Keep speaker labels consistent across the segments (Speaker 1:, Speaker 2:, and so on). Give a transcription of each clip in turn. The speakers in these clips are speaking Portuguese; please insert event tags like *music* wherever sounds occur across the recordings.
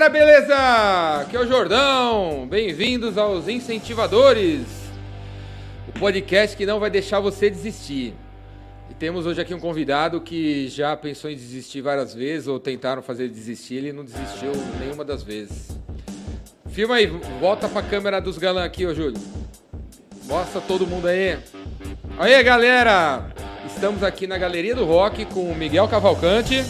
Speaker 1: Galera, beleza? Aqui é o Jordão. Bem-vindos aos Incentivadores, o podcast que não vai deixar você desistir. E temos hoje aqui um convidado que já pensou em desistir várias vezes ou tentaram fazer desistir, ele não desistiu nenhuma das vezes. Filma aí, volta pra câmera dos galãs aqui, ô Júlio. Mostra todo mundo aí. Aí, galera! Estamos aqui na Galeria do Rock com o Miguel Cavalcante,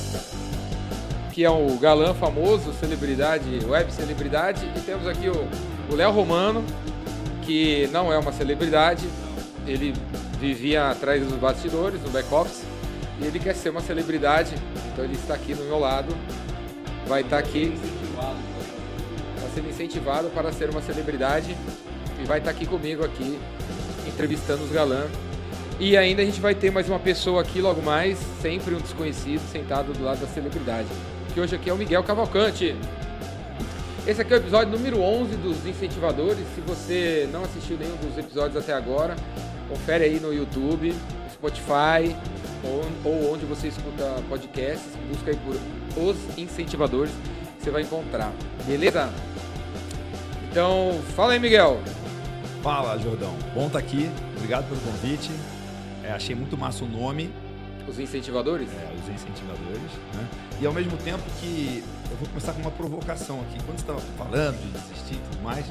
Speaker 1: que é um galã famoso, celebridade, web celebridade, e temos aqui o Léo Romano, que não é uma celebridade, ele vivia atrás dos bastidores, no back-office, e ele quer ser uma celebridade, então ele está aqui no meu lado, vai estar aqui, está sendo incentivado para ser uma celebridade, e vai estar aqui comigo aqui, entrevistando os galãs. E ainda a gente vai ter mais uma pessoa aqui logo mais, sempre um desconhecido, sentado do lado da celebridade. Que hoje aqui é o Miguel Cavalcante. Esse aqui é o episódio número 11 dos Incentivadores. Se você não assistiu nenhum dos episódios até agora, confere aí no YouTube, Spotify ou, ou onde você escuta podcasts. Busca aí por Os Incentivadores, que você vai encontrar. Beleza? Então, fala aí, Miguel.
Speaker 2: Fala, Jordão. Bom estar aqui. Obrigado pelo convite. É, achei muito massa o nome.
Speaker 1: Os incentivadores?
Speaker 2: É, os incentivadores. Né? E ao mesmo tempo que eu vou começar com uma provocação aqui. Quando você estava falando de desistir e tudo mais,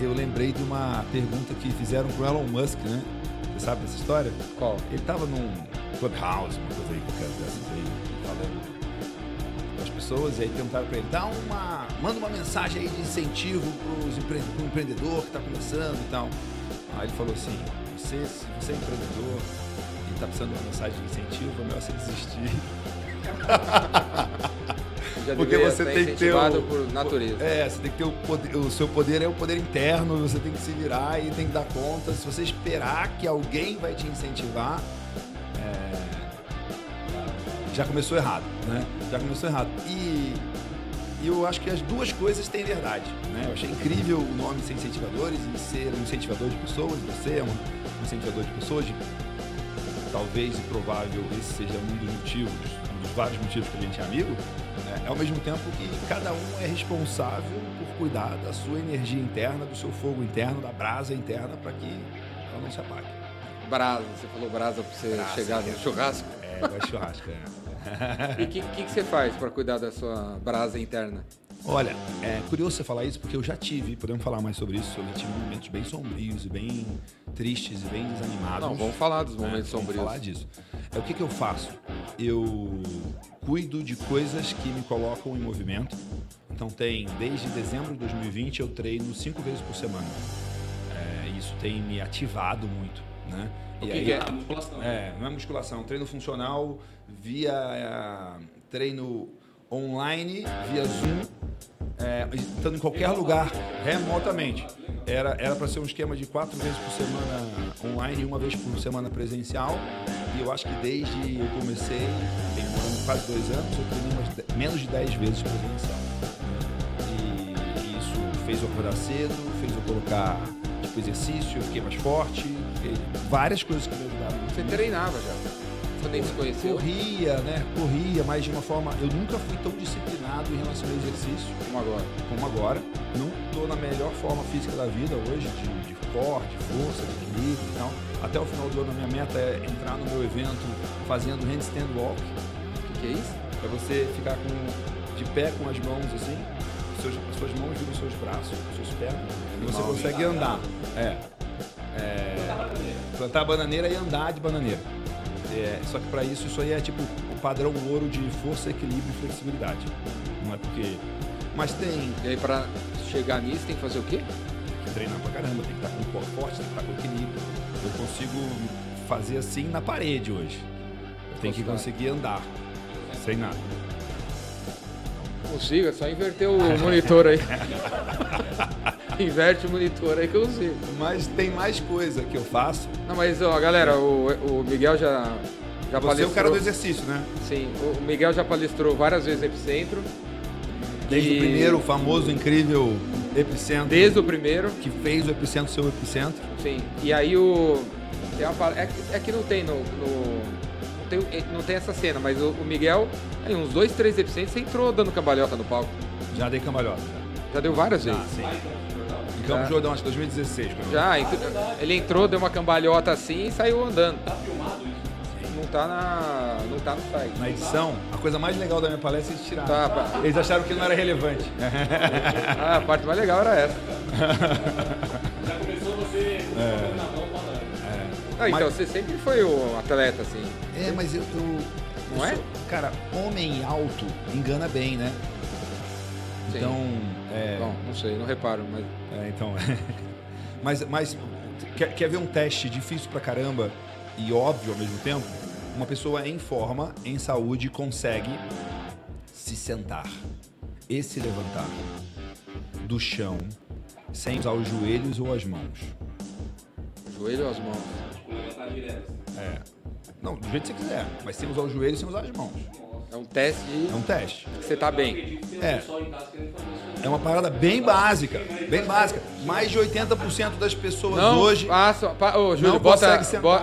Speaker 2: eu lembrei de uma pergunta que fizeram o Elon Musk, né? Você sabe dessa história?
Speaker 1: Qual?
Speaker 2: Ele estava num clubhouse, uma coisa aí, qualquer dessas aí, falando com as pessoas, e aí perguntaram para ele, dá uma. manda uma mensagem aí de incentivo para o empreendedor que está começando e tal. Aí ele falou assim, você, se você é empreendedor e está precisando de uma mensagem de incentivo, é melhor você desistir. Porque você tem que ter o,
Speaker 1: por natureza.
Speaker 2: É, você tem que ter o poder, o seu poder é o poder interno, você tem que se virar e tem que dar conta. Se você esperar que alguém vai te incentivar, é, já começou errado, né? Já começou errado. E, eu acho que as duas coisas têm verdade, né? Eu achei incrível o nome Ser Incentivadores e ser um incentivador de pessoas. Você é um incentivador de pessoas. De, talvez e provável esse seja um dos motivos, dos vários motivos que a gente é amigo. né? É ao mesmo tempo que cada um é responsável por cuidar da sua energia interna, do seu fogo interno, da brasa interna, para que ela não se apague.
Speaker 1: Brasa, você falou brasa pra você
Speaker 2: Brasa,
Speaker 1: chegar
Speaker 2: é.
Speaker 1: no churrasco.
Speaker 2: É, eu gosto de churrasco, é. *laughs*
Speaker 1: E o que, que, que você faz para cuidar da sua brasa interna?
Speaker 2: Olha, é curioso você falar isso porque eu já tive, podemos falar mais sobre isso, eu já tive momentos bem sombrios e bem tristes e bem desanimados.
Speaker 1: Não, vamos falar dos
Speaker 2: né?
Speaker 1: momentos
Speaker 2: Vamos
Speaker 1: sombrios.
Speaker 2: falar disso. É o que, que eu faço? Eu cuido de coisas que me colocam em movimento. Então tem, desde dezembro de 2020, eu treino cinco vezes por semana. É, isso tem me ativado muito, né?
Speaker 1: O
Speaker 2: E
Speaker 1: que,
Speaker 2: aí-
Speaker 1: que é? Musculação.
Speaker 2: é, não é musculação, treino funcional via é, treino online, via Zoom, é, estando em qualquer lugar, remotamente. Era era para ser um esquema de quatro vezes por semana online e uma vez por semana presencial. E eu acho que desde eu comecei, tem ano, quase dois anos, eu treinei de- menos de dez vezes presencial. E, e isso fez eu acordar cedo, fez eu colocar tipo, exercício, eu fiquei mais forte, várias coisas que me ajudaram.
Speaker 1: Você treinava já. Quando a gente se conheceu,
Speaker 2: Corria, né? Corria, mas de uma forma. Eu nunca fui tão disciplinado em relação ao exercício
Speaker 1: como agora.
Speaker 2: como agora. Não estou na melhor forma física da vida hoje, de, de forte, força, de equilíbrio e tal. Até o final do ano, a minha meta é entrar no meu evento fazendo handstand walk.
Speaker 1: O que, que é isso?
Speaker 2: É você ficar com, de pé com as mãos assim, seus, as suas mãos viram os seus braços, as suas pernas, e você consegue andar. É. é plantar bananeira e andar de bananeira. É, só que para isso, isso aí é tipo o padrão ouro de força, equilíbrio e flexibilidade. Não é porque. Mas tem
Speaker 1: E aí, pra chegar nisso, tem que fazer o quê?
Speaker 2: que treinar pra caramba, tem que estar com o corpo forte, tem que estar com equilíbrio. Eu consigo fazer assim na parede hoje. Eu tenho que conseguir andar sem nada.
Speaker 1: Consigo, é só inverter o monitor aí. *laughs* *laughs* Inverte o monitor aí que eu consigo.
Speaker 2: Mas tem mais coisa que eu faço.
Speaker 1: Não, mas ó, galera, o, o Miguel já, já
Speaker 2: Você é
Speaker 1: palestrou.
Speaker 2: o cara do exercício, né?
Speaker 1: Sim, o Miguel já palestrou várias vezes no Epicentro.
Speaker 2: Desde
Speaker 1: E-
Speaker 2: o primeiro, famoso, incrível Epicentro.
Speaker 1: Desde o primeiro,
Speaker 2: Que fez o Epicentro ser o Epicentro.
Speaker 1: sim. E aí o. É, que- é que não tem no, no, não tem essa cena, mas o, o Miguel, aí, uns dois, três episódios, você entrou dando cambalhota no palco.
Speaker 2: Já dei cambalhota.
Speaker 1: Já deu várias
Speaker 2: Já,
Speaker 1: vezes.
Speaker 2: sim. Em Campo
Speaker 1: Já.
Speaker 2: Jordão, acho que 2016. pelo menos.
Speaker 1: Já, ent- ele entrou, deu uma cambalhota assim e saiu andando.
Speaker 3: Tá filmado isso?
Speaker 1: Não tá na. não tá no site.
Speaker 2: Na edição, a coisa mais legal da minha palestra é eles tiraram.
Speaker 1: Tá, pá.
Speaker 2: Eles acharam que não era relevante.
Speaker 1: Ah, a parte mais legal era essa.
Speaker 3: Já começou você colocando na mão falando.
Speaker 1: Ah, então
Speaker 2: Mas-
Speaker 1: você sempre foi o atleta, assim.
Speaker 2: É, mas eu. eu
Speaker 1: Não
Speaker 2: eu
Speaker 1: é?
Speaker 2: sou- cara, homem alto engana bem, né?
Speaker 1: Sim.
Speaker 2: Então. É,
Speaker 1: Bom, não sei, não reparo, mas.
Speaker 2: é, então. *laughs* mas, mas quer, quer ver um teste difícil pra caramba e óbvio ao mesmo tempo? Uma pessoa em forma, em saúde, consegue se sentar e se levantar do chão sem usar os joelhos ou as mãos.
Speaker 1: Joelho ou as mãos?
Speaker 3: Tipo, levantar direto.
Speaker 2: É. Não, do jeito que você quiser, mas sem usar os joelhos e sem usar as mãos.
Speaker 1: É um teste de
Speaker 2: É um teste.
Speaker 1: que você tá bem.
Speaker 2: É. É uma parada bem básica, bem básica. Mais de 80% das pessoas
Speaker 1: Não
Speaker 2: hoje
Speaker 1: faça. Pa, ô, Júlio,
Speaker 2: não
Speaker 1: bota,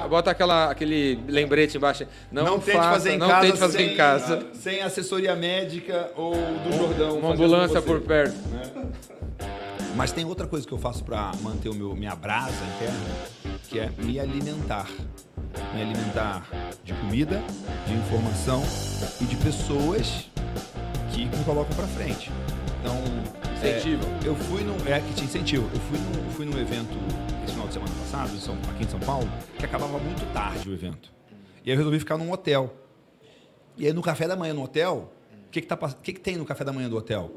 Speaker 1: bota, aquela, aquele lembrete embaixo. Não,
Speaker 2: não, tente
Speaker 1: faça,
Speaker 2: fazer em
Speaker 1: não
Speaker 2: casa,
Speaker 1: tente fazer
Speaker 2: sem,
Speaker 1: em casa.
Speaker 2: sem assessoria médica ou do Jordão.
Speaker 1: Uma ambulância por perto.
Speaker 2: Mas tem outra coisa que eu faço pra manter o meu minha brasa interna, que é me alimentar. Me alimentar de comida, de informação e de pessoas que me colocam pra frente. Então, é,
Speaker 1: Incentivam.
Speaker 2: eu fui num. É, que te incentivo. Eu fui num, fui num evento esse final de semana passado, em São- aqui em São Paulo, que acabava muito tarde o evento. E aí eu resolvi ficar num hotel. E aí no café da manhã no hotel, o que, que, tá, que, que tem no café da manhã do hotel?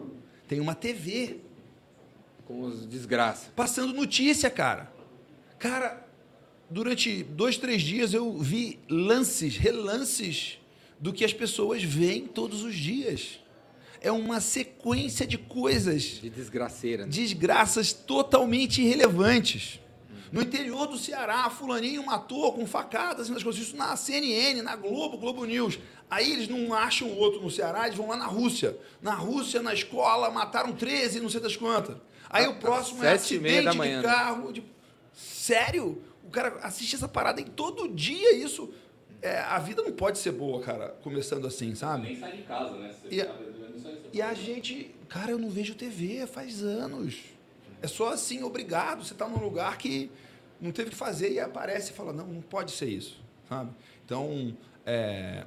Speaker 2: Tem uma TV
Speaker 1: Com os desgraça.
Speaker 2: passando notícia, cara. Cara, durante dois, três dias eu vi lances, relances do que as pessoas veem todos os dias. É uma sequência de coisas
Speaker 1: De desgraceira. Né?
Speaker 2: desgraças totalmente irrelevantes. No interior do Ceará, fulaninho matou com facadas e nas coisas. Isso na CNN, na Globo, Globo News. Aí eles não acham o outro no Ceará, eles vão lá na Rússia. Na Rússia, na escola, mataram 13, não sei das quantas. Aí o próximo é
Speaker 1: e meia da
Speaker 2: acidente
Speaker 1: manhã,
Speaker 2: de
Speaker 1: né?
Speaker 2: carro. de- Sério? O cara assiste essa parada em todo dia, isso. É, a vida não pode ser boa, cara, começando assim, sabe?
Speaker 3: Nem sai de casa, né? Você
Speaker 2: E a-
Speaker 3: aí, você
Speaker 2: E a gente, cara, eu não vejo TV faz anos. É só assim, obrigado. Você está num lugar que não teve o que fazer e aparece e fala, não, não pode ser isso, sabe? Então, é,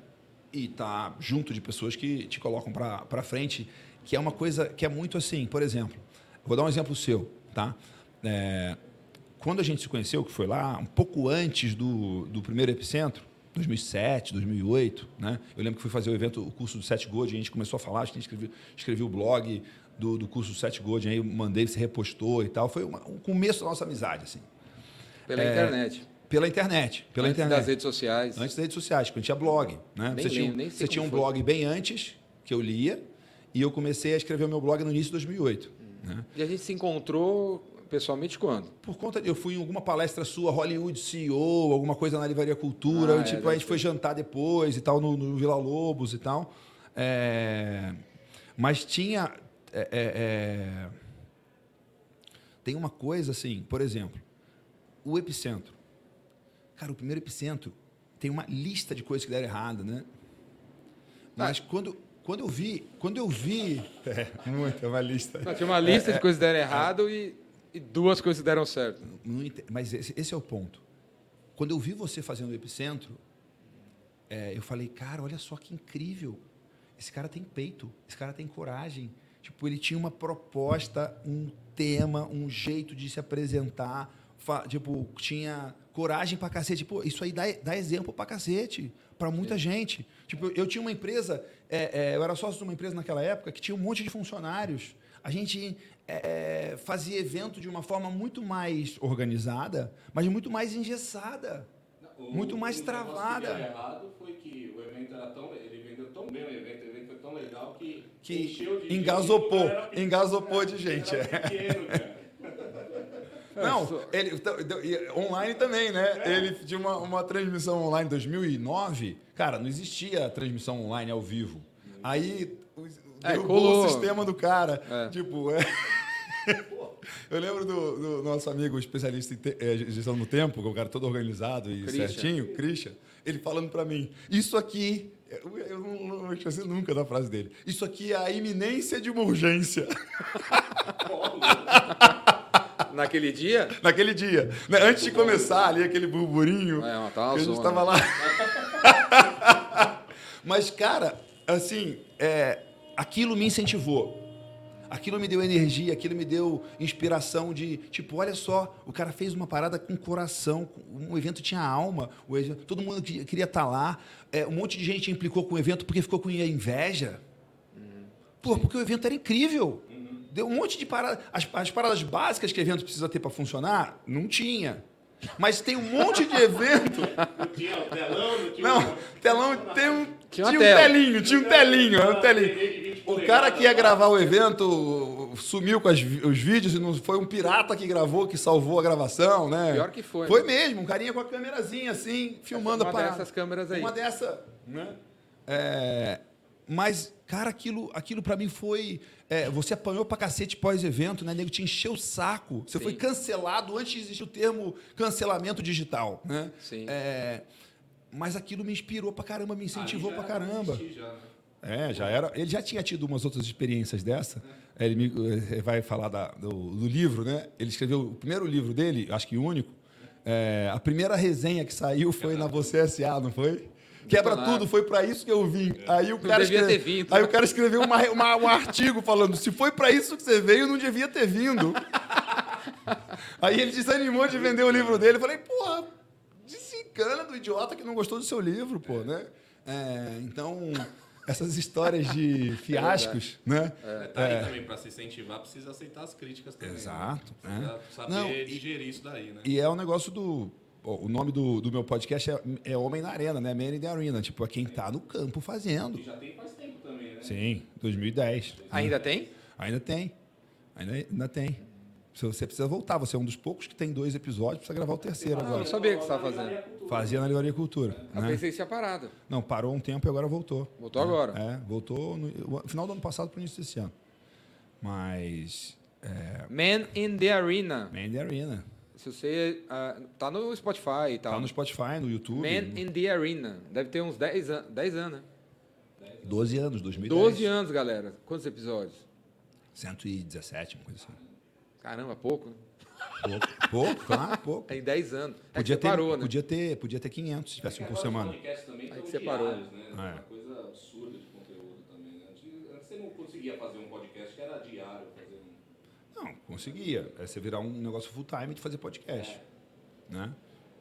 Speaker 2: e tá junto de pessoas que te colocam para frente, que é uma coisa que é muito assim. Por exemplo, vou dar um exemplo seu, tá? É, quando a gente se conheceu, que foi lá um pouco antes do, do primeiro epicentro, 2007, 2008, né? Eu lembro que fui fazer o evento, o curso do Sete Gold, a gente começou a falar, a gente escreveu, escrevi o blog do, do curso do Sete Gold, aí mandei, você repostou e tal. Foi uma- um começo da nossa amizade, assim.
Speaker 1: Pela
Speaker 2: É,
Speaker 1: internet.
Speaker 2: Pela internet, pela
Speaker 1: Antes
Speaker 2: internet.
Speaker 1: das redes sociais.
Speaker 2: Antes das redes sociais, porque a gente tinha blog, né?
Speaker 1: Nem
Speaker 2: você tinha,
Speaker 1: lembro, sei
Speaker 2: você tinha um
Speaker 1: foi.
Speaker 2: blog bem antes, que eu lia, e eu comecei a escrever o meu blog no início de 2008. Né?
Speaker 1: E a gente se encontrou pessoalmente quando?
Speaker 2: Por conta de, eu fui em alguma palestra sua, Hollywood CEO, alguma coisa na Livraria Cultura,
Speaker 1: Ah,
Speaker 2: e,
Speaker 1: é,
Speaker 2: tipo, a gente foi jantar depois e tal, no, no Vila Lobos e tal. É, mas tinha. é, é, é, tem uma coisa assim, por exemplo, o epicentro. Cara, o primeiro epicentro tem uma lista de coisas que deram errado, né? Mas quando, quando eu vi. Quando eu vi. *laughs* É, *laughs* muita, uma lista.
Speaker 1: Não, tinha uma lista de coisas que deram errado e, e duas coisas deram certo.
Speaker 2: Mas esse, esse é o ponto. Quando eu vi você fazendo o epicentro, é, eu falei, cara, olha só que incrível. Esse cara tem peito, esse cara tem coragem. Tipo, ele tinha uma proposta, um tema, um jeito de se apresentar. tipo, tinha coragem pra cacete. Pô, isso aí dá, dá exemplo pra cacete, pra muita gente. Tipo, eu tinha uma empresa, é, é, eu era sócio de uma empresa naquela época que tinha um monte de funcionários. A gente é, fazia evento de uma forma muito mais organizada, mas muito mais engessada.
Speaker 3: O-
Speaker 2: Muito mais
Speaker 3: o
Speaker 2: travada.
Speaker 3: Que deu errado foi que o evento era tão. Ele vendeu tão bem o evento, o evento foi tão legal que.
Speaker 2: Que
Speaker 3: encheu de gente,
Speaker 2: engasopou,
Speaker 3: o cara era
Speaker 2: engasopou de gente,
Speaker 3: Era
Speaker 2: é.
Speaker 3: pequeno, cara. *laughs*
Speaker 2: Não, ele então, então, online também, né? Ele tinha uma, uma transmissão online em 2009. Cara, não existia transmissão online ao vivo. Aí o-
Speaker 1: É,
Speaker 2: derrubou
Speaker 1: colou.
Speaker 2: o sistema do cara.
Speaker 1: É.
Speaker 2: Tipo, é. *laughs* Eu lembro do, do nosso amigo especialista em te, é, gestão no tempo, que é um cara todo organizado e
Speaker 1: Christian.
Speaker 2: certinho, Christian, ele falando para mim, isso aqui, eu, eu não, não vou esquecer nunca da frase dele, isso aqui é a iminência de uma urgência. *laughs*
Speaker 1: Naquele dia,
Speaker 2: Naquele dia, né? antes de começar ali aquele burburinho,
Speaker 1: É, tá
Speaker 2: a gente estava lá. *laughs* Mas, cara, assim, é, aquilo me incentivou. Aquilo me deu energia, aquilo me deu inspiração de, tipo, olha só, o cara fez uma parada com coração, um evento tinha alma, o evento- todo mundo que- queria estar lá, é, um monte de gente implicou com o evento porque ficou com inveja. Pô, porque o evento era incrível. Deu um monte de paradas. As, as paradas básicas que o evento precisa ter para funcionar, não tinha. Mas tem um monte de evento.
Speaker 3: Não tinha o telão, não tinha
Speaker 2: Não, telão tem um.
Speaker 1: Tinha uma
Speaker 2: Tinha um
Speaker 1: tela.
Speaker 2: telinho, tinha um telinho, um telinho.
Speaker 3: TV de 20
Speaker 2: O cara que ia gravar o evento sumiu com as os vídeos e não foi um pirata que gravou, que salvou a gravação, né?
Speaker 1: Pior que foi,
Speaker 2: Foi
Speaker 1: né?
Speaker 2: mesmo, um carinha com a câmerazinha assim, filmando
Speaker 1: uma
Speaker 2: a parada.
Speaker 1: dessas câmeras aí.
Speaker 2: Uma dessa, né? É, mas, cara, aquilo, aquilo para mim foi. é, você apanhou pra cacete pós-evento, né? Nego te encheu o saco. Você
Speaker 1: Sim.
Speaker 2: foi cancelado antes de existir o termo cancelamento digital, né?
Speaker 1: Sim.
Speaker 2: É, mas aquilo me inspirou pra caramba, me incentivou pra caramba.
Speaker 3: já, né?
Speaker 2: É, já era. Ele já tinha tido umas outras experiências dessa. Ele me, eh, vai falar da- do, do livro, né? Ele escreveu o primeiro livro dele, acho que o único. É, a primeira resenha que saiu foi na Você S.A., não foi? Quebra tudo, foi pra isso que eu vim. Aí o cara
Speaker 1: devia
Speaker 2: escreve-
Speaker 1: ter vindo.
Speaker 2: Aí o cara escreveu uma- uma- um artigo falando: se foi pra isso que você veio, não devia ter vindo. *laughs* Aí ele desanimou de vender o livro dele. Eu falei, porra, desencana do idiota que não gostou do seu livro, pô, né? É, então, essas histórias de fiascos, né?
Speaker 3: Tá aí também, para se incentivar, precisa aceitar as críticas também. né?
Speaker 2: Exato,
Speaker 3: Precisa
Speaker 2: é.
Speaker 3: saber
Speaker 2: Não, e-
Speaker 3: digerir isso daí, né?
Speaker 2: E é o negócio do. O nome do, do meu podcast é, é Homem na Arena, né? Man in the Arena. Tipo, é quem tá no campo fazendo.
Speaker 3: E já tem faz tempo também, né?
Speaker 2: Sim, 2010.
Speaker 1: ainda tem?
Speaker 2: Ainda tem. Ainda, ainda tem. Se Você precisa voltar. Você é um dos poucos que tem dois episódios. Precisa gravar o terceiro
Speaker 1: Ah, eu
Speaker 2: agora.
Speaker 1: não sabia o que você estava fazendo.
Speaker 2: Fazia na Livraria Cultura.
Speaker 1: Eu
Speaker 2: né?
Speaker 1: pensei que tinha parado.
Speaker 2: Não, parou um tempo e agora voltou.
Speaker 1: Voltou agora.
Speaker 2: É, voltou no no final do ano passado para o início desse ano. Mas. É,
Speaker 1: Man in the Arena.
Speaker 2: Man in the Arena.
Speaker 1: Se você. ah, tá no Spotify e tal.
Speaker 2: Tá no Spotify, no YouTube.
Speaker 1: Man in the Arena. Deve ter uns 10, an 10 anos, né?
Speaker 2: 12 anos, 2010.
Speaker 1: 12 anos, galera. Quantos episódios?
Speaker 2: 117, uma coisa assim.
Speaker 1: Caramba, pouco. né?
Speaker 2: Pouco, pouco, *laughs* claro, pouco.
Speaker 1: Tem 10 anos. É
Speaker 2: Podia
Speaker 1: que
Speaker 2: ter,
Speaker 1: parou, né?
Speaker 2: podia, ter, podia ter 500 se tivesse um por semana.
Speaker 3: Também
Speaker 1: Aí que você parou.
Speaker 3: diários, né?
Speaker 2: É.
Speaker 3: Uma coisa absurda de conteúdo também. Né? Antes, antes você não conseguia fazer um podcast que era diário. Fazer um...
Speaker 2: Não, conseguia. É você virar um negócio full time de fazer podcast. Né?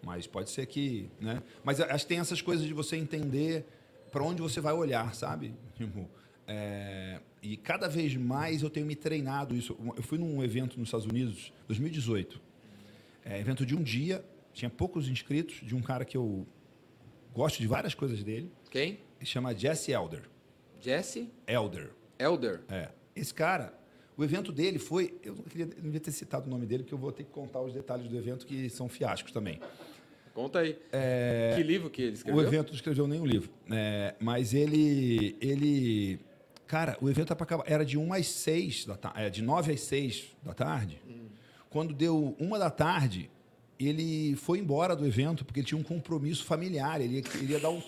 Speaker 2: Mas pode ser que. Né? Mas acho que tem essas coisas de você entender para onde você vai olhar, sabe? *laughs* Tipo, é, e cada vez mais eu tenho me treinado isso. Eu fui num evento nos Estados Unidos, 2018. É, evento de um dia, tinha poucos inscritos, de um cara que eu gosto de várias coisas dele.
Speaker 1: Quem?
Speaker 2: Ele chama Jesse Elder.
Speaker 1: Jesse
Speaker 2: Elder.
Speaker 1: Elder.
Speaker 2: É. Esse cara, o evento dele foi. Eu não, queria, não devia ter citado o nome dele, porque eu vou ter que contar os detalhes do evento que são fiascos também.
Speaker 1: Conta aí. Que livro que ele escreveu?
Speaker 2: É, O evento não escreveu nenhum livro. né? mas ele. ele cara, o evento era acabar- era de 1 às 6 da tarde. de 9 às 6 da tarde. Quando deu uma da tarde, ele foi embora do evento porque ele tinha um compromisso familiar. Ele ia, ele ia dar um.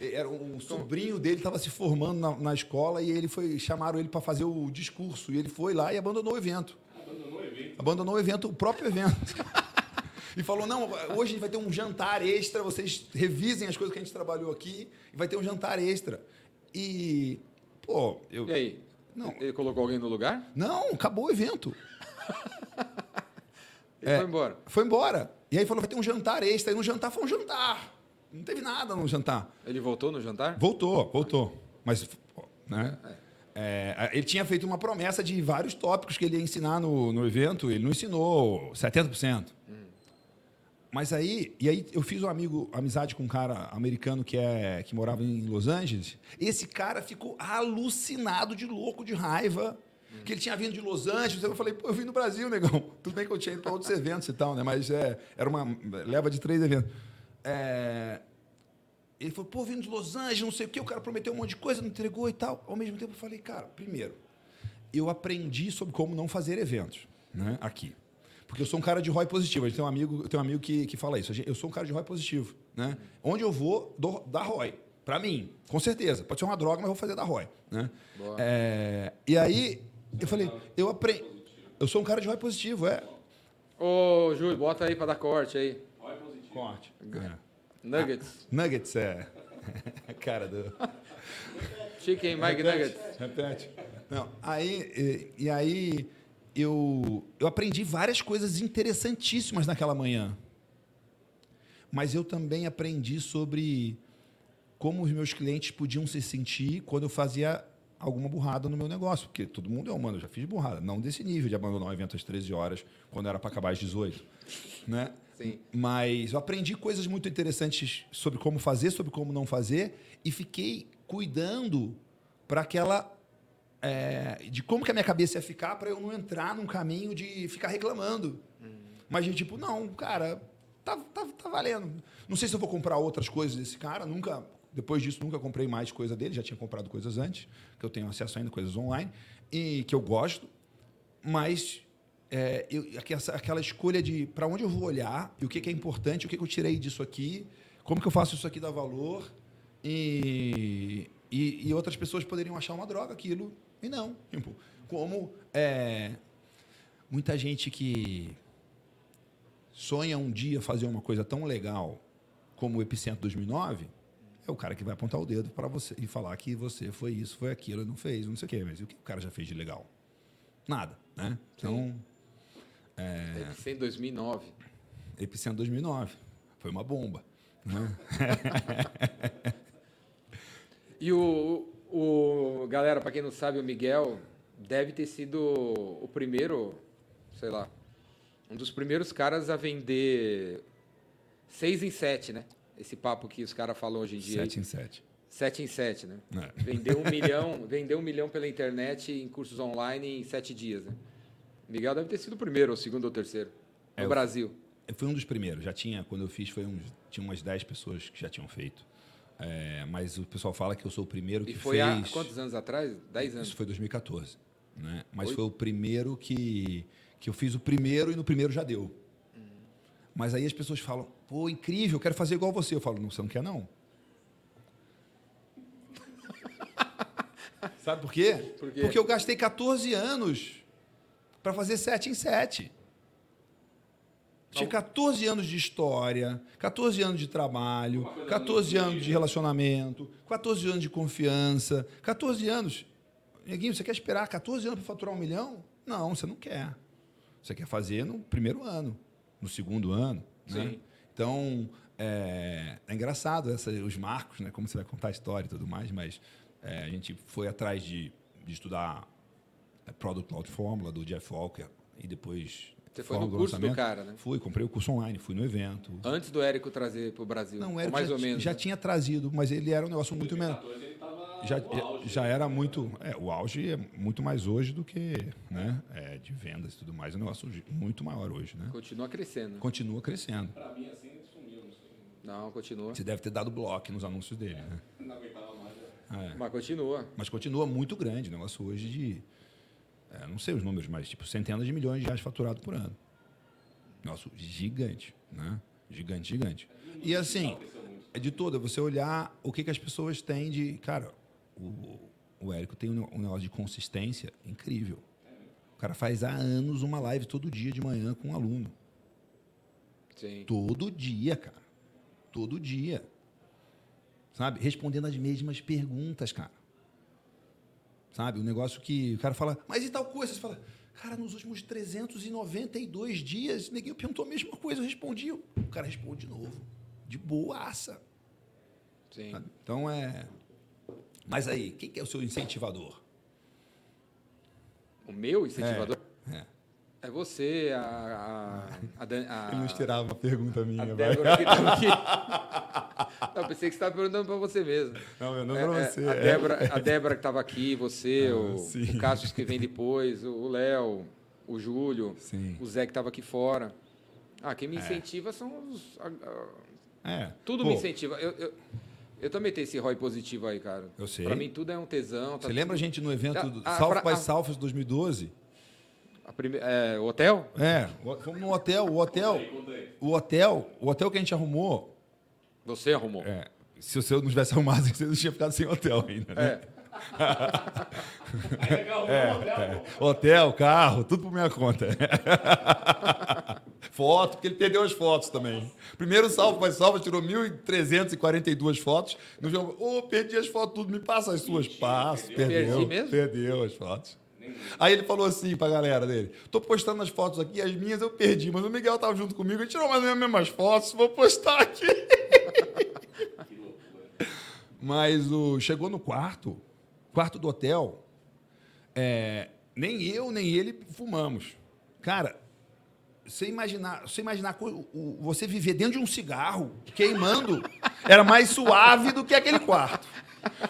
Speaker 2: Um- era um sobrinho dele estava se formando na, na escola e ele foi chamaram ele para fazer o discurso e ele foi lá e abandonou o evento.
Speaker 3: Abandonou o evento.
Speaker 2: Abandonou o evento, o próprio evento. *laughs* e falou: não, hoje a gente vai ter um jantar extra, vocês revisem as coisas que a gente trabalhou aqui, e vai ter um jantar extra. E, pô, eu.
Speaker 1: E aí?
Speaker 2: Não.
Speaker 1: Ele colocou alguém no lugar?
Speaker 2: Não, acabou o evento. *laughs*
Speaker 1: Ele
Speaker 2: É.
Speaker 1: foi embora.
Speaker 2: Foi embora. E aí falou: vai ter um jantar extra. E no jantar foi um jantar. Não teve nada no jantar.
Speaker 1: Ele voltou no jantar?
Speaker 2: Voltou, voltou. Mas, né? É, ele tinha feito uma promessa de vários tópicos que ele ia ensinar no, no evento, ele não ensinou 70%. Mas aí, e aí eu fiz um amigo, amizade com um cara americano que, é, que morava em Los Angeles. Esse cara ficou alucinado de louco, de raiva, que ele tinha vindo de Los Angeles. Eu falei, pô, eu vim do Brasil, negão. *laughs* Tudo bem que eu tinha ido para outros eventos e tal, né? Mas é, era uma leva de três eventos. É, ele falou, pô, vindo de Los Angeles, não sei o quê, o cara prometeu um monte de coisa, não entregou e tal. Ao mesmo tempo, eu falei, cara, primeiro, eu aprendi sobre como não fazer eventos. né? Aqui. Porque eu sou um cara de ROI positivo. A gente tem um amigo, eu tenho um amigo que, que fala isso. Eu sou um cara de ROI positivo. Né? Onde eu vou, dou, dá ROI. Pra mim, com certeza. Pode ser uma droga, mas eu vou fazer da ROI. Né? É, e aí, eu falei, eu aprendi. Eu sou um cara de ROI positivo, é.
Speaker 1: Ô, Júlio, bota aí pra dar corte aí.
Speaker 2: Corte.
Speaker 1: Nuggets.
Speaker 2: Nuggets é. *laughs* cara do.
Speaker 1: Chicken Mike Nuggets.
Speaker 2: Repete. Não, aí, e, e aí eu, eu aprendi várias coisas interessantíssimas naquela manhã. Mas eu também aprendi sobre como os meus clientes podiam se sentir quando eu fazia alguma burrada no meu negócio. Porque todo mundo é humano, eu já fiz burrada. Não desse nível de abandonar um evento às 13 horas, quando era para acabar às 18. Né?
Speaker 1: Sim.
Speaker 2: Mas eu aprendi coisas muito interessantes sobre como fazer, sobre como não fazer, e fiquei cuidando para aquela. é, de como que a minha cabeça ia ficar para eu não entrar num caminho de ficar reclamando. Mas de tipo, não, cara, tá, tá, tá valendo. Não sei se eu vou comprar outras coisas desse cara, nunca. Depois disso, nunca comprei mais coisa dele, já tinha comprado coisas antes, que eu tenho acesso ainda, coisas online, e que eu gosto, mas é, eu- aquela, aquela escolha de para onde eu vou olhar e o que, que é importante, o que, que eu tirei disso aqui, como que eu faço isso aqui dar valor e, e, e outras pessoas poderiam achar uma droga aquilo e não. Tipo, como é, muita gente que sonha um dia fazer uma coisa tão legal como o Epicentro 2009 é o cara que vai apontar o dedo para você e falar que você foi isso, foi aquilo, não fez, não sei o quê. Mas o que o cara já fez de legal? Nada, né? Então,
Speaker 1: Deve ser em 2009.
Speaker 2: Epicentro 2009 foi uma bomba. Né? *laughs*
Speaker 1: E o, o galera, pra quem não sabe, o Miguel deve ter sido o primeiro, sei lá, um dos primeiros caras a vender seis em sete, né? Esse papo que os caras falam hoje em dia.
Speaker 2: 7 em 7.
Speaker 1: Sete em sete, né?
Speaker 2: É.
Speaker 1: Vendeu um *laughs* milhão, vendeu um milhão pela internet em cursos online em sete dias, né? Miguel deve ter sido o primeiro, ou segundo ou terceiro. No
Speaker 2: É,
Speaker 1: Brasil.
Speaker 2: Foi um dos primeiros. Já tinha, quando eu fiz, foi uns, tinha umas 10 pessoas que já tinham feito. É, mas o pessoal fala que eu sou o primeiro que
Speaker 1: E foi
Speaker 2: fez.
Speaker 1: há quantos anos atrás? Dez anos.
Speaker 2: Isso foi 2014. Né? Mas
Speaker 1: Oi?
Speaker 2: foi o primeiro que, que eu fiz o primeiro e no primeiro já deu. Mas aí as pessoas falam, pô, incrível, eu quero fazer igual você. Eu falo, não, você não quer não. *laughs* Sabe por quê?
Speaker 1: Por quê?
Speaker 2: Porque eu gastei 14 anos para fazer 7 em 7. Tinha 14 anos de história, 14 anos de trabalho, 14 anos de relacionamento, 14 anos de confiança, 14 anos. Neguinho, você quer esperar 14 anos para faturar um milhão? Não, você não quer. Você quer fazer no primeiro ano, no segundo ano. Né?
Speaker 1: Sim.
Speaker 2: Então, é, é engraçado essa, os marcos, né? como você vai contar a história e tudo mais, mas é, a gente foi atrás de, de estudar Product Cloud Formula do Jeff Walker e depois.
Speaker 1: Você foi no
Speaker 2: Fórmula
Speaker 1: curso do cara, né?
Speaker 2: Fui, comprei o curso online, fui no evento.
Speaker 1: Antes do Érico trazer para o Brasil.
Speaker 2: Não, era
Speaker 1: mais
Speaker 2: já,
Speaker 1: ou menos.
Speaker 2: já
Speaker 1: né?
Speaker 2: tinha trazido, mas ele era um negócio muito menor.
Speaker 3: 2014 ele tava
Speaker 2: Já,
Speaker 3: auge.
Speaker 2: já era muito. É, o auge é muito mais hoje do que né, é, de vendas e tudo mais. É um negócio muito maior hoje. Né?
Speaker 1: Continua crescendo.
Speaker 2: Continua crescendo.
Speaker 3: Pra mim, assim, ele sumiu, não
Speaker 1: continua.
Speaker 2: Você deve ter dado bloco nos anúncios dele. Né?
Speaker 3: Não aguentava mais. né?
Speaker 2: É.
Speaker 1: Mas continua.
Speaker 2: Mas continua muito grande. O negócio hoje de. É, não sei os números, mas tipo centenas de milhões de reais faturado por ano. Negócio gigante. Né? Gigante, gigante. E assim, é de toda, você olhar o que, que as pessoas têm de. Cara, o, o Érico tem um negócio de consistência incrível. O cara faz há anos uma live todo dia de manhã com um aluno.
Speaker 1: Sim.
Speaker 2: Todo dia, cara. Todo dia. Sabe? Respondendo as mesmas perguntas, cara. Sabe? Um negócio que o cara fala, mas e tal coisa? Você fala, cara, nos últimos 392 dias, ninguém perguntou a mesma coisa, eu respondi. O cara responde de novo. De boaça.
Speaker 1: Sim.
Speaker 2: sabe? Então é. Mas aí, quem que é o seu incentivador?
Speaker 1: O meu incentivador
Speaker 2: É.
Speaker 1: é, você, a. a, a, a
Speaker 2: tirava a pergunta minha,
Speaker 1: a Débora que estava aqui. *laughs* Não, pensei que você estava perguntando para você mesmo.
Speaker 2: Não, eu não
Speaker 1: É,
Speaker 2: pra
Speaker 1: é,
Speaker 2: você.
Speaker 1: a,
Speaker 2: é.
Speaker 1: Débora, a Débora que estava aqui, você,
Speaker 2: Ah,
Speaker 1: o,
Speaker 2: sim.
Speaker 1: o Cassius que vem depois, o Léo, o Júlio,
Speaker 2: Sim.
Speaker 1: o Zé que estava aqui fora. Ah, quem me incentiva são os.
Speaker 2: É.
Speaker 1: tudo
Speaker 2: Pô,
Speaker 1: me incentiva. Eu, eu, eu também tenho esse ROI positivo aí, cara.
Speaker 2: Eu sei.
Speaker 1: Pra mim tudo é um tesão. tá
Speaker 2: Você lembra a
Speaker 1: tudo-
Speaker 2: gente no evento
Speaker 1: A-
Speaker 2: do
Speaker 1: a-
Speaker 2: South
Speaker 1: pra-
Speaker 2: by
Speaker 1: a-
Speaker 2: South 2012?
Speaker 1: Prime... é, o hotel?
Speaker 2: É, fomos no hotel, o hotel, o hotel, o hotel que a gente arrumou,
Speaker 1: Você arrumou.
Speaker 2: é, se o seu não tivesse arrumado, *laughs* você não tinha ficado sem hotel ainda, né?
Speaker 1: É. *laughs*
Speaker 3: Legal, um hotel, pô.
Speaker 2: Hotel, carro, tudo por minha conta. *laughs* Foto, porque ele perdeu as fotos também. Primeiro salvo, mas salvo, tirou 1.342 fotos. No jogo, ô, perdi as fotos, tudo, me passa as suas. Passo, perdeu.
Speaker 1: Perdi mesmo?
Speaker 2: Perdeu as fotos. Aí ele falou assim pra galera dele: tô postando as fotos aqui, as minhas eu perdi, mas o Miguel tava junto comigo, ele tirou mais ou menos as mesmas fotos, vou postar aqui. *laughs* Mas o, chegou no quarto, quarto do hotel, é, nem eu nem ele fumamos. Cara, você imaginar, você imaginar você viver dentro de um cigarro queimando era mais suave do que aquele quarto.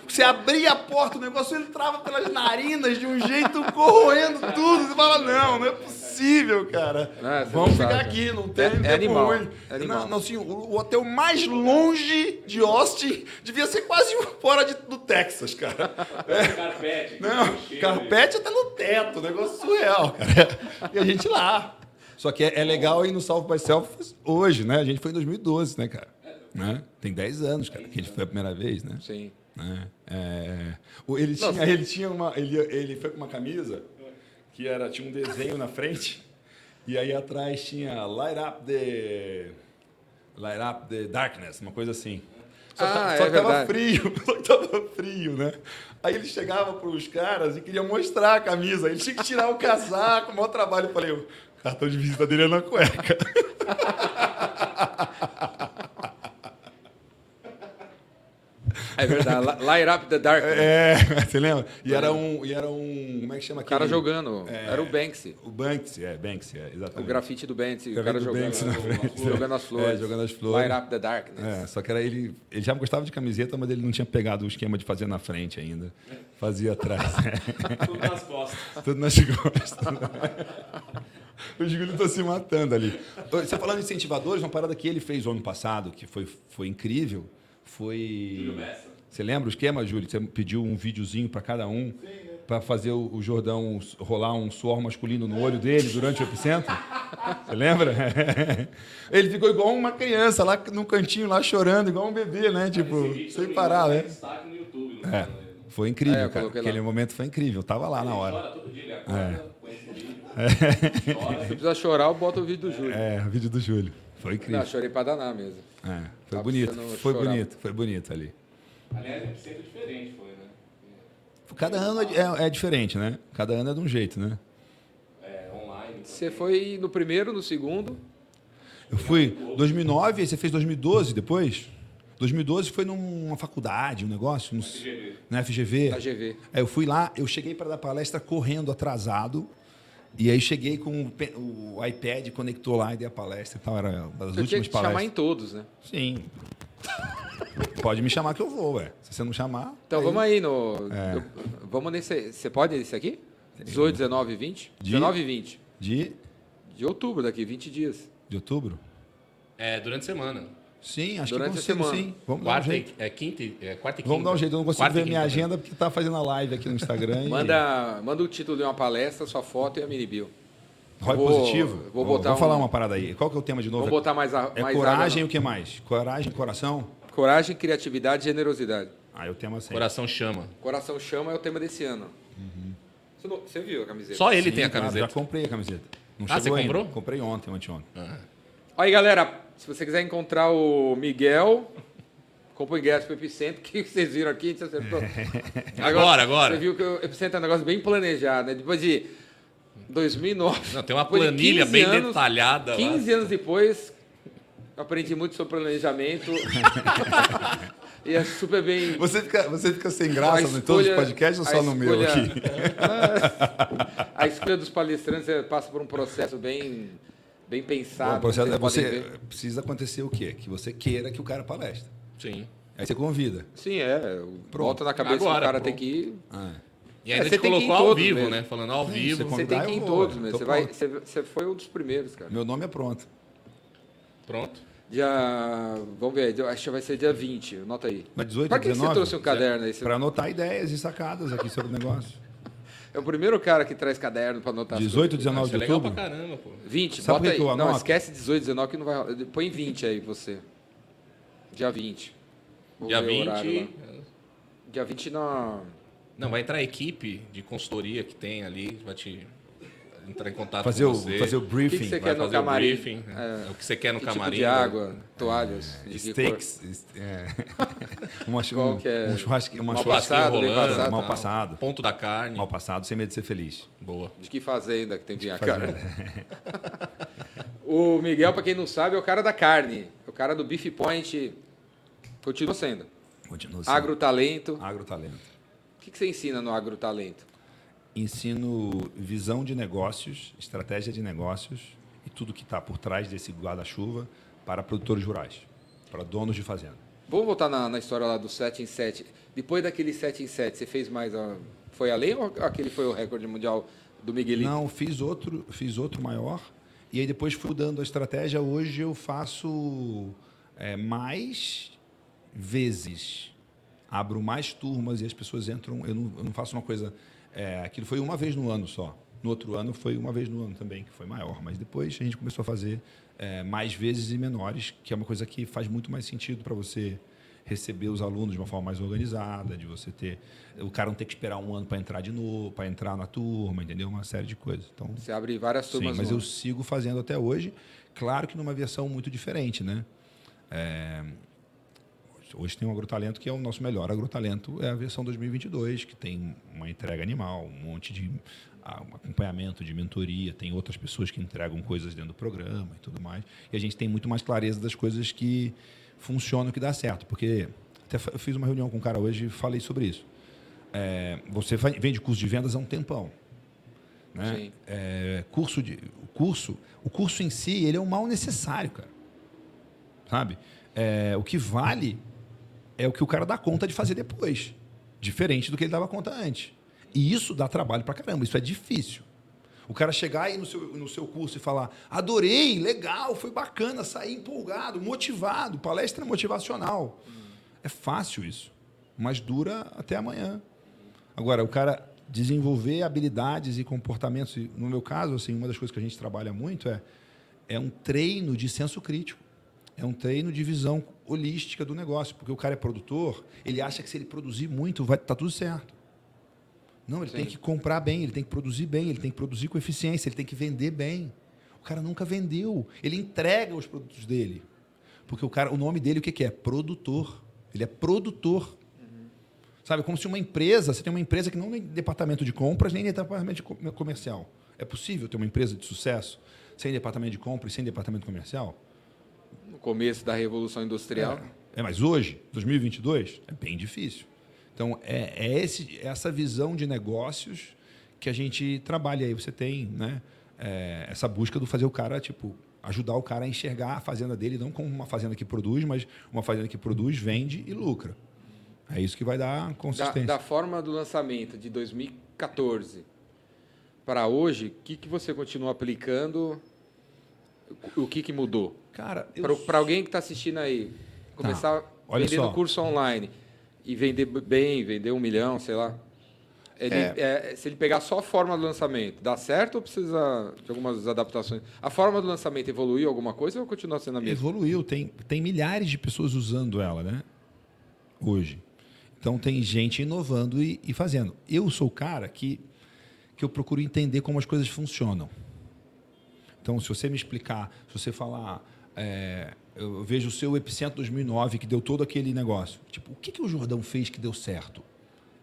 Speaker 2: Você abria a porta, o negócio entrava pelas narinas de um jeito corroendo tudo. Você fala, não, não é possível, cara.
Speaker 1: É,
Speaker 2: Vamos
Speaker 1: não
Speaker 2: ficar
Speaker 1: sabe.
Speaker 2: aqui, não tem
Speaker 1: É- é
Speaker 2: tempo
Speaker 1: animal,
Speaker 2: ruim.
Speaker 1: é animal.
Speaker 2: Não, não, assim, o, o hotel mais longe de Austin devia ser quase fora de- do Texas, cara. *laughs*
Speaker 3: Carpete.
Speaker 2: Não, carpete até no teto, negócio surreal, cara. E a gente lá. Só que é, é legal ir no Salve by Self hoje, né? A gente foi em 2012, né, cara? Né? Tem 10 anos, cara, que a gente foi a primeira vez, né?
Speaker 1: Sim.
Speaker 2: Né? É, o- ele, tinha, ele tinha uma. Ele, ele foi com uma camisa que era, tinha um desenho na frente, e aí atrás tinha Light Up the. Light Up the Darkness, uma coisa assim. Só,
Speaker 1: Ah, é
Speaker 2: só que tava frio, *laughs* só que tava frio, né? Aí ele chegava pros caras e queria mostrar a camisa. Ele tinha que tirar o casaco, o maior trabalho. Eu falei, o cartão de visita dele é na cueca. *laughs*
Speaker 1: É verdade. Li- Light up the dark.
Speaker 2: É, *laughs* você lembra? E era um. E era um. Como é que chama
Speaker 1: O cara
Speaker 2: aquele-
Speaker 1: jogando.
Speaker 2: É.
Speaker 1: Era o Banksy.
Speaker 2: O Banksy, é, Banksy, é, exatamente.
Speaker 1: O grafite do Banksy. O
Speaker 2: Grafite
Speaker 1: cara
Speaker 2: do
Speaker 1: jogando,
Speaker 2: Banksy *laughs* na frente.
Speaker 1: jogando as flores.
Speaker 2: É, jogando as flores.
Speaker 1: Light up the darkness.
Speaker 2: É, só que era ele. Ele já gostava de camiseta, mas ele não tinha pegado o esquema de fazer na frente ainda. Fazia atrás. *laughs*
Speaker 3: Tudo nas costas.
Speaker 2: Tudo nas costas. O Júlio está se matando ali. Você falando de incentivadores, uma parada que ele fez o ano passado, que foi, foi incrível, foi.
Speaker 3: Bessa.
Speaker 2: Você lembra o esquema, Júlio? Você pediu um videozinho para cada um, para fazer o, Jordão rolar um suor masculino no olho dele durante o epicentro? Você lembra? *laughs* Ele ficou igual uma criança lá no cantinho, lá chorando, igual um bebê, né? Tipo, sem parar, né?
Speaker 3: Não
Speaker 2: É,
Speaker 3: é.
Speaker 2: foi incrível,
Speaker 1: É,
Speaker 2: cara.
Speaker 1: lá.
Speaker 2: Aquele momento foi incrível. Eu tava lá na hora.
Speaker 3: Chora todo dia, ele acorda com esse *laughs* vídeo. Chora.
Speaker 1: Se precisar chorar, eu boto o vídeo do Júlio.
Speaker 2: É, o vídeo do Júlio. Foi incrível.
Speaker 1: Não, chorei pra danar mesmo.
Speaker 2: É, foi
Speaker 1: Tá
Speaker 2: bonito. Foi
Speaker 1: chorar.
Speaker 2: bonito, foi bonito ali.
Speaker 3: Aliás, é sempre diferente, foi, né?
Speaker 2: Cada ano é, é- é diferente, né? Cada ano é de um jeito, né?
Speaker 3: É, online.
Speaker 1: Você foi no primeiro, no segundo.
Speaker 2: Eu fui 2009, aí você fez 2012 depois? 2012 foi numa faculdade, um negócio, no,
Speaker 3: FGV.
Speaker 2: na FGV.
Speaker 1: Na GV.
Speaker 2: Aí eu fui lá, eu cheguei para dar palestra correndo, atrasado. E aí cheguei com o, o iPad, conectou lá e dei a palestra e tal. Era uma das
Speaker 1: tinha
Speaker 2: últimas
Speaker 1: que te chamar
Speaker 2: palestras.
Speaker 1: em todos, né?
Speaker 2: Sim. Pode me chamar que eu vou, ué. Se você não chamar.
Speaker 1: Então vamos aí no.
Speaker 2: É.
Speaker 1: eu- vamos nesse. Você pode nesse aqui? 18, 19 e 20?
Speaker 2: De-
Speaker 1: 19 e 20.
Speaker 2: De,
Speaker 1: De outubro, daqui 20 dias.
Speaker 2: de outubro?
Speaker 4: É, durante a semana.
Speaker 2: Sim, acho
Speaker 1: Durante
Speaker 2: que
Speaker 1: a
Speaker 2: consigo,
Speaker 1: semana.
Speaker 2: sim. Vamos dar um
Speaker 4: Quarta
Speaker 2: jeito.
Speaker 4: e, é, quinta e, é, quarta e quinta.
Speaker 2: Vamos dar um jeito. Eu não consigo
Speaker 4: Quarta
Speaker 2: ver minha
Speaker 4: né?
Speaker 2: agenda porque tá fazendo a live aqui no Instagram. e-
Speaker 1: Manda, manda o título de uma palestra, sua foto e a mini bio.
Speaker 2: Roy
Speaker 1: Vou-
Speaker 2: positivo?
Speaker 1: vou botar
Speaker 2: Vamos falar
Speaker 1: um-
Speaker 2: uma parada aí. Qual que é o tema de novo?
Speaker 1: Vamos botar mais a,
Speaker 2: é
Speaker 1: mais
Speaker 2: coragem e o que mais? Coragem, coração?
Speaker 1: Coragem, criatividade e generosidade.
Speaker 2: Ah, é o tema sempre.
Speaker 4: Coração chama.
Speaker 1: Coração chama é o tema desse ano. Você, não- você viu a camiseta?
Speaker 4: Só ele
Speaker 2: Sim,
Speaker 4: tem a camiseta.
Speaker 2: já comprei a camiseta. Não
Speaker 4: Ah,
Speaker 2: chegou
Speaker 4: você
Speaker 2: ainda.
Speaker 4: comprou?
Speaker 2: Comprei ontem, anteontem.
Speaker 4: Ah.
Speaker 1: Aí, galera, se você quiser encontrar o Miguel, compra o ingresso pro Epicentro, que vocês viram aqui, a gente acertou.
Speaker 4: Agora, agora.
Speaker 1: Você viu que o Epicentro é um negócio bem planejado, né? Depois de 2009...
Speaker 4: Não, tem uma
Speaker 1: de
Speaker 4: planilha
Speaker 1: 15
Speaker 4: bem
Speaker 1: anos-
Speaker 4: detalhada lá.
Speaker 1: 15 anos depois, aprendi muito sobre planejamento. *laughs* e é super bem...
Speaker 2: Você fica, você fica sem graça
Speaker 1: A
Speaker 2: em todos os
Speaker 1: escolha-
Speaker 2: podcasts ou só no meu
Speaker 1: escolha-
Speaker 2: aqui? *laughs*
Speaker 1: A escolha dos palestrantes é, passa por um processo bem, bem pensado.
Speaker 2: processo é você
Speaker 1: ver.
Speaker 2: precisa acontecer o quê? Que você queira que o cara palestre.
Speaker 4: Sim.
Speaker 2: Aí você convida.
Speaker 1: Sim, é. Volta na cabeça
Speaker 4: Agora,
Speaker 1: que o cara
Speaker 4: pronto.
Speaker 1: tem que ir.
Speaker 2: Ah,
Speaker 4: E
Speaker 1: É,
Speaker 4: ainda
Speaker 1: você
Speaker 4: colocou ao vivo,
Speaker 1: mesmo.
Speaker 4: né? Falando ao
Speaker 2: Sim,
Speaker 4: vivo.
Speaker 2: você
Speaker 1: Você tem que ir
Speaker 2: eu
Speaker 1: em todos.
Speaker 2: Tô
Speaker 1: Você, vai, você, você foi um dos primeiros, cara.
Speaker 2: Meu nome é pronto.
Speaker 4: Pronto.
Speaker 1: Dia. Vamos ver, acho que vai ser dia 20. Anota aí.
Speaker 2: Mas 18,
Speaker 1: Pra que
Speaker 2: 19?
Speaker 1: você trouxe um caderno aí? Você-
Speaker 2: Para anotar ideias e sacadas aqui sobre o negócio.
Speaker 1: É o primeiro cara que traz caderno pra anotar as
Speaker 2: 18,
Speaker 1: coisas.
Speaker 2: 19
Speaker 4: Isso
Speaker 2: de
Speaker 4: é legal pra
Speaker 2: outubro.
Speaker 4: caramba, pô.
Speaker 1: 20,
Speaker 2: Sabe
Speaker 1: bota
Speaker 2: que
Speaker 1: aí.
Speaker 2: que eu
Speaker 1: Não, esquece 18, 19 que não vai rolar. Põe 20 aí você. Dia 20. Vou
Speaker 4: Dia
Speaker 1: ver o horário
Speaker 4: 20.
Speaker 1: lá. Dia 20 na...
Speaker 4: Não, vai entrar a equipe de consultoria que tem ali, vai te entrar em contato
Speaker 2: Fazer
Speaker 4: com
Speaker 2: o,
Speaker 4: você.
Speaker 2: fazer o
Speaker 1: O que
Speaker 2: briefing.
Speaker 1: que você
Speaker 4: vai
Speaker 1: quer no
Speaker 4: fazer o
Speaker 1: camarim?
Speaker 4: briefing.
Speaker 1: É.
Speaker 4: É. O que você quer no
Speaker 1: Que
Speaker 4: camarim.
Speaker 1: tipo de
Speaker 4: né?
Speaker 1: água, toalhas, cor?
Speaker 2: Steaks. É. *laughs* Uma,
Speaker 1: Qual
Speaker 2: um,
Speaker 1: que é?
Speaker 2: um churrasque, uma
Speaker 1: Mal
Speaker 2: churrasque
Speaker 1: passado,
Speaker 4: rolando,
Speaker 1: passado?
Speaker 2: mal passado.
Speaker 4: Ponto da carne.
Speaker 2: Mal passado, sem medo de ser feliz.
Speaker 4: Boa.
Speaker 1: De que fazenda que tem que vir a
Speaker 2: Fazer-
Speaker 1: carne? *laughs* o Miguel, pra quem não sabe, é o cara da carne. É o cara do Beef Point. Continua sendo.
Speaker 2: Continua sendo.
Speaker 1: Agrotalento.
Speaker 2: Agrotalento.
Speaker 1: O que que você ensina no agrotalento?
Speaker 2: Ensino visão de negócios, estratégia de negócios e tudo que está por trás desse guarda-chuva para produtores rurais, para donos de fazenda.
Speaker 1: Vamos voltar na, na história lá do 7 em 7. Depois daquele 7 em 7, você fez mais. a- Foi além ou aquele foi o recorde mundial do Miguelito?
Speaker 2: Não, fiz outro, fiz outro maior e aí depois fui dando a estratégia. Hoje eu faço é, mais vezes, abro mais turmas e as pessoas entram. Eu não, eu não faço uma coisa. É, aquilo foi uma vez no ano só. No outro ano foi uma vez no ano também, que foi maior. Mas depois a gente começou a fazer é, mais vezes e menores, que é uma coisa que faz muito mais sentido para você receber os alunos de uma forma mais organizada, de você ter o cara não ter que esperar um ano para entrar de novo, para entrar na turma, entendeu? Uma série de coisas. Então,
Speaker 1: Você abre várias
Speaker 2: sim,
Speaker 1: turmas.
Speaker 2: mas
Speaker 1: no
Speaker 2: eu sigo fazendo até hoje, claro que numa versão muito diferente, né? É, Hoje tem um agrotalento que é o nosso melhor agrotalento, é a versão 2022, que tem uma entrega animal, um monte de ah, um acompanhamento de mentoria, tem outras pessoas que entregam coisas dentro do programa e tudo mais. E a gente tem muito mais clareza das coisas que funcionam, que dá certo. Porque até eu fiz uma reunião com um cara hoje e falei sobre isso. É, você vende curso de vendas há um tempão. Né?
Speaker 1: Sim.
Speaker 2: É, curso de, o curso, o curso em si, ele é um mal necessário, cara. Sabe? É, o que vale é o que o cara dá conta de fazer depois, diferente do que ele dava conta antes. E isso dá trabalho pra caramba, isso é difícil. O cara chegar aí no seu, no seu curso e falar: adorei, legal, foi bacana, saí empolgado, motivado, palestra motivacional. É fácil isso, mas dura até amanhã. Agora, o cara desenvolver habilidades e comportamentos, no meu caso, assim, uma das coisas que a gente trabalha muito é, é um treino de senso crítico. É um treino de visão holística do negócio, porque o cara é produtor, ele acha que se ele produzir muito, vai tá tudo certo. Não, ele
Speaker 1: Sim.
Speaker 2: tem que comprar bem, ele tem que produzir bem, ele tem que produzir com eficiência, ele tem que vender bem. O cara nunca vendeu, ele entrega os produtos dele. Porque o cara, o nome dele o que que é? Produtor. Ele é produtor. Sabe, como se uma empresa, você tem uma empresa que não tem departamento de compras nem departamento de co- comercial. É possível ter uma empresa de sucesso sem departamento de compras e sem departamento comercial?
Speaker 1: No começo da Revolução Industrial.
Speaker 2: É, mas hoje, 2022, é bem difícil. Então, é, é esse, essa visão de negócios que a gente trabalha aí. Você tem né, é, essa busca do fazer o cara, tipo, ajudar o cara a enxergar a fazenda dele, não como uma fazenda que produz, mas uma fazenda que produz, vende e lucra. É isso que vai dar
Speaker 1: Da,
Speaker 2: consistência.
Speaker 1: da forma do lançamento de 2014 para hoje, o que, que você continua aplicando? O que, que mudou?
Speaker 2: Cara, eu-
Speaker 1: Para alguém que está assistindo aí, começar
Speaker 2: olha
Speaker 1: vendendo
Speaker 2: só.
Speaker 1: curso online e vender bem, vender um milhão, sei lá. Ele,
Speaker 2: É.
Speaker 1: é, se ele pegar só a forma do lançamento, dá certo ou precisa de algumas adaptações? A forma do lançamento evoluiu alguma coisa ou continua sendo a mesma?
Speaker 2: Evoluiu, tem, tem milhares de pessoas usando ela, né? Hoje. Então tem gente inovando e, e fazendo. Eu sou o cara que, que eu procuro entender como as coisas funcionam. Então, se você me explicar, se você falar, é, eu vejo o seu Epicentro 2009 que deu todo aquele negócio. Tipo, o que, que o Jordão fez que deu certo?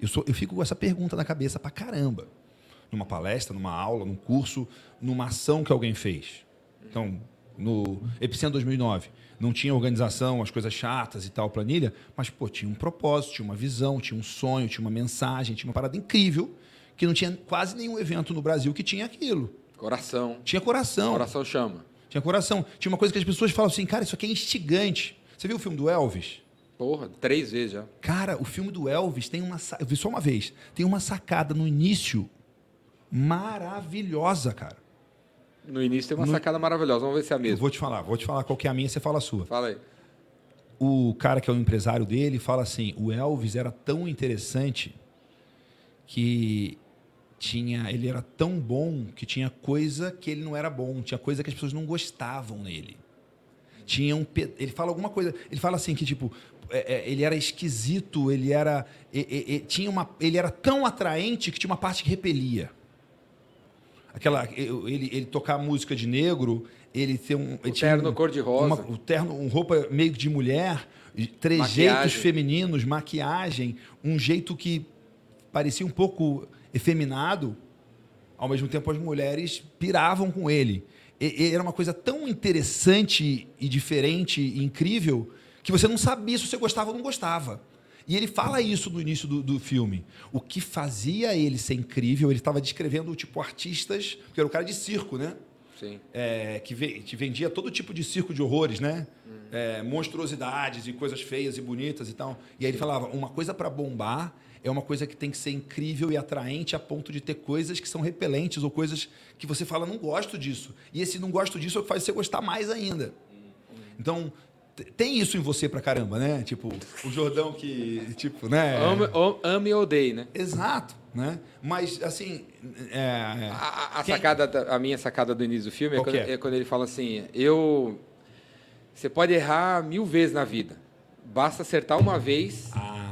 Speaker 2: Eu, sou, eu fico com essa pergunta na cabeça pra caramba. Numa palestra, numa aula, num curso, numa ação que alguém fez. Então, no Epicentro 2009, não tinha organização, as coisas chatas e tal, planilha, mas pô, tinha um propósito, tinha uma visão, tinha um sonho, tinha uma mensagem, tinha uma parada incrível, que não tinha quase nenhum evento no Brasil que tinha aquilo.
Speaker 1: Coração.
Speaker 2: Tinha coração.
Speaker 1: Coração chama.
Speaker 2: Tinha coração. Tinha uma coisa que as pessoas falam assim, cara, isso aqui é instigante. Você viu o filme do Elvis?
Speaker 1: Porra, três vezes já.
Speaker 2: Cara, o filme do Elvis tem uma. Eu vi só uma vez. Tem uma sacada no início maravilhosa, cara.
Speaker 1: No início tem uma
Speaker 2: No-
Speaker 1: sacada maravilhosa. Vamos ver se é a
Speaker 2: Eu
Speaker 1: mesma.
Speaker 2: vou te falar, vou te falar qual que é a minha, você fala a sua.
Speaker 1: Fala aí.
Speaker 2: O cara que é o empresário dele fala assim: o Elvis era tão interessante que tinha, ele era tão bom que tinha coisa que ele não era bom, tinha coisa que as pessoas não gostavam nele. Tinha um, ele fala alguma coisa, ele fala assim que tipo, é, é, ele era esquisito, ele era, tinha uma, ele era tão atraente que tinha uma parte que repelia. Aquela, ele, ele tocar música de negro, ele ter um, ele
Speaker 1: terno
Speaker 2: um-
Speaker 1: cor-de-rosa.
Speaker 2: uma- o terno, um roupa meio que de mulher, trejeitos femininos, maquiagem, um jeito que parecia um pouco efeminado, ao mesmo tempo as mulheres piravam com ele. E- e era uma coisa tão interessante e diferente e incrível que você não sabia se você gostava ou não gostava. E ele fala isso no início do, do filme. O que fazia ele ser incrível, ele estava descrevendo tipo artistas, porque era o cara de circo, né?
Speaker 1: Sim.
Speaker 2: é, que, ve- que vendia todo tipo de circo de horrores, né? É, monstruosidades e coisas feias e bonitas e tal. E aí ele falava: uma coisa para bombar é uma coisa que tem que ser incrível e atraente a ponto de ter coisas que são repelentes ou coisas que você fala, não gosto disso. E esse não gosto disso é o que faz você gostar mais ainda. Então, tem isso em você pra caramba, né? Tipo, o Jordão que, tipo, né?
Speaker 1: Ame, e odeie, né?
Speaker 2: Exato, né? Mas, assim... é,
Speaker 1: A, a- a
Speaker 2: Quem-
Speaker 1: sacada, da- a minha sacada do início do filme é quando,
Speaker 2: é?
Speaker 1: é quando ele fala assim: eu. Você pode errar mil vezes na vida. Basta acertar uma vez.
Speaker 2: Ah,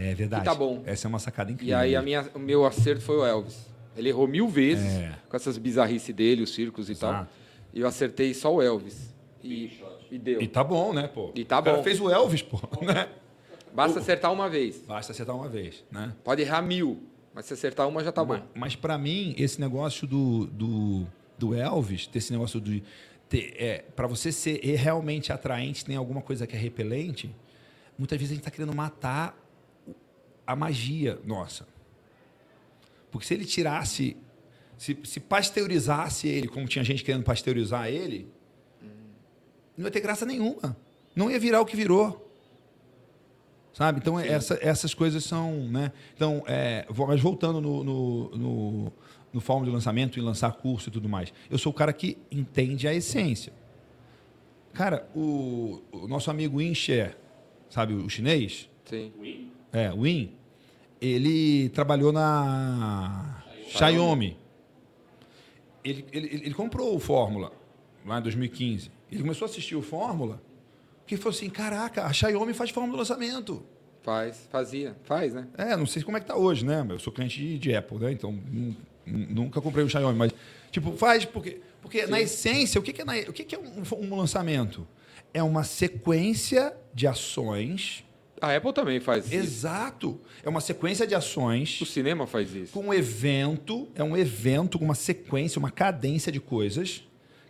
Speaker 2: é verdade.
Speaker 1: E tá bom.
Speaker 2: Essa é uma sacada incrível.
Speaker 1: E aí a minha, o meu acerto foi o Elvis. Ele errou mil vezes
Speaker 2: É.
Speaker 1: com essas bizarrices dele, os circos e tal.
Speaker 2: Exato.
Speaker 1: E eu acertei só o Elvis. E, e deu.
Speaker 2: E tá bom, né, pô?
Speaker 1: E tá
Speaker 2: O cara
Speaker 1: bom.
Speaker 2: fez o Elvis, pô. *laughs* Né?
Speaker 1: Basta acertar uma vez.
Speaker 2: Basta acertar uma vez, né?
Speaker 1: Pode errar mil, mas se acertar uma já tá bom.
Speaker 2: Mas, mas para mim, esse negócio do, do, do Elvis, ter esse negócio de. É, para você ser realmente atraente, tem alguma coisa que é repelente, muitas vezes a gente está querendo matar a magia nossa. Porque se ele tirasse. Se, se pasteurizasse ele, como tinha gente querendo pasteurizar ele, não ia ter graça nenhuma. Não ia virar o que virou. Sabe? Então, essa, essas coisas são. Né? Então, é, mas voltando no, no, no, no forma de lançamento e lançar curso e tudo mais, eu sou o cara que entende a essência. Cara, o, o nosso amigo Inche, sabe, o chinês?
Speaker 1: Sim.
Speaker 2: É, o Win, ele trabalhou na Xiaomi. Ele, ele, ele comprou o Fórmula lá em 2015. Ele começou a assistir o Fórmula, que falou assim: caraca, a Xiaomi faz Fórmula do lançamento.
Speaker 1: Faz, fazia, faz, né?
Speaker 2: É, não sei como é que tá hoje, né? Eu sou cliente de, de Apple, né? Então nu- nu- nunca comprei um Xiaomi, mas tipo faz porque porque na essência o que que é na- o que que é um, um lançamento? É uma sequência de ações.
Speaker 1: A Apple também faz isso.
Speaker 2: Exato. É uma sequência de ações
Speaker 1: O cinema faz isso.
Speaker 2: com um evento, é um evento com uma sequência, uma cadência de coisas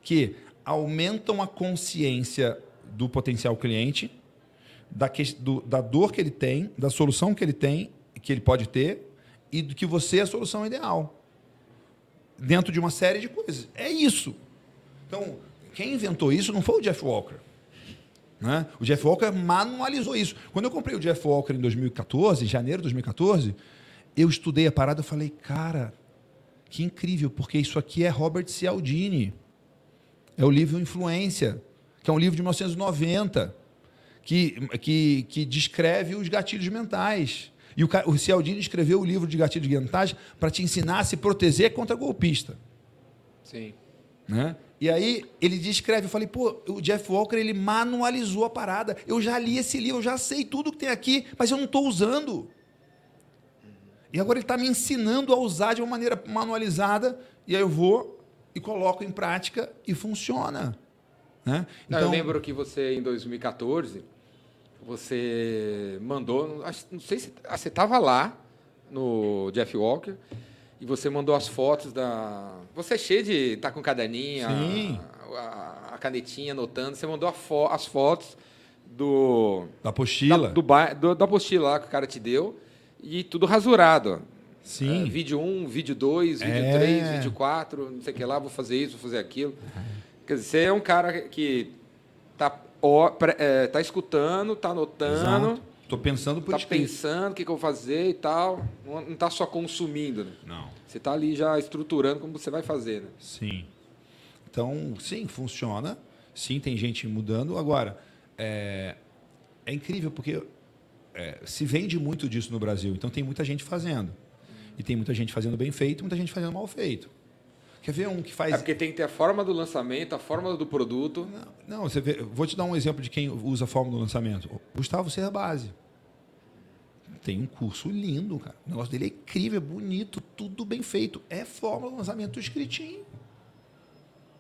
Speaker 2: que aumentam a consciência do potencial cliente, da, que- do- da dor que ele tem, da solução que ele tem, que ele pode ter, e do que você é a solução ideal. Dentro de uma série de coisas. É isso. Então, quem inventou isso não foi o Jeff Walker. Né? O Jeff Walker manualizou isso. Quando eu comprei o Jeff Walker em 2014, em janeiro de 2014, eu estudei a parada e falei, cara, que incrível, porque isso aqui é Robert Cialdini. É o livro Influência, que é um livro de 1990, que, que, que descreve os gatilhos mentais. E o, o Cialdini escreveu o livro de gatilhos mentais para te ensinar a se proteger contra golpista.
Speaker 1: Sim.
Speaker 2: Né? E aí ele descreve, eu falei, pô, o Jeff Walker ele manualizou a parada. Eu já li esse livro, eu já sei tudo que tem aqui, mas eu não estou usando. E agora ele está me ensinando a usar de uma maneira manualizada, e aí eu vou e coloco em prática e funciona. Né?
Speaker 1: Não, eu lembro que você, em 2014, você mandou, não sei se ah, você estava lá no Jeff Walker e você mandou as fotos da. Você é cheio de tá com caderninha,
Speaker 2: Sim.
Speaker 1: a, a canetinha anotando. Você mandou a fo- as fotos do
Speaker 2: da apostila.
Speaker 1: da, do, ba- do- da apostila lá que o cara te deu e tudo rasurado.
Speaker 2: Sim.
Speaker 1: É, vídeo 1, vídeo 2, vídeo
Speaker 2: É.
Speaker 1: 3, vídeo 4, não sei o que lá, vou fazer isso, vou fazer aquilo. Quer dizer, você é um cara que tá, ó, é, tá escutando, tá anotando,
Speaker 2: Estou pensando por
Speaker 1: tá
Speaker 2: escrito.
Speaker 1: pensando o que, que eu vou fazer e tal. Não, não tá só consumindo. Né?
Speaker 2: Não.
Speaker 1: Você tá ali já estruturando como você vai fazer. Né?
Speaker 2: Sim. Então, sim, funciona. Sim, tem gente mudando. Agora, é, é incrível porque é, se vende muito disso no Brasil. Então, tem muita gente fazendo. E tem muita gente fazendo bem feito, muita gente fazendo mal feito. Quer ver um que faz.
Speaker 1: É porque tem que ter a forma do lançamento, a forma do produto.
Speaker 2: Não, não, você vê, vou te dar um exemplo de quem usa a forma do lançamento. Gustavo Cerbasi. Tem um curso lindo, cara. O negócio dele é incrível, é bonito, tudo bem feito. É forma do lançamento escritinho.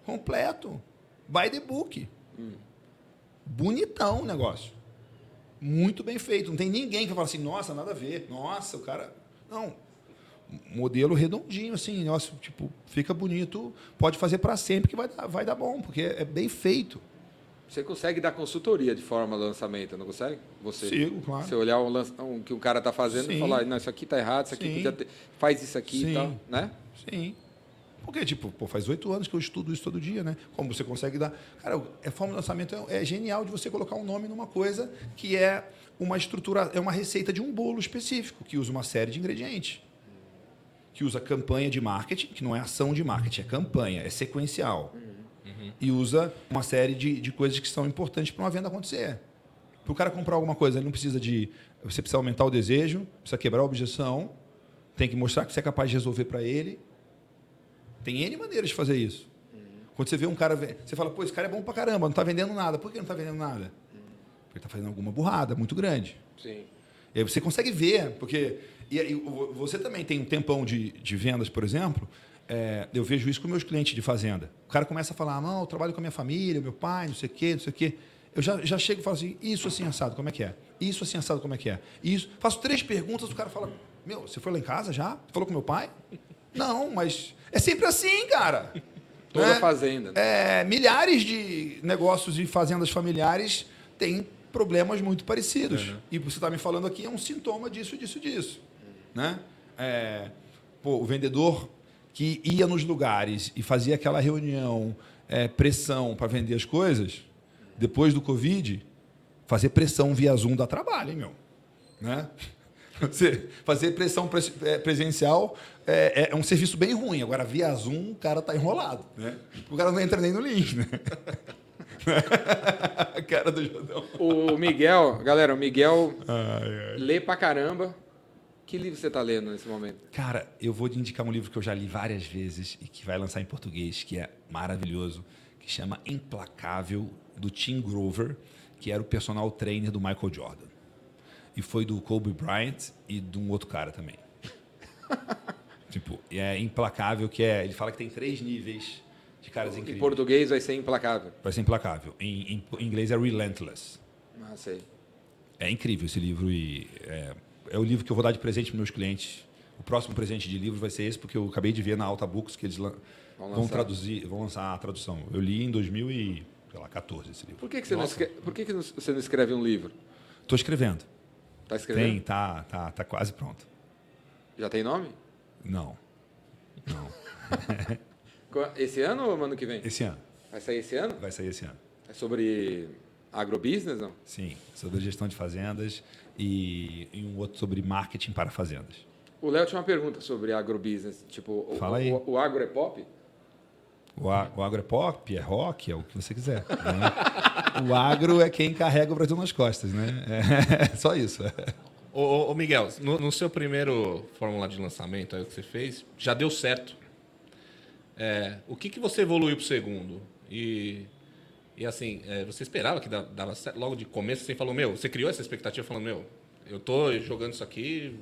Speaker 2: Completo. By the book. Bonitão o negócio. Muito bem feito. Não tem ninguém que fala assim, nossa, nada a ver. Nossa, o cara. Não. Modelo redondinho, assim, nossa, tipo, fica bonito, pode fazer para sempre que vai dar, vai dar bom, porque é bem feito.
Speaker 1: Você consegue dar consultoria de forma de lançamento, não consegue? Você,
Speaker 2: Sigo, claro.
Speaker 1: Você olhar o, o que o cara está fazendo e
Speaker 2: Sim.
Speaker 1: falar, não, isso aqui está errado, isso aqui
Speaker 2: Sim.
Speaker 1: podia ter, faz isso aqui
Speaker 2: Sim.
Speaker 1: e tal, né?
Speaker 2: Sim. Porque, tipo, pô, faz oito anos que eu estudo isso todo dia, né? Como você consegue dar. Cara, a forma de lançamento é, é genial de você colocar um nome numa coisa que é uma estrutura, é uma receita de um bolo específico, que usa uma série de ingredientes. Que usa campanha de marketing, que não é ação de marketing, é campanha, é sequencial. E usa uma série de, de coisas que são importantes para uma venda acontecer. Para o cara comprar alguma coisa, ele não precisa de. Você precisa aumentar o desejo, precisa quebrar a objeção, tem que mostrar que você é capaz de resolver para ele. Tem N maneiras de fazer isso. Quando você vê um cara, você fala, pô, esse cara é bom pra caramba, não está vendendo nada. Por que não está vendendo nada? Porque está fazendo alguma burrada muito grande.
Speaker 1: Sim.
Speaker 2: E aí você consegue ver, porque. E, aí vo- você também tem um tempão de, de vendas, por exemplo. é, eu vejo isso com meus clientes de fazenda. O cara começa a falar, não, eu trabalho com a minha família, meu pai, não sei o quê, não sei o quê. Eu já, já chego e falo assim, isso assim assado, como é que é? Isso assim assado, como é que é? Isso. Faço três perguntas, o cara fala, meu, você foi lá em casa já? Falou com meu pai? Não, mas é sempre assim, cara.
Speaker 1: Toda
Speaker 2: Né?
Speaker 1: fazenda. né?
Speaker 2: É, milhares de negócios e fazendas familiares têm problemas muito parecidos. E você está me falando aqui é um sintoma disso, disso, disso. Né? É, pô, o vendedor que ia nos lugares e fazia aquela reunião, é, pressão para vender as coisas, depois do Covid, fazer pressão via Zoom dá trabalho, hein, meu? Né? *laughs* Você fazer pressão pres- é, presencial é, é um serviço bem ruim. Agora, via Zoom, o cara tá enrolado. Né? O cara não entra nem no link. Né? *laughs* Cara do Jordão.
Speaker 1: O Miguel, galera, o Miguel lê pra caramba. Que livro você está lendo nesse momento?
Speaker 2: Cara, eu vou te indicar um livro que eu já li várias vezes e que vai lançar em português, que é maravilhoso, que chama Implacável, do Tim Grover, que era o personal trainer do Michael Jordan. E foi do Kobe Bryant e de um outro cara também. *laughs* tipo, é implacável, que é. Ele fala que tem três níveis de caras
Speaker 1: Em
Speaker 2: incríveis.
Speaker 1: português vai ser implacável.
Speaker 2: Vai ser implacável. Em, em- em inglês é relentless.
Speaker 1: Ah, sei.
Speaker 2: É incrível esse livro e é, é o livro que eu vou dar de presente para meus clientes. O próximo presente de livro vai ser esse, porque eu acabei de ver na Alta Books que eles
Speaker 1: Vão
Speaker 2: vão, traduzir, vão lançar a tradução. Eu li em 2014 esse livro.
Speaker 1: Por que, que, você, não escreve, por que, que você não escreve um livro?
Speaker 2: Estou escrevendo.
Speaker 1: Tá
Speaker 2: Tem,
Speaker 1: escrevendo?
Speaker 2: tá, tá, tá quase pronto.
Speaker 1: Já tem nome?
Speaker 2: Não. Não. *laughs*
Speaker 1: Esse ano ou ano que vem?
Speaker 2: Esse ano.
Speaker 1: Vai sair esse ano?
Speaker 2: Vai sair esse ano.
Speaker 1: É sobre agrobusiness, não?
Speaker 2: Sim. Sobre gestão de fazendas e, e um outro sobre marketing para fazendas.
Speaker 1: O Léo tinha uma pergunta sobre agrobusiness. Tipo, o-
Speaker 2: Fala aí.
Speaker 1: O, o agro é pop?
Speaker 2: O, a- o agro é pop, é rock, é o que você quiser. né? o agro é quem carrega o Brasil nas costas, né? É *laughs* só isso.
Speaker 4: Ô, ô, ô, Miguel, no, no seu primeiro fórmula de lançamento aí que você fez, já deu certo. É, o que, que você evoluiu para o segundo? E, e assim, é, você esperava que da- dava certo? Logo de começo você falou, meu, você criou essa expectativa falando, meu, eu tô jogando isso aqui,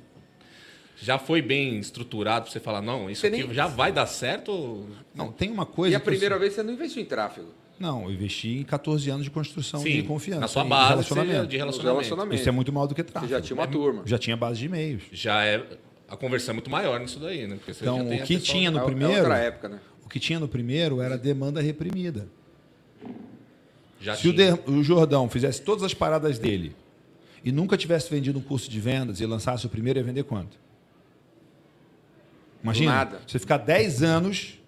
Speaker 4: já foi bem estruturado para você falar, não, isso
Speaker 1: Você
Speaker 4: aqui
Speaker 1: nem-
Speaker 4: já vai dar certo?
Speaker 2: Não, tem uma coisa.
Speaker 1: E a
Speaker 2: que eu
Speaker 1: primeira vez você não investiu em tráfego?
Speaker 2: Não, eu investi em 14 anos de construção de confiança.
Speaker 4: na sua base
Speaker 2: relacionamento.
Speaker 4: de relacionamento.
Speaker 2: Isso é muito mal do que
Speaker 1: Você
Speaker 2: tráfego.
Speaker 1: já tinha uma turma.
Speaker 2: Já tinha base de e-mails.
Speaker 4: Já é, a conversão é muito maior nisso daí, né? Porque você
Speaker 2: Então,
Speaker 4: já tem
Speaker 2: o que tinha no
Speaker 1: É- é
Speaker 2: primeiro-
Speaker 1: outra época, né?
Speaker 2: O que tinha no primeiro era demanda reprimida.
Speaker 4: Já
Speaker 2: Se o, o Jordão fizesse todas as paradas dele e nunca tivesse vendido um curso de vendas e lançasse o primeiro, ia vender quanto? Imagina,
Speaker 1: nada.
Speaker 2: você ficar 10 anos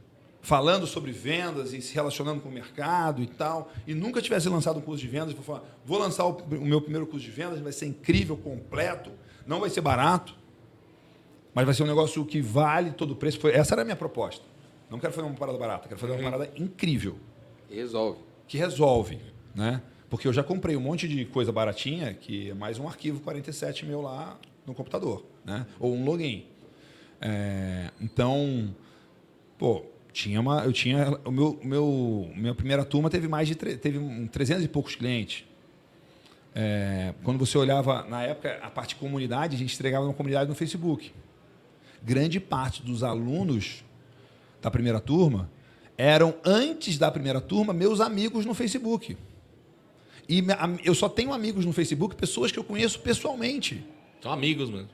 Speaker 2: falando sobre vendas e se relacionando com o mercado e tal, e nunca tivesse lançado um curso de vendas, for falar, vou lançar o, o meu primeiro curso de vendas, vai ser incrível, completo, não vai ser barato, mas vai ser um negócio que vale todo o preço. Essa era a minha proposta. Não quero fazer uma parada barata, quero fazer uma parada incrível
Speaker 1: resolve.
Speaker 2: Que resolve, né? Porque eu já comprei um monte de coisa baratinha que é mais um arquivo 47 meu lá no computador, né? Ou um login. É, então, pô, tinha uma, eu tinha o meu, meu minha primeira turma teve mais de teve um 300 e poucos clientes. É, quando você olhava na época a parte de comunidade, a gente entregava uma comunidade no Facebook. Grande parte dos alunos da primeira turma eram antes da primeira turma meus amigos no Facebook. E eu só tenho amigos no Facebook, pessoas que eu conheço pessoalmente.
Speaker 4: São amigos, mano.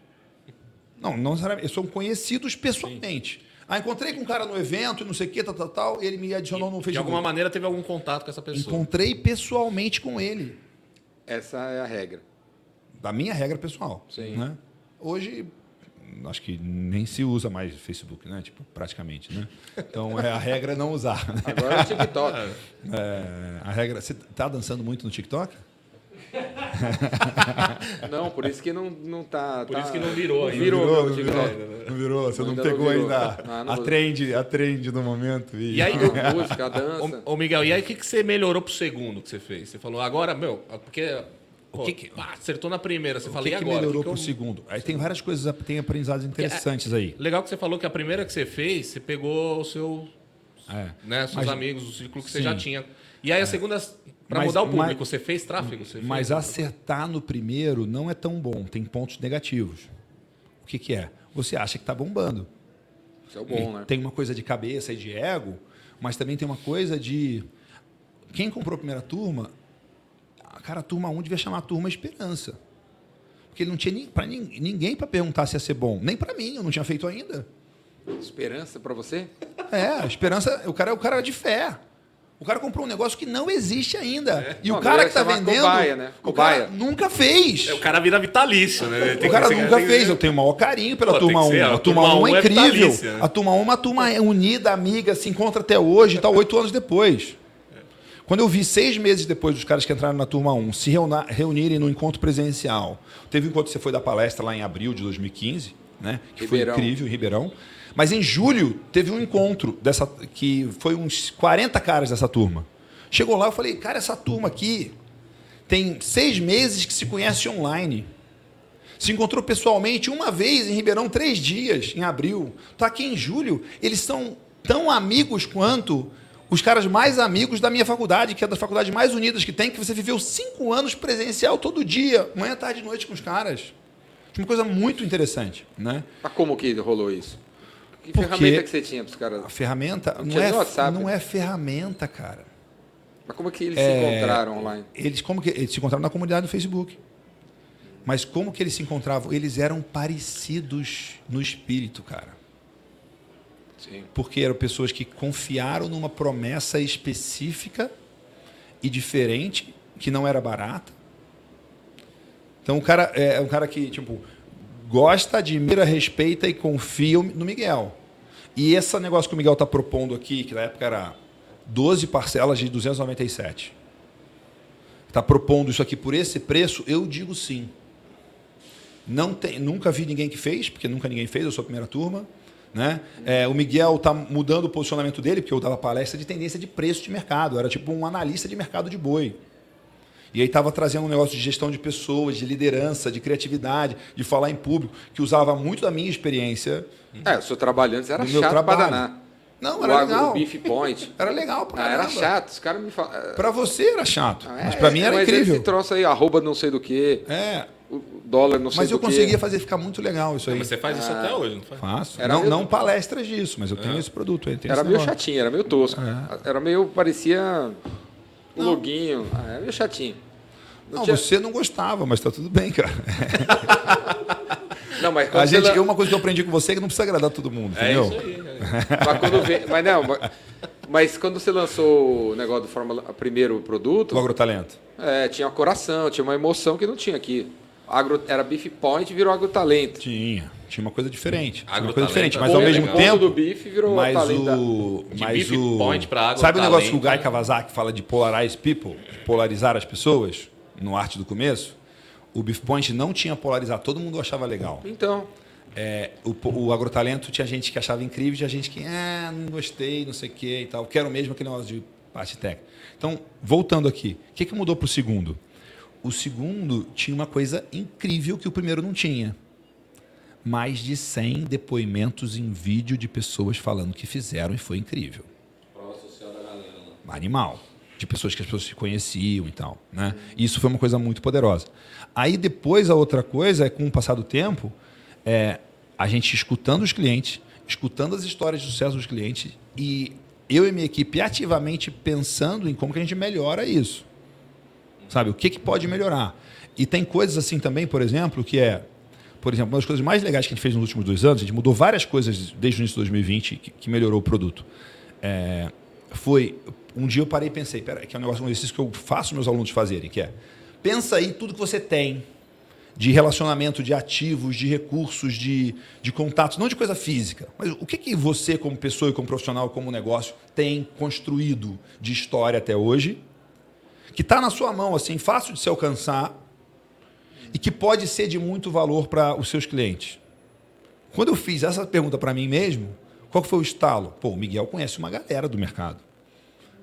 Speaker 2: Não, não necessariamente. São conhecidos pessoalmente. Ah, encontrei com um cara no evento e não sei o que, tal, tal, tal, e ele me adicionou no
Speaker 4: De
Speaker 2: Facebook.
Speaker 4: alguma maneira teve algum contato com essa pessoa.
Speaker 2: Encontrei pessoalmente com ele.
Speaker 1: Essa é a regra.
Speaker 2: Da minha regra pessoal.
Speaker 1: Sim.
Speaker 2: Né? Hoje, acho que nem se usa mais Facebook, né? Tipo, praticamente, né? Então, é a regra é não usar. né?
Speaker 1: Agora é o TikTok.
Speaker 2: É, a regra... Você tá dançando muito no TikTok?
Speaker 1: Não, por isso que não, não tá.
Speaker 4: Por
Speaker 1: tá-
Speaker 4: isso que não virou ainda.
Speaker 1: virou,
Speaker 2: não
Speaker 1: meu
Speaker 2: virou,
Speaker 1: TikTok.
Speaker 2: não virou. Você não,
Speaker 1: Ainda não
Speaker 2: pegou
Speaker 1: virou.
Speaker 2: ainda
Speaker 1: Ah, não
Speaker 2: a, trend, a trend do momento.
Speaker 4: E aí, *laughs*
Speaker 1: A música, a dança.
Speaker 4: Ô, ô, Miguel, e aí o que, que você melhorou pro segundo que você fez? Você falou, agora, meu, porque. Pô,
Speaker 2: que que-
Speaker 4: pá, acertou na primeira, você
Speaker 2: O
Speaker 4: falou,
Speaker 2: que,
Speaker 4: e
Speaker 2: que
Speaker 4: agora?
Speaker 2: melhorou
Speaker 4: O que
Speaker 2: pro
Speaker 4: que eu-
Speaker 2: segundo? Aí tem várias coisas, tem aprendizados interessantes aí.
Speaker 4: Legal que você falou que a primeira que você fez, você pegou o seu,
Speaker 2: É.
Speaker 4: né, seus
Speaker 2: Mas-
Speaker 4: amigos, o ciclo que você
Speaker 2: Sim.
Speaker 4: já tinha. E aí a segunda, pra
Speaker 2: Mas-
Speaker 4: mudar o público,
Speaker 2: mas-
Speaker 4: você fez tráfego? Você
Speaker 2: Mas
Speaker 4: fez...
Speaker 2: acertar no primeiro não é tão bom, tem pontos negativos. O que, que é? Você acha que está bombando.
Speaker 1: Isso é o bom, né?
Speaker 2: Tem uma coisa de cabeça e de ego, mas também tem uma coisa de. Quem comprou a primeira turma, cara, a turma 1 devia chamar a turma Esperança. Porque ele não tinha ni, pra nin- ninguém para perguntar se ia ser bom. Nem para mim, eu não tinha feito ainda.
Speaker 1: Esperança pra você?
Speaker 2: É, esperança, o cara é o cara de fé. O cara comprou um negócio que não existe ainda. E
Speaker 1: Não,
Speaker 2: o cara que está vendendo.
Speaker 1: cobaia, né?
Speaker 2: O cara
Speaker 1: Cobaia.
Speaker 2: nunca fez.
Speaker 4: É, O cara vira vitalício, né? Tem
Speaker 2: O cara
Speaker 4: que-
Speaker 2: nunca
Speaker 4: que-
Speaker 2: fez. Eu tenho o maior carinho pela
Speaker 4: Pô,
Speaker 2: turma
Speaker 4: que
Speaker 2: 1.
Speaker 4: ser,
Speaker 2: A,
Speaker 4: a
Speaker 2: turma
Speaker 4: turma
Speaker 2: 1
Speaker 4: um
Speaker 2: é
Speaker 4: é
Speaker 2: incrível.
Speaker 4: né?
Speaker 2: A turma 1 é uma turma unida, amiga, se encontra até hoje, tal, oito anos depois. Quando eu vi seis meses depois dos caras que entraram na turma 1 se reunirem no encontro presencial, teve um encontro que você foi dar palestra lá em abril de 2015, né? Que
Speaker 1: Ribeirão.
Speaker 2: foi incrível, em Ribeirão. Mas em julho teve um encontro dessa que foi uns 40 caras dessa turma. Chegou lá, eu falei, cara, essa turma aqui tem seis meses que se conhece online. Se encontrou pessoalmente uma vez em Ribeirão, três dias, em abril. Está aqui em julho. Eles são tão amigos quanto os caras mais amigos da minha faculdade, que é das faculdades mais unidas que tem, que você viveu cinco anos presencial todo dia, manhã, tarde e noite com os caras. Uma coisa muito interessante, né?
Speaker 1: Mas como que rolou isso? Que
Speaker 2: Porque-
Speaker 1: ferramenta que você tinha pros
Speaker 2: A
Speaker 1: caras?
Speaker 2: ferramenta não,
Speaker 1: tinha
Speaker 2: é,
Speaker 1: WhatsApp.
Speaker 2: não é ferramenta, cara.
Speaker 1: Mas como que eles
Speaker 2: É,
Speaker 1: se encontraram online?
Speaker 2: Eles como que eles se encontraram na comunidade do Facebook. Mas como que eles se encontravam? Eles eram parecidos no espírito, cara.
Speaker 1: Sim.
Speaker 2: Porque eram pessoas que confiaram numa promessa específica e diferente, que não era barata. Então o cara é um cara que, tipo, gosta, admira, respeita e confia no Miguel. E esse negócio que o Miguel está propondo aqui, que na época era 12 parcelas de 297. Está propondo isso aqui por esse preço, eu digo sim. Não tem, nunca vi ninguém que fez, porque nunca ninguém fez, eu sou a primeira turma. Né? É, o Miguel está mudando o posicionamento dele, porque eu dava palestra de tendência de preço de mercado, eu era tipo um analista de mercado de boi. E aí estava trazendo um negócio de gestão de pessoas, de liderança, de criatividade, de falar em público, que usava muito da minha experiência.
Speaker 1: É, o seu trabalho antes era chato pra
Speaker 2: trabalho.
Speaker 1: danar.
Speaker 2: Não,
Speaker 1: o
Speaker 2: era
Speaker 1: agro
Speaker 2: legal.
Speaker 1: Beef Point. *laughs*
Speaker 2: Era legal pra
Speaker 1: Ah, era chato. Os caras me.
Speaker 2: Para você era chato,
Speaker 1: Ah,
Speaker 2: mas
Speaker 1: é,
Speaker 2: para mim era
Speaker 1: mas
Speaker 2: incrível.
Speaker 1: Esse troço aí, arroba não sei do que,
Speaker 2: É,
Speaker 1: o dólar não sei
Speaker 2: mas eu conseguia fazer ficar muito legal isso aí.
Speaker 4: Mas você faz isso até hoje, não faz?
Speaker 2: Faço.
Speaker 1: Era
Speaker 2: Não,
Speaker 1: meio-
Speaker 2: não palestras disso, mas eu tenho esse produto aí. tenho
Speaker 1: Era
Speaker 2: esse
Speaker 1: meio
Speaker 2: negócio.
Speaker 1: chatinho, era meio tosco. Era meio, parecia um loguinho. Ah, era meio chatinho. Não,
Speaker 2: Não,
Speaker 1: tinha-
Speaker 2: você não gostava, mas tá tudo bem, cara. *laughs*
Speaker 1: não, mas
Speaker 2: A gente,
Speaker 1: lan-
Speaker 2: uma coisa que eu aprendi com você é que não precisa agradar todo mundo,
Speaker 4: É
Speaker 2: entendeu?
Speaker 4: isso aí. é. *laughs*
Speaker 1: Mas, quando vem- mas não, mas, mas quando você lançou o negócio do Fórmula, primeiro produto,
Speaker 2: O agrotalento.
Speaker 1: é, tinha coração, tinha uma emoção que não tinha aqui. Agro, era Beef Point e virou agrotalento.
Speaker 2: Tinha. Tinha uma coisa diferente. Tinha uma coisa diferente, mas ao
Speaker 4: é
Speaker 2: mesmo
Speaker 4: legal.
Speaker 2: tempo.
Speaker 1: do bife virou
Speaker 2: Mas
Speaker 1: talento da-
Speaker 2: o.
Speaker 4: De
Speaker 2: Mas
Speaker 4: beef
Speaker 2: o
Speaker 4: point pra agrotalento.
Speaker 2: Sabe o negócio que o Guy Kawasaki fala de polarize people? De polarizar as pessoas? No arte do começo? O Beef Point não tinha polarizado, todo mundo achava legal.
Speaker 1: Então,
Speaker 2: É, o, o agrotalento tinha gente que achava incrível, tinha gente que, ah, não gostei, não sei o quê e tal. Quero mesmo aquele negócio de parte técnica. Então, voltando aqui, o que, que mudou para o segundo? O segundo tinha uma coisa incrível que o primeiro não tinha. mais de 100 depoimentos em vídeo de pessoas falando que fizeram e foi incrível.
Speaker 3: Prova social da galera lá.
Speaker 2: Animal. De pessoas que as pessoas se conheciam e tal. Né? Isso foi uma coisa muito poderosa. Aí depois a outra coisa é, com o passar do tempo, é a gente escutando os clientes, escutando as histórias de sucesso dos clientes e eu e minha equipe ativamente pensando em como que a gente melhora isso. Sabe? O que, que pode melhorar? E tem coisas assim também, por exemplo, que é por exemplo, uma das coisas mais legais que a gente fez nos últimos dois anos, a gente mudou várias coisas desde o início de 2020 que, que melhorou o produto. É, foi, um dia eu parei e pensei, pera, que é um negócio, um exercício que eu faço meus alunos fazerem, que é, pensa aí tudo que você tem de relacionamento, de ativos, de recursos, de, de contatos, não de coisa física, mas o que, que você, como pessoa e como profissional, como negócio, tem construído de história até hoje, que está na sua mão, assim, fácil de se alcançar, e que pode ser de muito valor para os seus clientes. Quando eu fiz essa pergunta para mim mesmo, qual foi o estalo? Pô, o Miguel conhece uma galera do mercado.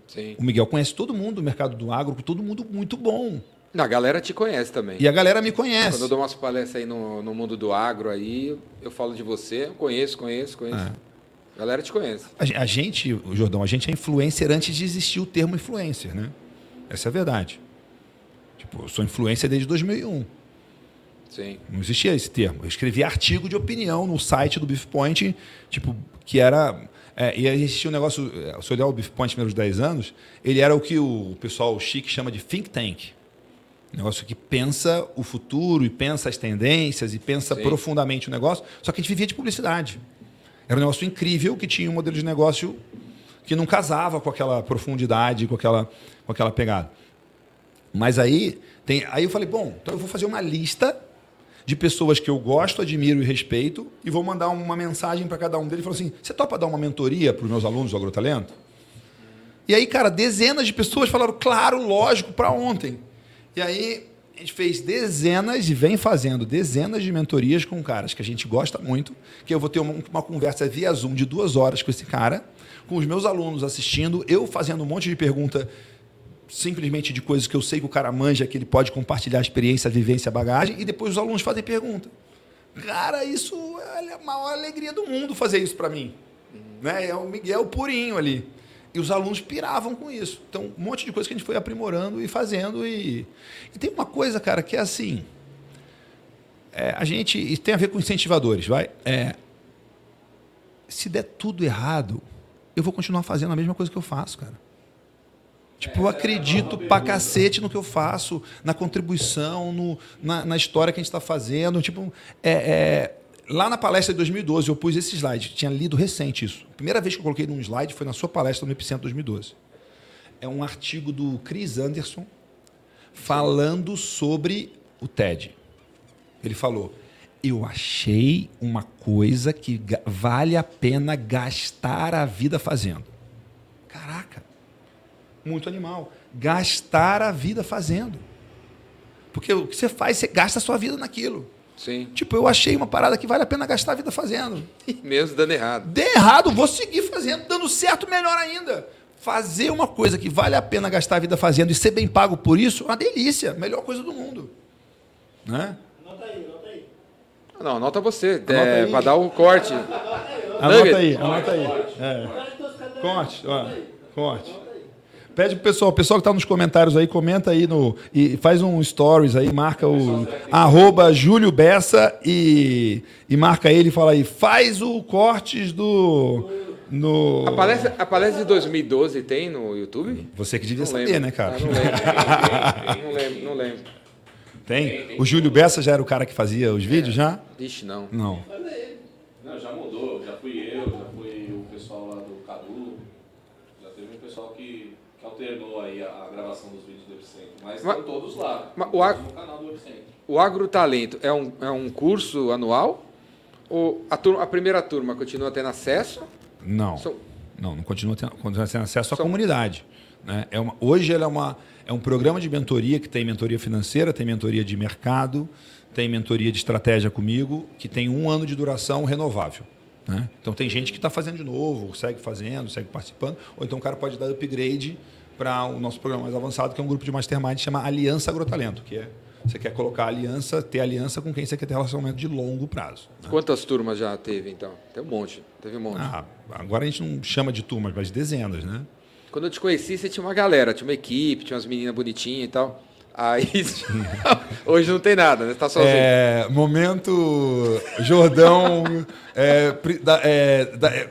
Speaker 1: Sim.
Speaker 2: O Miguel conhece todo mundo do mercado do agro, todo mundo muito bom.
Speaker 1: A galera te conhece também.
Speaker 2: E a galera me conhece.
Speaker 1: Quando eu dou umas palestras aí no, no mundo do agro aí, eu falo de você, eu conheço, conheço, conheço.
Speaker 2: É.
Speaker 1: A galera te conhece.
Speaker 2: A a gente, o Jordão, a gente é influencer antes de existir o termo influencer, né? Essa é a verdade. Tipo, eu sou influencer desde 2001.
Speaker 1: Sim.
Speaker 2: Não existia esse termo. Eu escrevi artigo de opinião no site do Beef Point, tipo, que era. É, e aí existia um negócio. é, Se olhar o Beef Point nos primeiros 10 anos, ele era o que o pessoal chique chama de think tank. Um negócio que pensa o futuro e pensa as tendências e pensa
Speaker 1: Sim.
Speaker 2: profundamente o negócio. Só que a gente vivia de publicidade. Era um negócio incrível que tinha um modelo de negócio que não casava com aquela profundidade, com aquela, com aquela pegada. Mas aí, tem, aí eu falei, bom, então eu vou fazer uma lista de pessoas que eu gosto, admiro e respeito e vou mandar uma mensagem para cada um deles. Falou assim, você topa dar uma mentoria para os meus alunos do Agrotalento? E aí, cara, dezenas de pessoas falaram, claro, lógico, para ontem. E aí, a gente fez dezenas e vem fazendo dezenas de mentorias com caras que a gente gosta muito, que eu vou ter uma, uma conversa via Zoom de duas horas com esse cara, com os meus alunos assistindo, eu fazendo um monte de pergunta simplesmente de coisas que eu sei que o cara manja, que ele pode compartilhar a experiência, a vivência, a bagagem, e depois os alunos fazem pergunta. Cara, isso é a maior alegria do mundo fazer isso para mim. Né? É o Miguel purinho ali. E os alunos piravam com isso. Então, um monte de coisa que a gente foi aprimorando e fazendo. E, e tem uma coisa, cara, que é assim. é, a gente. Isso tem a ver com incentivadores, vai. É, se der tudo errado, eu vou continuar fazendo a mesma coisa que eu faço, cara. Tipo, eu acredito pra cacete no que eu faço, na contribuição, no, na, na história que a gente está fazendo. Tipo, é, é, lá na palestra de 2012, eu pus esse slide. Tinha lido recente isso. A primeira vez que eu coloquei num slide foi na sua palestra no Epicentro 2012. É um artigo do Chris Anderson falando sobre o TED. Ele falou: Eu achei uma coisa que vale a pena gastar a vida fazendo. Caraca, muito animal. Gastar a vida fazendo. Porque o que você faz, você gasta a sua vida naquilo.
Speaker 1: Sim.
Speaker 2: Tipo, eu achei uma parada que vale a pena gastar a vida fazendo. *laughs*
Speaker 1: Mesmo dando errado.
Speaker 2: Dê errado, vou seguir fazendo, dando certo, melhor ainda. Fazer uma coisa que vale a pena gastar a vida fazendo e ser bem pago por isso, uma delícia, melhor coisa do mundo. Né?
Speaker 1: Não, anota você.
Speaker 2: Anota
Speaker 1: é, pra dar o corte.
Speaker 2: Anota aí, anota aí. É. Corte, ó, corte. Pede pro pessoal, o pessoal que está nos comentários aí, comenta aí no. E faz um stories aí, marca o. Arroba Júlio Bessa e, e marca ele e fala aí, faz o cortes do. No...
Speaker 1: A palestra, a palestra de 2012 tem no YouTube?
Speaker 2: Você que devia
Speaker 1: Não
Speaker 2: saber,
Speaker 1: lembro.
Speaker 2: né, cara?
Speaker 1: Ah, não lembro. não lembro, não lembro.
Speaker 2: Tem? O Júlio Bessa já era o cara que fazia os vídeos já?
Speaker 1: Vixe, não.
Speaker 2: Não.
Speaker 3: Não, já mudou, já fui eu, já foi o pessoal lá do Cadu, já teve um pessoal que, que alternou aí a, a gravação dos vídeos do Epicentro, mas
Speaker 1: Mas-
Speaker 3: estão todos lá,
Speaker 1: mas o
Speaker 3: todos
Speaker 1: a-
Speaker 3: no canal do Epicentro.
Speaker 1: O Agrotalento é um, é um curso anual? Ou a, turma- a primeira turma continua tendo acesso?
Speaker 2: Não.
Speaker 1: São-
Speaker 2: Não, não continua tendo, continua tendo acesso à
Speaker 1: São-
Speaker 2: comunidade. Né? É uma, hoje ela é, uma, é um programa de mentoria que tem mentoria financeira, tem mentoria de mercado, tem mentoria de estratégia comigo, que tem um ano de duração renovável. né? Então tem gente que está fazendo de novo, segue fazendo, segue participando, ou então o cara pode dar upgrade para o nosso programa mais avançado, que é um grupo de mastermind que chama Aliança Agrotalento, que é Você quer colocar aliança, ter aliança com quem você quer ter relacionamento de longo prazo. né?
Speaker 1: Quantas turmas já teve, então? Tem um monte. Teve um monte.
Speaker 2: Ah, agora a gente não chama de turmas, mas de dezenas, né?
Speaker 1: Quando eu te conheci, você tinha uma galera, tinha uma equipe, tinha umas meninas bonitinhas e tal. Aí *laughs* hoje não tem nada, né? Tá sozinho.
Speaker 2: É, momento Jordão. É, é, é-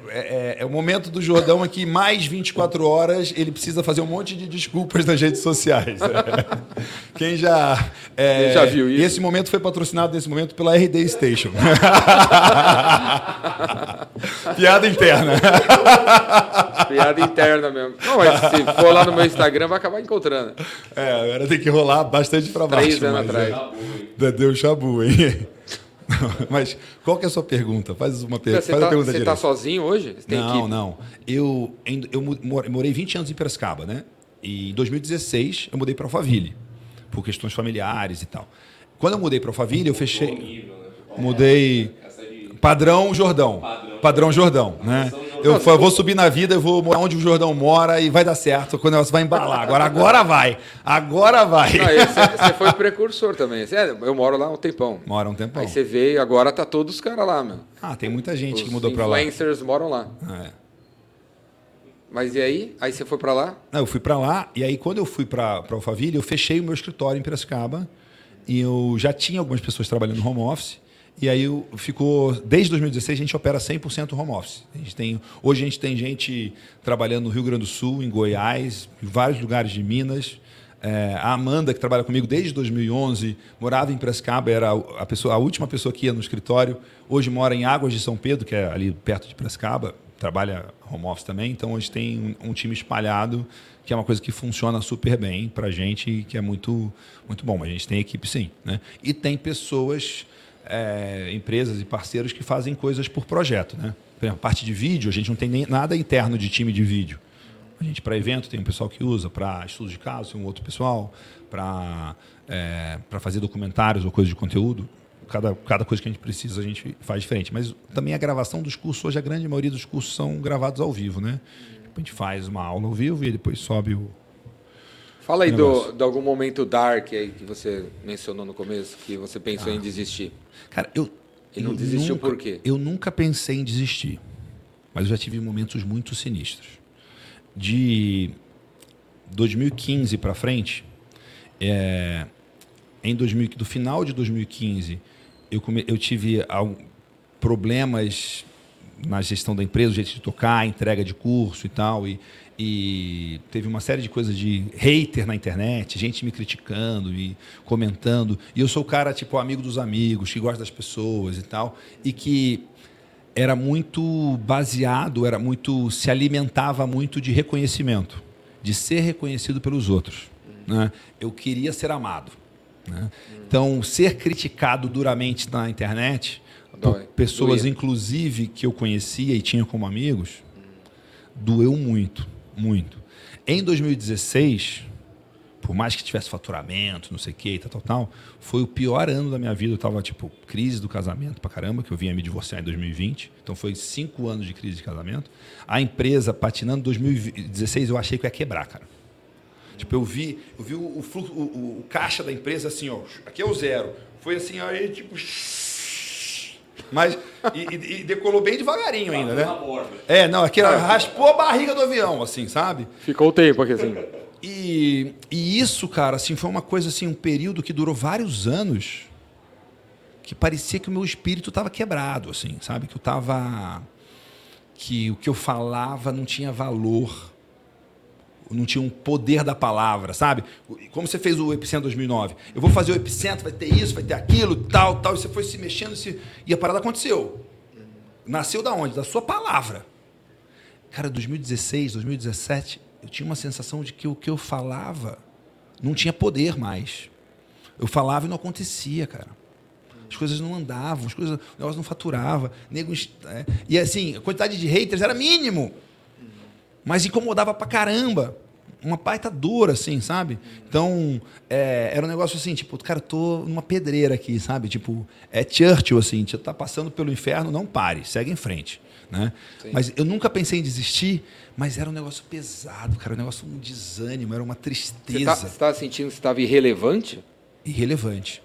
Speaker 2: é- é o momento do Jordão aqui, mais 24 horas, ele precisa fazer um monte de desculpas nas redes sociais. *laughs* Quem já. é,
Speaker 1: Quem já viu isso?
Speaker 2: E esse momento foi patrocinado nesse momento pela RD Station. *laughs* Piada interna.
Speaker 1: Piada interna mesmo. Não, mas se for lá no meu Instagram, vai acabar encontrando.
Speaker 2: É, agora tem que rolar bastante pra baixo.
Speaker 1: Três anos
Speaker 2: mas,
Speaker 1: atrás.
Speaker 2: é. Deu chabu, hein? *laughs* Mas qual que é a sua pergunta? Faz uma per...
Speaker 1: Você
Speaker 2: Faz a
Speaker 1: tá,
Speaker 2: pergunta
Speaker 1: você tá
Speaker 2: direito.
Speaker 1: sozinho hoje? Você tem
Speaker 2: não,
Speaker 1: equipe?
Speaker 2: não. Eu, eu morei 20 anos em Piracicaba, né? E em 2016 eu mudei para Alphaville, por questões familiares e tal. Quando eu mudei para Alphaville, eu fechei.
Speaker 3: Nível, né?
Speaker 2: Mudei.
Speaker 3: É
Speaker 2: Padrão Jordão.
Speaker 3: Padrão.
Speaker 2: Padrão Jordão, né? Eu vou subir na vida, eu vou morar onde o Jordão mora e vai dar certo. Quando negócio vai embalar. Agora, agora vai. Agora vai. *laughs*
Speaker 1: Você, foi precursor também. É, eu moro lá um tempão.
Speaker 2: Mora um tempão.
Speaker 1: Aí você veio, agora tá todos os caras lá, meu.
Speaker 2: Ah, tem muita gente que
Speaker 1: Os
Speaker 2: mudou para lá.
Speaker 1: influencers moram lá.
Speaker 2: É.
Speaker 1: Mas e aí? Aí você foi pra lá?
Speaker 2: Não, eu fui para lá e aí quando eu fui para Alphaville, eu fechei o meu escritório em Piracicaba e eu já tinha algumas pessoas trabalhando no home office. E aí ficou desde 2016 a gente opera 100% home office. A gente tem hoje a gente tem gente trabalhando no Rio Grande do Sul, em Goiás, em vários lugares de Minas. É, a Amanda que trabalha comigo desde 2011 morava em Piracicaba, era a pessoa a última pessoa que ia no escritório. Hoje mora em Águas de São Pedro, que é ali perto de Piracicaba, trabalha home office também. Então hoje tem um, um time espalhado que é uma coisa que funciona super bem para a gente e que é muito, muito bom. A gente tem equipe sim. Né? E tem pessoas, é, empresas e parceiros que fazem coisas por projeto. Né? Por exemplo, parte de vídeo, a gente não tem nem nada interno de time de vídeo. A gente, para evento, tem um pessoal que usa, para estudos de caso, tem um outro pessoal, para é, fazer documentários ou coisa de conteúdo. Cada, cada coisa que a gente precisa, a gente faz diferente. Mas também a gravação dos cursos, hoje a grande maioria dos cursos são gravados ao vivo, né? A gente faz uma aula ao vivo e depois sobe o.
Speaker 1: Fala aí do, de algum momento dark aí que você mencionou no começo, que você pensou
Speaker 2: Ah.
Speaker 1: em desistir.
Speaker 2: Cara, eu.
Speaker 1: E não
Speaker 2: eu
Speaker 1: desistiu
Speaker 2: nunca-
Speaker 1: por quê?
Speaker 2: Eu nunca pensei em desistir. Mas eu já tive momentos muito sinistros. De 2015 para frente, é, em 2000, do final de 2015, eu, come, eu tive algum- problemas na gestão da empresa, o jeito de tocar, entrega de curso e tal. E, e teve uma série de coisas de hater na internet, gente me criticando e comentando. E eu sou o cara, tipo, amigo dos amigos, que gosta das pessoas e tal. E que era muito baseado, era muito se alimentava muito de reconhecimento, de ser reconhecido pelos outros. Né? Eu queria ser amado. né? Então, ser criticado duramente na internet,
Speaker 1: Dói.
Speaker 2: pessoas
Speaker 1: Doía.
Speaker 2: inclusive que eu conhecia e tinha como amigos, doeu muito, muito. Em 2016, por mais que tivesse faturamento, não sei o que, tal, tal, tal, foi o pior ano da minha vida. Eu tava, tipo, crise do casamento pra caramba, que eu vinha me divorciar em 2020. Então foi cinco anos de crise de casamento. A empresa patinando, em 2016 eu achei que ia quebrar, cara. Tipo, eu vi, eu vi o, o, o- o caixa da empresa assim, ó. Aqui é o zero. Foi assim, aí, tipo. Mas. E, e- e decolou bem devagarinho ainda, né?
Speaker 3: Tá.
Speaker 2: É, não, aqui ela raspou a barriga do avião, assim, sabe?
Speaker 1: Ficou o tempo aqui assim.
Speaker 2: E, e isso, cara, assim, foi uma coisa assim, um período que durou vários anos, que parecia que o meu espírito estava quebrado, assim, sabe? Que eu tava que o que eu falava não tinha valor, não tinha um poder da palavra, sabe? Como você fez o Epicentro 2009. Eu vou fazer o Epicentro, vai ter isso, vai ter aquilo, tal, tal, e você foi se mexendo se... e a parada aconteceu. Nasceu da onde? Da sua palavra. Cara, 2016, 2017, eu tinha uma sensação de que o que eu falava não tinha poder mais. Eu falava e não acontecia, cara. As coisas não andavam, as coisas, o negócio não faturava. Nego, é. E assim, a quantidade de haters era mínimo. Mas incomodava pra caramba. Uma baita dor, assim, sabe? Então, é, era um negócio assim, tipo, cara, eu tô numa pedreira aqui, sabe? Tipo, é Churchill, assim, você tá passando pelo inferno, não pare, segue em frente. Né? Mas eu nunca pensei em desistir, mas era um negócio pesado, cara, um negócio, um desânimo, era uma tristeza.
Speaker 1: tá, você tá sentindo que você estava irrelevante?
Speaker 2: irrelevante.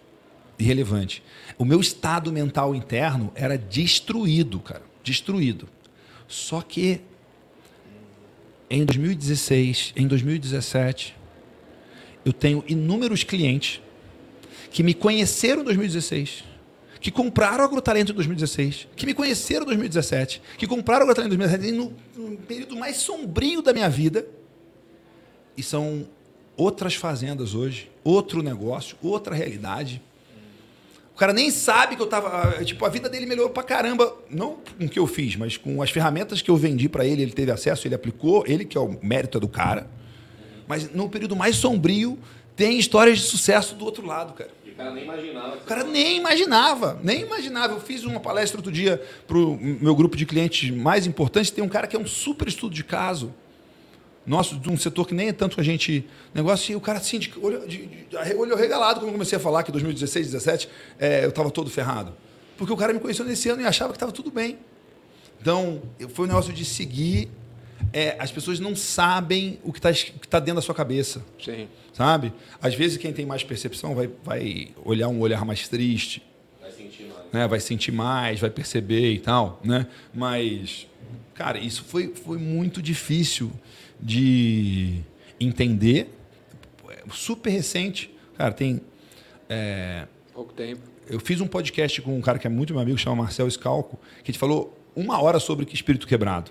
Speaker 2: Irrelevante. O meu estado mental interno era destruído, cara. Destruído. Só que em 2016, em 2017, eu tenho inúmeros clientes que me conheceram em 2016, que compraram o Agrotalento em 2016, que me conheceram em 2017, que compraram o Agrotalento em 2017, no, no período mais sombrio da minha vida, e são outras fazendas hoje, outro negócio, outra realidade. O cara nem sabe que eu tava. Tipo, a vida dele melhorou pra caramba. Não com o que eu fiz, mas com as ferramentas que eu vendi para ele, ele teve acesso, ele aplicou, ele que é o mérito do cara. Mas no período mais sombrio, tem histórias de sucesso do outro lado, cara.
Speaker 3: E o cara nem imaginava.
Speaker 2: O cara nem imaginava, nem imaginava. Eu fiz uma palestra outro dia pro meu grupo de clientes mais importantes. Tem um cara que é um super estudo de caso nosso, de um setor que nem é tanto que a gente negócio, e o cara assim, de, olho, de, de, olho regalado quando eu comecei a falar que 2016, 2017 é, eu estava todo ferrado. Porque o cara me conheceu nesse ano e achava que estava tudo bem. Então, foi um negócio de seguir. É, as pessoas não sabem o que está tá dentro da sua cabeça.
Speaker 1: Sim.
Speaker 2: Sabe? Às vezes, quem tem mais percepção vai, vai olhar um olhar mais triste.
Speaker 3: Vai sentir mais.
Speaker 2: Né? Vai sentir mais, vai perceber e tal. Né? Mas, cara, isso foi, foi muito difícil de entender. Super recente. Cara, tem. É,
Speaker 1: Pouco tempo.
Speaker 2: eu fiz um podcast com um cara que é muito meu amigo, chama Marcel Scalco, que a gente falou uma hora sobre espírito quebrado.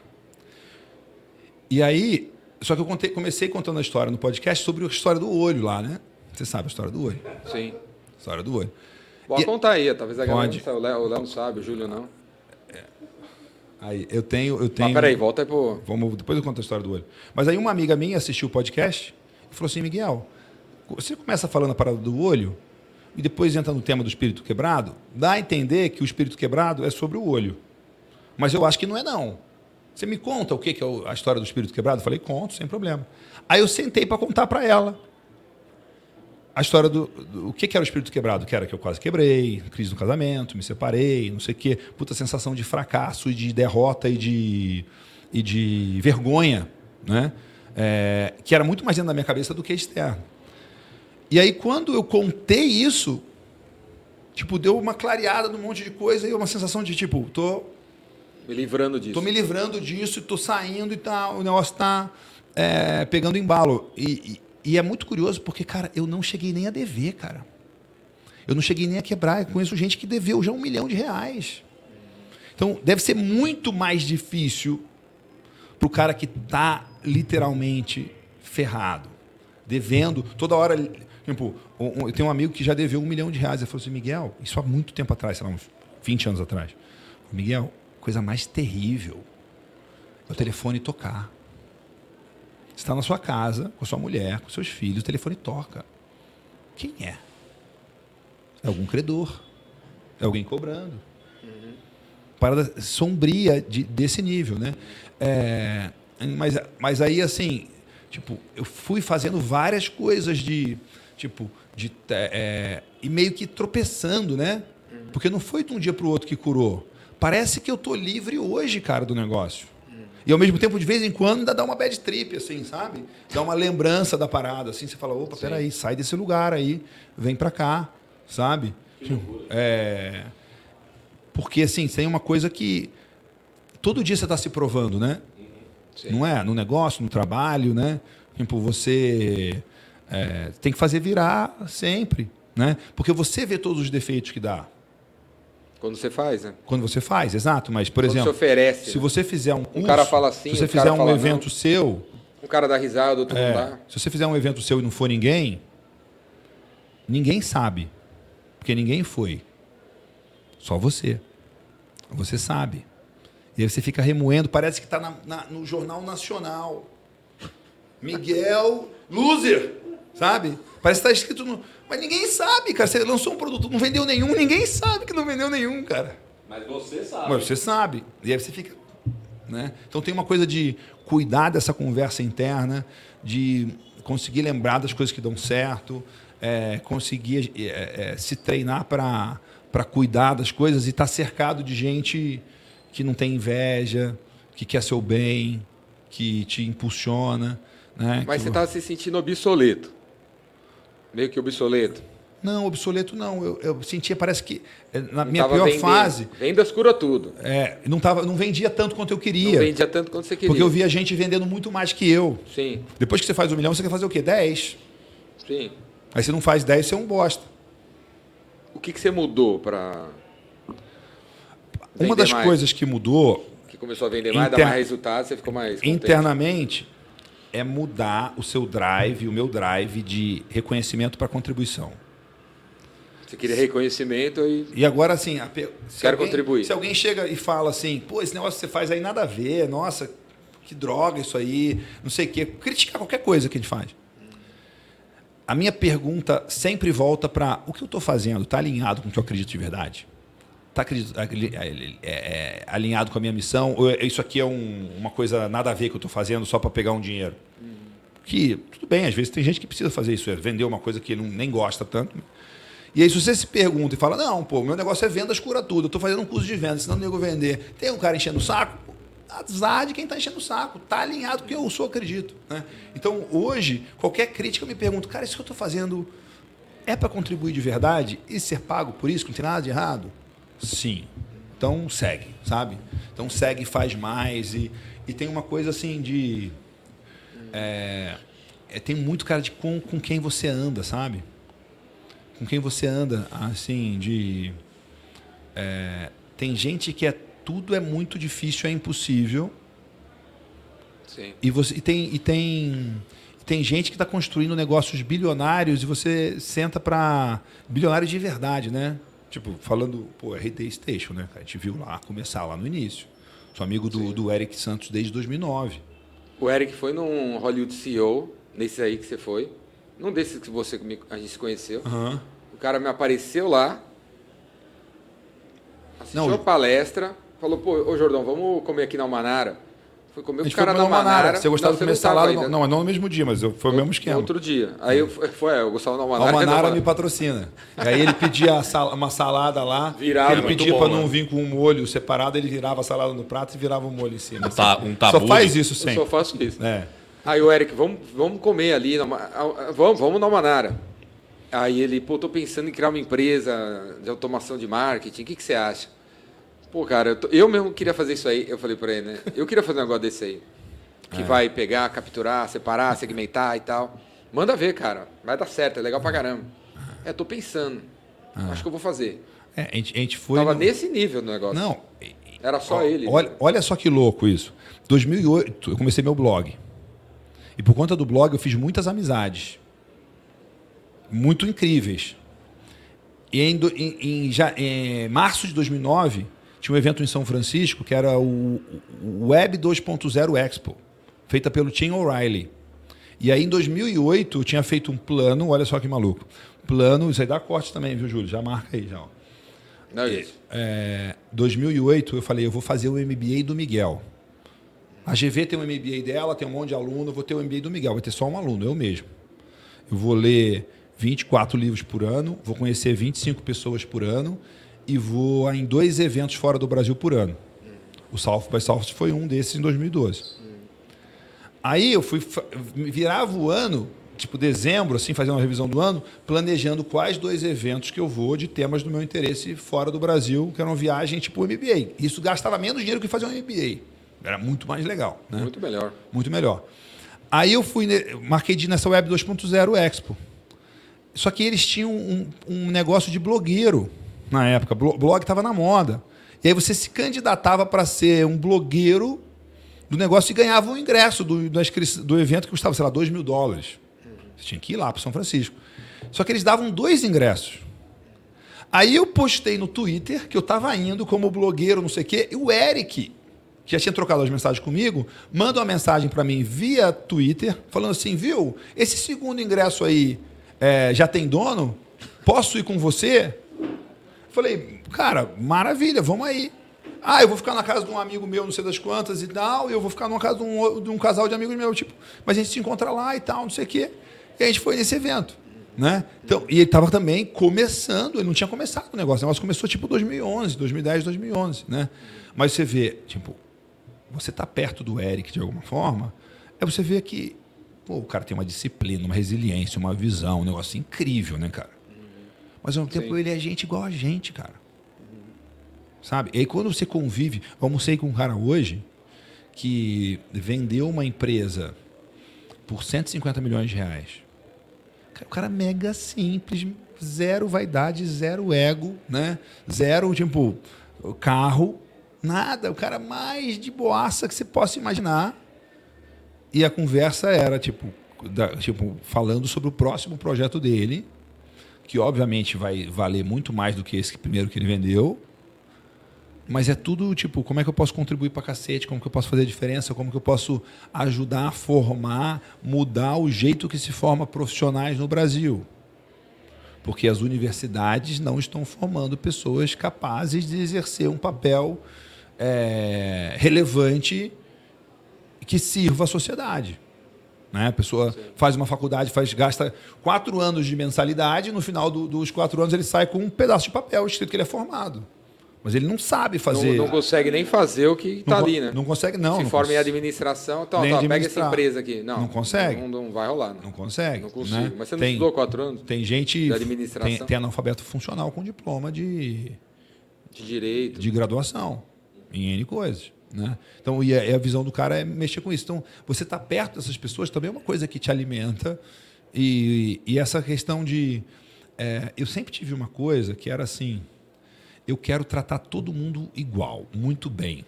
Speaker 2: E aí, só que eu contei, comecei contando a história no podcast sobre a história do olho lá, né? Você sabe a história do olho.
Speaker 1: Sim.
Speaker 2: História do olho.
Speaker 1: Pode
Speaker 2: E-
Speaker 1: contar aí, talvez a galera
Speaker 2: Pode.
Speaker 1: não Léo o Léo não sabe, o Júlio não.
Speaker 2: Aí, eu tenho. Eu tenho
Speaker 1: Mas peraí, volta aí pro.
Speaker 2: Vamos, depois eu conto a história do olho. Mas aí uma amiga minha assistiu o podcast e falou assim, Miguel, você começa falando a parada do olho e depois entra no tema do espírito quebrado, dá a entender que o espírito quebrado é sobre o olho. Mas eu acho que não é não. Você me conta o que é a história do espírito quebrado? Eu falei, conto, sem problema. Aí eu sentei para contar para ela a história do, do o que, que era o espírito quebrado, que era que eu quase quebrei, crise no casamento, me separei, não sei o quê, puta sensação de fracasso e de derrota e de, e de vergonha, né? É, que era muito mais dentro da minha cabeça do que externo. E aí quando eu contei isso, tipo, deu uma clareada num monte de coisa e uma sensação de tipo, tô
Speaker 1: Me livrando disso.
Speaker 2: Tô me livrando disso, tô saindo e tal, o negócio tá é, pegando embalo. E, e, é muito curioso porque, cara, eu não cheguei nem a dever, cara. Eu não cheguei nem a quebrar. Eu conheço gente que deveu já um milhão de reais. Então, deve ser muito mais difícil pro cara que tá literalmente ferrado, devendo, toda hora. Tipo, eu tenho um amigo que já deveu um milhão de reais. Ele falou assim: Miguel, isso há muito tempo atrás, sei lá, uns 20 anos atrás. Miguel, coisa mais terrível é o telefone tocar. Você está na sua casa, com a sua mulher, com seus filhos, o telefone toca. Quem é? É algum credor. É alguém cobrando. Parada sombria de- desse nível, né? É, mas, mas aí, assim, tipo, eu fui fazendo várias coisas de, tipo, de, é, e meio que tropeçando, né? Porque não foi de um dia para o outro que curou. Parece que eu tô livre hoje, cara, do negócio. E ao mesmo tempo, de vez em quando, ainda dá uma bad trip, assim, sabe? Dá uma lembrança da parada, assim. Você fala, opa, peraí, sai desse lugar aí, vem pra cá, sabe? É... Porque, assim, tem uma coisa que todo dia você está se provando, né?
Speaker 1: Sim.
Speaker 2: Não é? No negócio, no trabalho, né? Tipo, você é, tem que fazer virar sempre, né? Porque você vê todos os defeitos que dá.
Speaker 1: Quando você faz, né?
Speaker 2: Quando você faz, exato. Mas, por
Speaker 1: Quando
Speaker 2: exemplo,
Speaker 1: você oferece.
Speaker 2: se você fizer um curso,
Speaker 1: cara fala assim,
Speaker 2: se você
Speaker 1: o
Speaker 2: fizer um evento
Speaker 1: não.
Speaker 2: seu,
Speaker 1: Um cara dá risada, outro
Speaker 2: é,
Speaker 1: não dá.
Speaker 2: se você fizer um evento seu e não for ninguém, ninguém sabe. Porque ninguém foi. Só você. Você sabe. E aí você fica remoendo, parece que está no Jornal Nacional. Miguel Loser, sabe? Parece que está escrito no. Mas ninguém sabe, cara. Você lançou um produto, não vendeu nenhum, ninguém sabe que não vendeu nenhum, cara.
Speaker 3: Mas você sabe.
Speaker 2: Mas você sabe. E aí você fica. Né? Então tem uma coisa de cuidar dessa conversa interna, de conseguir lembrar das coisas que dão certo, é, conseguir é, é, se treinar para cuidar das coisas e estar cercado de gente que não tem inveja, que quer seu bem, que te impulsiona. Né?
Speaker 1: Mas
Speaker 2: que
Speaker 1: você estava se sentindo obsoleto. Meio que obsoleto.
Speaker 2: Não, obsoleto não. Eu, eu sentia, parece que eh, na
Speaker 1: Não
Speaker 2: minha pior
Speaker 1: vendendo.
Speaker 2: fase,
Speaker 1: Vendas cura tudo.
Speaker 2: é, não, tava, não vendia tanto quanto eu
Speaker 1: Não
Speaker 2: queria.
Speaker 1: vendia tanto quanto você queria.
Speaker 2: Porque eu via gente vendendo muito mais que eu.
Speaker 1: Sim,
Speaker 2: Depois que você faz um milhão, você quer fazer o quê? 10.
Speaker 1: sim.
Speaker 2: Aí você não faz 10, você é um bosta.
Speaker 1: O que, que você mudou para.
Speaker 2: Uma das
Speaker 1: mais?
Speaker 2: coisas que mudou
Speaker 1: Que começou a vender mais, dar
Speaker 2: Inter-
Speaker 1: mais resultado, você ficou mais. contente.
Speaker 2: internamente é mudar o seu drive, o meu drive de reconhecimento para contribuição.
Speaker 1: Você queria reconhecimento e.
Speaker 2: E agora, assim, a se,
Speaker 1: Quero
Speaker 2: alguém,
Speaker 1: contribuir.
Speaker 2: se alguém chega e fala assim, pô, esse negócio que você faz aí nada a ver, nossa, que droga isso aí, não sei o quê, criticar qualquer coisa que a gente faz. A minha pergunta sempre volta para o que eu estou fazendo está alinhado com o que eu acredito de verdade? Está alinhado com a minha missão? Ou é- isso aqui é um- uma coisa nada a ver que eu estou fazendo só para pegar um dinheiro? Que, tudo bem, às vezes tem gente que precisa fazer isso, é vender uma coisa que ele nem gosta tanto. E aí, se você se pergunta e fala, não, pô, meu negócio é vendas, cura tudo, eu estou fazendo um curso de vendas, senão não nego vender. Tem um cara enchendo o saco, azar de quem está enchendo o saco, está alinhado com o que eu sou, acredito. Né? Então, hoje, qualquer crítica eu me pergunto, cara, isso que eu estou fazendo é para contribuir de verdade e ser pago por isso, que não tem nada de errado? Sim. Então, segue, sabe? Então, segue, faz mais. E, e tem uma coisa assim de. É, é, tem muito cara de com, com quem você anda, sabe? Com quem você anda, assim, de. é, tem gente que é tudo é muito difícil, é impossível.
Speaker 1: Sim.
Speaker 2: E, você, e tem, e tem, tem gente que está construindo negócios bilionários e você senta para. Bilionários de verdade, né? Tipo, falando, pô, RD Station, né? A gente viu lá começar lá no início. Sou amigo do, do Eric Santos desde 2009.
Speaker 1: O Eric foi num Hollywood CEO, nesse aí que você foi. Num desses que você a gente se conheceu.
Speaker 2: Aham.
Speaker 1: O cara me apareceu lá, assistiu
Speaker 2: Não,
Speaker 1: a palestra, falou, pô, ô Jordão, vamos comer aqui na Almanara. Foi comer
Speaker 2: A
Speaker 1: com o cara Almanara.
Speaker 2: Manara. Você gostava
Speaker 1: Não,
Speaker 2: de comer salada?
Speaker 1: ainda.
Speaker 2: Não, não, não no mesmo dia, mas eu- foi o mesmo esquema.
Speaker 1: Outro dia. Aí eu, foi, eu gostava da
Speaker 2: A
Speaker 1: Almanara.
Speaker 2: Almanara
Speaker 1: da
Speaker 2: me patrocina. Aí ele pedia a sal- uma salada lá.
Speaker 1: Virava.
Speaker 2: ele pedia para
Speaker 4: né?
Speaker 2: não vir com um molho separado, ele virava a salada no prato e virava o molho em cima.
Speaker 4: Um ta- um tabu
Speaker 2: Só faz
Speaker 4: de-
Speaker 2: isso
Speaker 1: Eu
Speaker 2: sempre.
Speaker 1: só faço isso.
Speaker 2: É.
Speaker 1: Aí o Eric, vamos, vamos comer ali, na, vamos, vamos na Manara. Aí ele, pô, tô pensando em criar uma empresa de automação de marketing, o que, que você acha? Pô, cara, eu, tô- eu mesmo queria fazer isso aí. Eu falei pra ele, né? Eu queria fazer um negócio desse aí. Que
Speaker 2: É.
Speaker 1: vai pegar, capturar, separar, segmentar e tal. Manda ver, cara. Vai dar certo, é legal pra caramba. É, tô pensando. Acho que eu vou fazer.
Speaker 2: É, a, gente, a gente foi.
Speaker 1: Tava
Speaker 2: no-
Speaker 1: nesse nível do negócio.
Speaker 2: Não.
Speaker 1: Era só
Speaker 2: Ó,
Speaker 1: ele.
Speaker 2: Olha, olha só que louco isso. 2008, eu comecei meu blog. E por conta do blog, eu fiz muitas amizades. Muito incríveis. E em, em- em já, em março de 2009, tinha um evento em São Francisco que era o, Web 2.0 Expo, feita pelo Tim O'Reilly. E aí, em 2008, eu tinha feito um plano, olha só que maluco. Plano, isso aí dá corte também, viu, Júlio? Já marca aí, já. ó.
Speaker 1: Não é isso.
Speaker 2: É, 2008, eu falei, eu vou fazer o MBA do Miguel. A GV tem um MBA dela, tem um monte de aluno, eu vou ter o MBA do Miguel, vai ter só um aluno, eu mesmo. Eu vou ler 24 livros por ano, vou conhecer 25 pessoas por ano e vou em dois eventos fora do Brasil por ano. O South by South foi um desses em 2012. Aí eu fui virava o ano, tipo dezembro, assim, fazendo uma revisão do ano, planejando quais dois eventos que eu vou de temas do meu interesse fora do Brasil, que eram viagem tipo MBA. Isso gastava menos dinheiro que fazer um MBA. Era muito mais legal, né?
Speaker 1: Muito melhor.
Speaker 2: Muito melhor. Aí eu fui, marquei de nessa Web 2.0 Expo. Só que eles tinham um, um negócio de blogueiro na época. Blo- Blog estava na moda. E aí você se candidatava para ser um blogueiro do negócio e ganhava um ingresso do, inscri- do evento que custava, sei lá, 2 mil dólares. Você tinha que ir lá para São Francisco. Só que eles davam dois ingressos. Aí eu postei no Twitter que eu estava indo como blogueiro, não sei o quê, e o Eric, que já tinha trocado as mensagens comigo, manda uma mensagem para mim via Twitter, falando assim: viu, esse segundo ingresso aí é, já tem dono? Posso ir com você? Falei, cara, maravilha, vamos aí. Ah, eu vou ficar na casa de um amigo meu, não sei das quantas e tal, e eu vou ficar numa casa de um, de um casal de amigos meus, tipo, mas a gente se encontra lá e tal, não sei o quê. E a gente foi nesse evento. Né? Então, e ele estava também começando, ele não tinha começado o negócio, o negócio começou tipo 2011, 2010, 2011. Né? Mas você vê, tipo, você está perto do Eric de alguma forma, é você vê que pô, o cara tem uma disciplina, uma resiliência, uma visão, um negócio incrível, né, cara? Mas ao mesmo tempo
Speaker 1: Sim.
Speaker 2: ele é gente igual a gente, cara. Sabe? E aí quando você convive, eu almocei com um cara hoje que vendeu uma empresa por 150 milhões de reais. O cara é mega simples, zero vaidade, zero ego, né? Zero, tipo, carro, nada. O cara mais de boaça que você possa imaginar. E a conversa era, tipo, da- tipo, falando sobre o próximo projeto dele, que obviamente vai valer muito mais do que esse primeiro que ele vendeu. Mas é tudo tipo, como é que eu posso contribuir pra cacete, como que eu posso fazer a diferença, como que eu posso ajudar a formar, mudar o jeito que se forma profissionais no Brasil. Porque as universidades não estão formando pessoas capazes de exercer um papel é, relevante que sirva à sociedade. Né? A pessoa faz uma faculdade, faz, gasta quatro anos de mensalidade, no final do- dos quatro anos ele sai com um pedaço de papel escrito que ele é formado. Mas ele não sabe fazer.
Speaker 1: Não, não consegue nem fazer o que tá
Speaker 2: co-
Speaker 1: ali, né?
Speaker 2: Não consegue, não.
Speaker 1: Se
Speaker 2: não
Speaker 1: forma em administração, então, tá, pega essa empresa aqui. Não,
Speaker 2: Não consegue.
Speaker 1: Não, não vai rolar. Não,
Speaker 2: Não consegue.
Speaker 1: Não consigo.
Speaker 2: né?
Speaker 1: Mas você não
Speaker 2: tem,
Speaker 1: estudou quatro anos
Speaker 2: Tem gente.
Speaker 1: de administração?
Speaker 2: Tem, tem analfabeto funcional com diploma de,
Speaker 1: de direito.
Speaker 2: de graduação em N coisas. Né? Então, e a, visão do cara é mexer com isso. Então, você estar perto dessas pessoas também é uma coisa que te alimenta. E, e essa questão de. é, eu sempre tive uma coisa que era assim: eu quero tratar todo mundo igual, muito bem.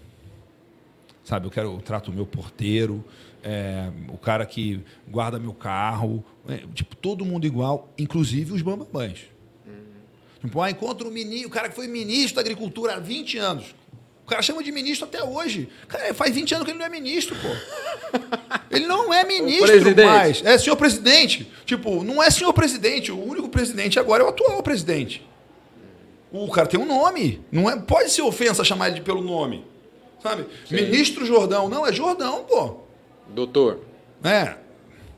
Speaker 2: Sabe, eu quero eu trato o meu porteiro, é, o cara que guarda meu carro, é, tipo, todo mundo igual, inclusive os bambambãs. Tipo, ah, encontra um ministro, o cara que foi ministro da agricultura há 20 anos. O cara chama de ministro até hoje. Cara, faz 20 anos que ele não é ministro, pô. Ele não é ministro
Speaker 1: presidente.
Speaker 2: mais. É senhor presidente. Tipo, não é senhor presidente. O único presidente agora é o atual presidente. O cara tem um nome. Não é, pode ser ofensa chamar ele pelo nome. Sabe? Ministro Jordão. Não, é Jordão, pô.
Speaker 1: Doutor.
Speaker 2: É.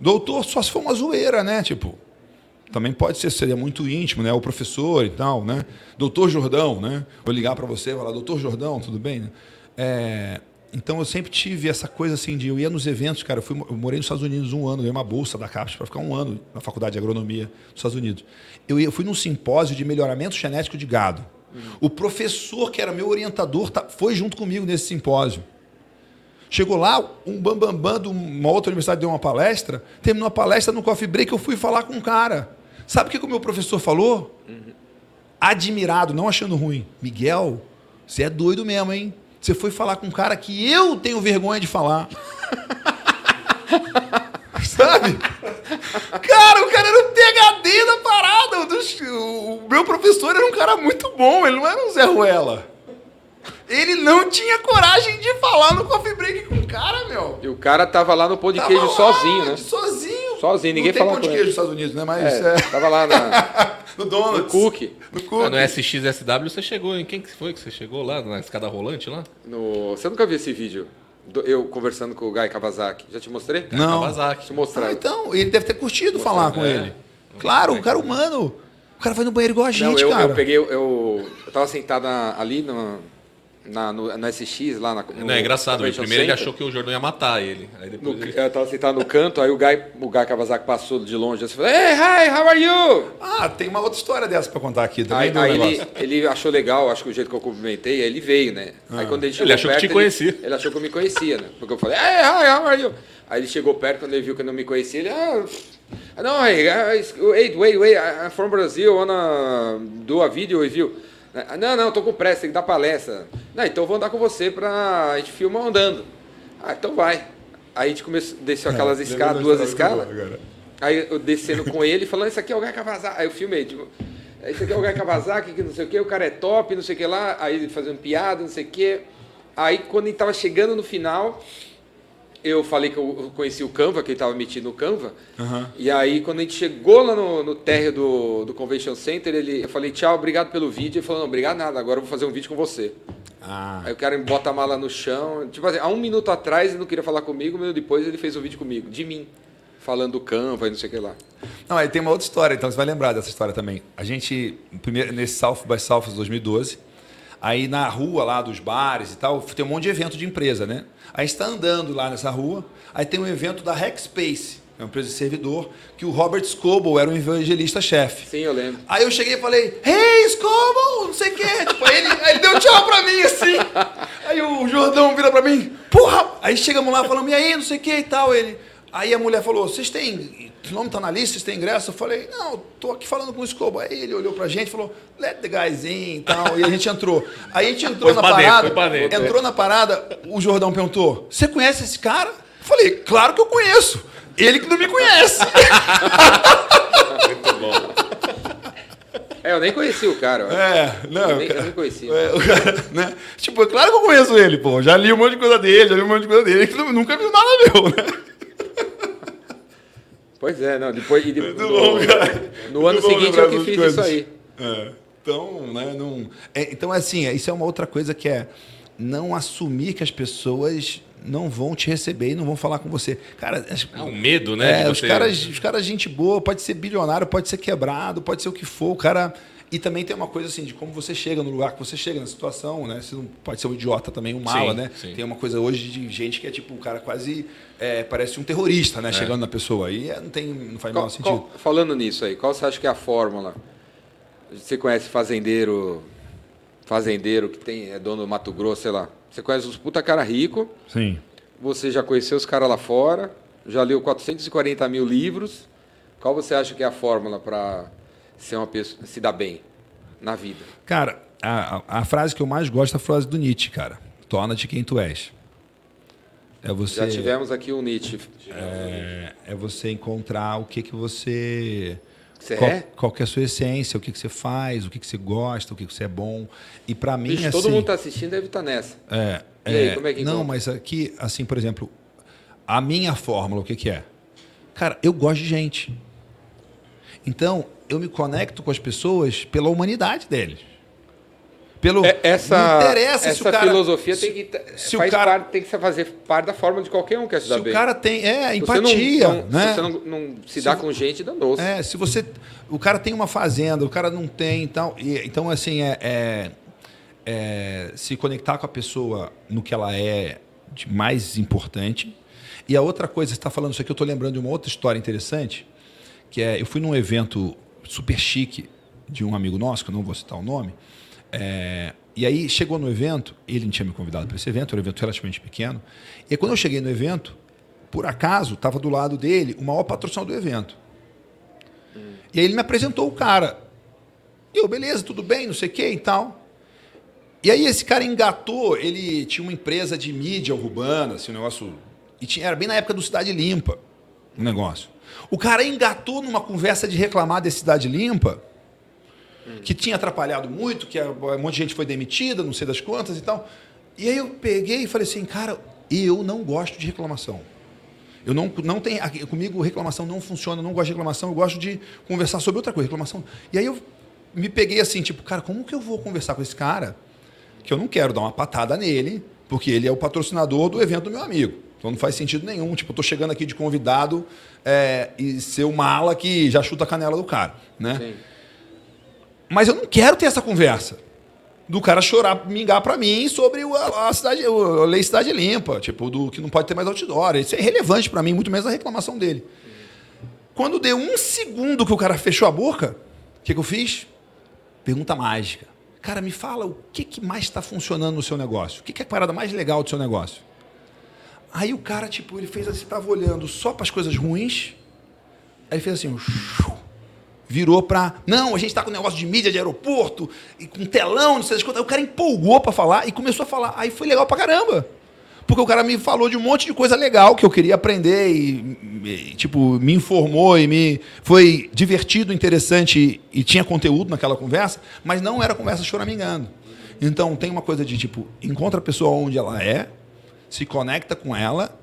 Speaker 2: Doutor só se for uma zoeira, né? Tipo, também pode ser, seria muito íntimo, né? O professor e tal, né? Doutor Jordão, né? Vou ligar para você e falar, doutor Jordão, tudo bem? É, então eu sempre tive essa coisa assim de eu ia nos eventos, cara. Eu, fui, eu morei nos Estados Unidos um ano, ganhei uma bolsa da CAPES para ficar um ano na faculdade de agronomia dos Estados Unidos. Eu, ia, eu fui num simpósio de melhoramento genético de gado. O professor, que era meu orientador, tá- foi junto comigo nesse simpósio. Chegou lá, um bambambam bam, bam de uma outra universidade deu uma palestra, terminou a palestra no coffee break, eu fui falar com um cara. Sabe o que, que o meu professor falou? Admirado, não achando ruim. Miguel, você é doido mesmo, hein? Você foi falar com um cara que eu tenho vergonha de falar. *laughs* Sabe? Cara, o cara era um PHD da parada. O, meu professor era um cara muito bom, ele não era um Zé Ruela. Ele não tinha coragem de falar no coffee break com o cara, meu.
Speaker 1: E o cara tava lá no pão de
Speaker 2: Tava
Speaker 1: queijo
Speaker 2: lá,
Speaker 1: sozinho, né?
Speaker 2: Sozinho.
Speaker 1: Sozinho, ninguém
Speaker 2: não tem pão de
Speaker 1: com
Speaker 2: queijo
Speaker 1: ele.
Speaker 2: nos Estados Unidos, né? Mas
Speaker 1: É,
Speaker 2: é,
Speaker 1: tava lá na,
Speaker 2: no *laughs*
Speaker 1: no
Speaker 2: Donuts.
Speaker 1: Cook.
Speaker 2: No Cook.
Speaker 4: Ah, no SXSW você chegou em quem que foi que você chegou lá na escada rolante lá?
Speaker 1: No... Você nunca viu esse vídeo? Eu conversando com o Guy Kawasaki. Já te mostrei?
Speaker 2: Não.
Speaker 4: Kawasaki.
Speaker 1: eu mostrar.
Speaker 2: Ah, então, ele deve ter curtido falar com
Speaker 4: é.
Speaker 2: ele. Claro, um cara humano. O cara vai no banheiro igual a
Speaker 1: Não,
Speaker 2: gente,
Speaker 1: eu,
Speaker 2: cara.
Speaker 1: eu peguei, eu, eu tava sentado ali no, na, no, na SX, lá na. no
Speaker 4: Não, é engraçado. Primeiro ele
Speaker 1: Center.
Speaker 4: achou que o Jordão ia matar ele. Aí
Speaker 1: No,
Speaker 4: depois ele...
Speaker 1: eu tava sentado no canto, aí o Guy, o Guy Kawasaki passou de longe assim, falou, Hey, hi, how are you?
Speaker 2: Ah, tem uma outra história dessa pra contar aqui também
Speaker 1: Aí, aí ele, ele achou legal, acho que o jeito que eu cumprimentei, aí ele veio, né? Aí quando ele chegou
Speaker 4: Ele achou que
Speaker 1: perto,
Speaker 4: te conhecia.
Speaker 1: Ele, ele achou que eu me conhecia, né? Porque eu falei, hey, hi, how are you? Aí ele chegou perto, quando ele viu que eu não me conhecia, ele, ah, não, hey, uh, wait, wait, wait, I'm from Brazil, wanna do a video. Ah, Não, não, tô com pressa, tem que dar palestra. Não, então eu vou andar com você pra a gente filmar andando. Ah, então vai. Aí a gente começou, desceu aquelas escadas, duas escalas. Aí eu descendo com ele, falando, isso aqui é o Guy Kawasaki. Aí eu filmei, tipo, esse aqui é o Guy Kawasaki, que não sei o que, o cara é top, não sei o que lá. Aí ele fazendo piada, não sei o que. Aí quando ele tava chegando no final, eu falei que eu conheci o Canva, que ele tava metido no Canva. E aí quando a gente chegou lá no, no térreo do, do Convention Center, ele, eu falei, tchau, obrigado pelo vídeo. Ele falou, não, obrigado nada, agora eu vou fazer um vídeo com você.
Speaker 2: Ah,
Speaker 1: Aí o cara bota a mala no chão. Tipo assim, há um minuto atrás ele não queria falar comigo, um minuto depois ele fez um vídeo comigo, de mim. Falando do Canva e não sei o que lá.
Speaker 2: Não, aí tem uma outra história, então você vai lembrar dessa história também. A gente, primeiro, nesse South by South 2012, aí na rua lá dos bares e tal, tem um monte de evento de empresa, né? Aí está andando lá nessa rua, aí tem um evento da Hackspace, É uma empresa de servidor, que o Robert Scoble era um evangelista-chefe.
Speaker 1: Sim, eu lembro.
Speaker 2: Aí eu cheguei e falei, hey, Scoble, não sei o quê. Tipo, aí ele, aí ele deu tchau pra mim, assim. Aí o Jordão vira pra mim, porra! Aí chegamos lá, falamos, e aí, não sei o que e tal. Ele... Aí a mulher falou, vocês têm, o nome tá na lista, vocês têm ingresso? Eu falei, não, tô aqui falando com o Scoble. Aí ele olhou pra gente e falou, let the guys in e tal. E a gente entrou. Aí a gente entrou
Speaker 4: Foi
Speaker 2: na parada,
Speaker 4: dentro,
Speaker 2: entrou na parada, o Jordão perguntou, você conhece esse cara? Eu falei, claro que eu conheço. Ele que não me conhece.
Speaker 4: Muito bom.
Speaker 1: É, eu nem conheci o cara. eu acho.
Speaker 2: É, não.
Speaker 1: Eu nem-
Speaker 2: cara-
Speaker 1: eu nem conhecia.
Speaker 2: é, o cara, né? Tipo, é claro que eu conheço ele, pô. Já li um monte de coisa dele, já li um monte de coisa dele, que nu- nunca viu nada meu, né?
Speaker 1: Pois é, não. Depois, e de-
Speaker 2: Muito
Speaker 1: no,
Speaker 2: bom, cara.
Speaker 1: no ano seguinte eu que fiz
Speaker 2: coisas.
Speaker 1: isso aí.
Speaker 2: É. Então, né, não... é, então, assim, isso é uma outra coisa que é não assumir que as pessoas não vão te receber e não vão falar com você. Cara,
Speaker 4: É um medo, né?
Speaker 2: É, os
Speaker 4: você-
Speaker 2: caras, os caras, gente boa, pode ser bilionário, pode ser quebrado, pode ser o que for. O cara. E também tem uma coisa assim de como você chega no lugar que você chega, na situação, né? Você não pode ser um idiota também, um mala,
Speaker 4: Sim,
Speaker 2: né?
Speaker 4: sim.
Speaker 2: Tem uma coisa hoje de gente que é tipo, o cara quase é, parece um terrorista, né? Chegando na pessoa. E é, não, tem, não faz
Speaker 1: Qual-
Speaker 2: sentido.
Speaker 1: qual- falando nisso aí, qual você acha que é a fórmula? Você conhece fazendeiro, fazendeiro que tem, é dono do Mato Grosso, sei lá. Você conhece os puta cara rico,
Speaker 2: Sim.
Speaker 1: você já conheceu os caras lá fora, já leu 440 mil livros. Qual você acha que é a fórmula para ser uma pessoa, se dar bem na vida?
Speaker 2: Cara, a, a, frase que eu mais gosto é a frase do Nietzsche, cara. Torna-te quem tu és. É você.
Speaker 1: Já tivemos aqui o Nietzsche.
Speaker 2: É, é você encontrar o que que você
Speaker 1: Você
Speaker 2: qual,
Speaker 1: é?
Speaker 2: qual que é a sua essência, o que que você faz, o que que você gosta, o que que você é bom. E pra mim
Speaker 1: Bicho,
Speaker 2: assim,
Speaker 1: todo mundo tá assistindo deve estar nessa.
Speaker 2: é,
Speaker 1: E aí,
Speaker 2: é,
Speaker 1: como é que
Speaker 2: não,
Speaker 1: encontra?
Speaker 2: mas aqui assim, por exemplo, a minha fórmula, o que que é? Cara, eu gosto de gente. Então, eu me conecto com as pessoas pela humanidade deles. Pelo
Speaker 1: É, essa
Speaker 2: interessa se
Speaker 1: essa
Speaker 2: o cara
Speaker 1: filosofia
Speaker 2: se-
Speaker 1: tem que
Speaker 2: se o cara-
Speaker 1: parte, tem que fazer parte da forma de qualquer um que quer se
Speaker 2: se
Speaker 1: dar
Speaker 2: o
Speaker 1: bem.
Speaker 2: cara tem é
Speaker 1: Se você não-
Speaker 2: empatia,
Speaker 1: não,
Speaker 2: né?
Speaker 1: Se você não, não se dá com gente, danou-se.
Speaker 2: É, se você. O cara tem uma fazenda, o cara não tem e tal. E, então, assim, é, é- é se conectar com a pessoa no que ela é de mais importante. E a outra coisa, você está falando isso aqui, eu estou lembrando de uma outra história interessante, que é, eu fui num evento super chique de um amigo nosso, que eu não vou citar o nome, é, e aí chegou no evento, ele não tinha me convidado para esse evento, era um evento relativamente pequeno, e quando eu cheguei no evento, por acaso, estava do lado dele o maior patrocinador do evento. E aí ele me apresentou o cara. E eu, beleza, tudo bem, não sei o que e tal. E aí esse cara engatou, ele tinha uma empresa de mídia urbana, assim, um negócio. E tinha, era bem na época do Cidade Limpa, o negócio. O cara engatou numa conversa de reclamar da Cidade Limpa, que tinha atrapalhado muito, que um monte de gente foi demitida, não sei das quantas e tal. E aí eu peguei e falei assim, cara, eu não gosto de reclamação. Eu não, não tenho. aqui, Comigo, reclamação não funciona, eu não gosto de reclamação, eu gosto de conversar sobre outra coisa, reclamação. E aí eu me peguei assim, tipo, cara, como que eu vou conversar com esse cara? Que eu não quero dar uma patada nele, porque ele é o patrocinador do evento do meu amigo. Então não faz sentido nenhum. Tipo, eu tô chegando aqui de convidado é, e ser uma ala que já chuta a canela do cara, né?
Speaker 1: Sim.
Speaker 2: Mas eu não quero ter essa conversa. Do cara chorar, mingar pra mim sobre a, a cidade, a lei cidade limpa, tipo, do que não pode ter mais outdoor. Isso é relevante pra mim, muito menos a reclamação dele. Quando deu um segundo que o cara fechou a boca, o que, que eu fiz? Pergunta mágica. Cara, me fala o que, que mais está funcionando no seu negócio? O que, que é a parada mais legal do seu negócio? Aí o cara, tipo, ele fez assim, tava olhando só para as coisas ruins. Aí ele fez assim, virou pra. Não, a gente tá com negócio de mídia de aeroporto, e com telão, não sei das quantas. Aí o cara empolgou pra falar e começou a falar. Aí foi legal pra caramba. Porque o cara me falou de um monte de coisa legal que eu queria aprender e, e, tipo, me informou e me foi divertido, interessante e, e tinha conteúdo naquela conversa, mas não era conversa choramingando. Então tem uma coisa de tipo, encontra a pessoa onde ela é, se conecta com ela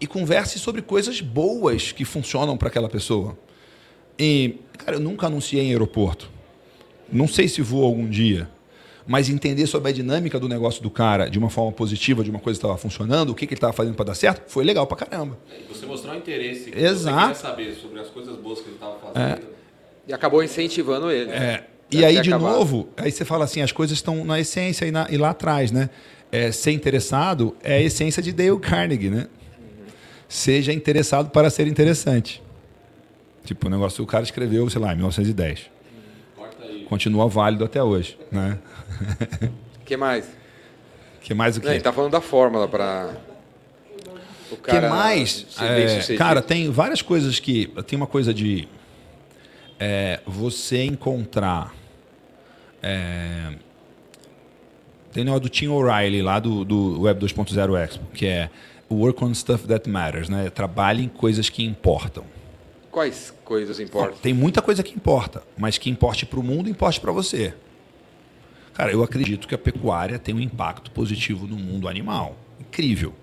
Speaker 2: e converse sobre coisas boas que funcionam para aquela pessoa. E, cara, eu nunca anunciei em aeroporto. Não sei se vou algum dia. Mas entender sobre a dinâmica do negócio do cara de uma forma positiva, de uma coisa que estava funcionando, o que, que ele estava fazendo para dar certo, foi legal pra caramba.
Speaker 3: Você mostrou interesse. que
Speaker 2: Exato.
Speaker 3: Você queria saber sobre as coisas boas que ele estava fazendo.
Speaker 1: E acabou incentivando ele.
Speaker 2: É, e
Speaker 1: Deve
Speaker 2: aí, de
Speaker 1: acabado.
Speaker 2: novo, aí você fala assim, as coisas estão na essência e, na- e lá atrás, né? É, ser interessado é a essência de Dale Carnegie, né? seja interessado para ser interessante. Tipo, o negócio que o cara escreveu, sei lá, em 1910.
Speaker 3: Corta aí.
Speaker 2: Continua válido até hoje, né?
Speaker 1: O *laughs* que mais?
Speaker 2: que mais o
Speaker 1: Não, ele
Speaker 2: quê?
Speaker 1: tá falando da fórmula para o
Speaker 2: que
Speaker 1: cara
Speaker 2: mais?
Speaker 1: ser bem
Speaker 2: É, cara, tem várias coisas que. Tem uma coisa de é, você encontrar. é, tem o negócio do Tim O'Reilly lá do, do Web 2.0 Expo, que é Work on Stuff That Matters, né? Trabalhe em coisas que importam.
Speaker 1: Quais coisas importam?
Speaker 2: tem muita coisa que importa, mas que importe para o mundo, importe para você. Cara, eu acredito que a pecuária tem um impacto positivo no mundo animal. Incrível.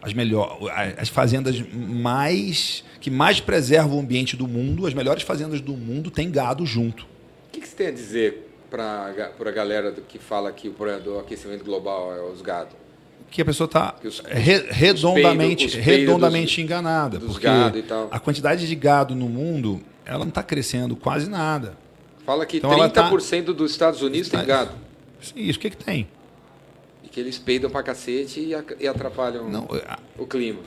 Speaker 2: As, melhor, as fazendas mais que mais preservam o ambiente do mundo, as melhores fazendas do mundo têm gado junto.
Speaker 1: O que, que você tem a dizer para a galera do- que fala que o problema do aquecimento global é os gados?
Speaker 2: Que a pessoa está redondamente,
Speaker 1: os
Speaker 2: redondamente
Speaker 1: peidos
Speaker 2: enganada.
Speaker 1: dos
Speaker 2: porque
Speaker 1: gado e tal.
Speaker 2: a quantidade de gado no mundo ela não está crescendo quase nada.
Speaker 1: Fala que
Speaker 2: Então ela tá-
Speaker 1: 30% dos Estados Unidos tem gado.
Speaker 2: Isso, o que, que tem?
Speaker 1: E que eles peidam pra cacete e, atrapalham
Speaker 2: Não, a-
Speaker 1: o clima.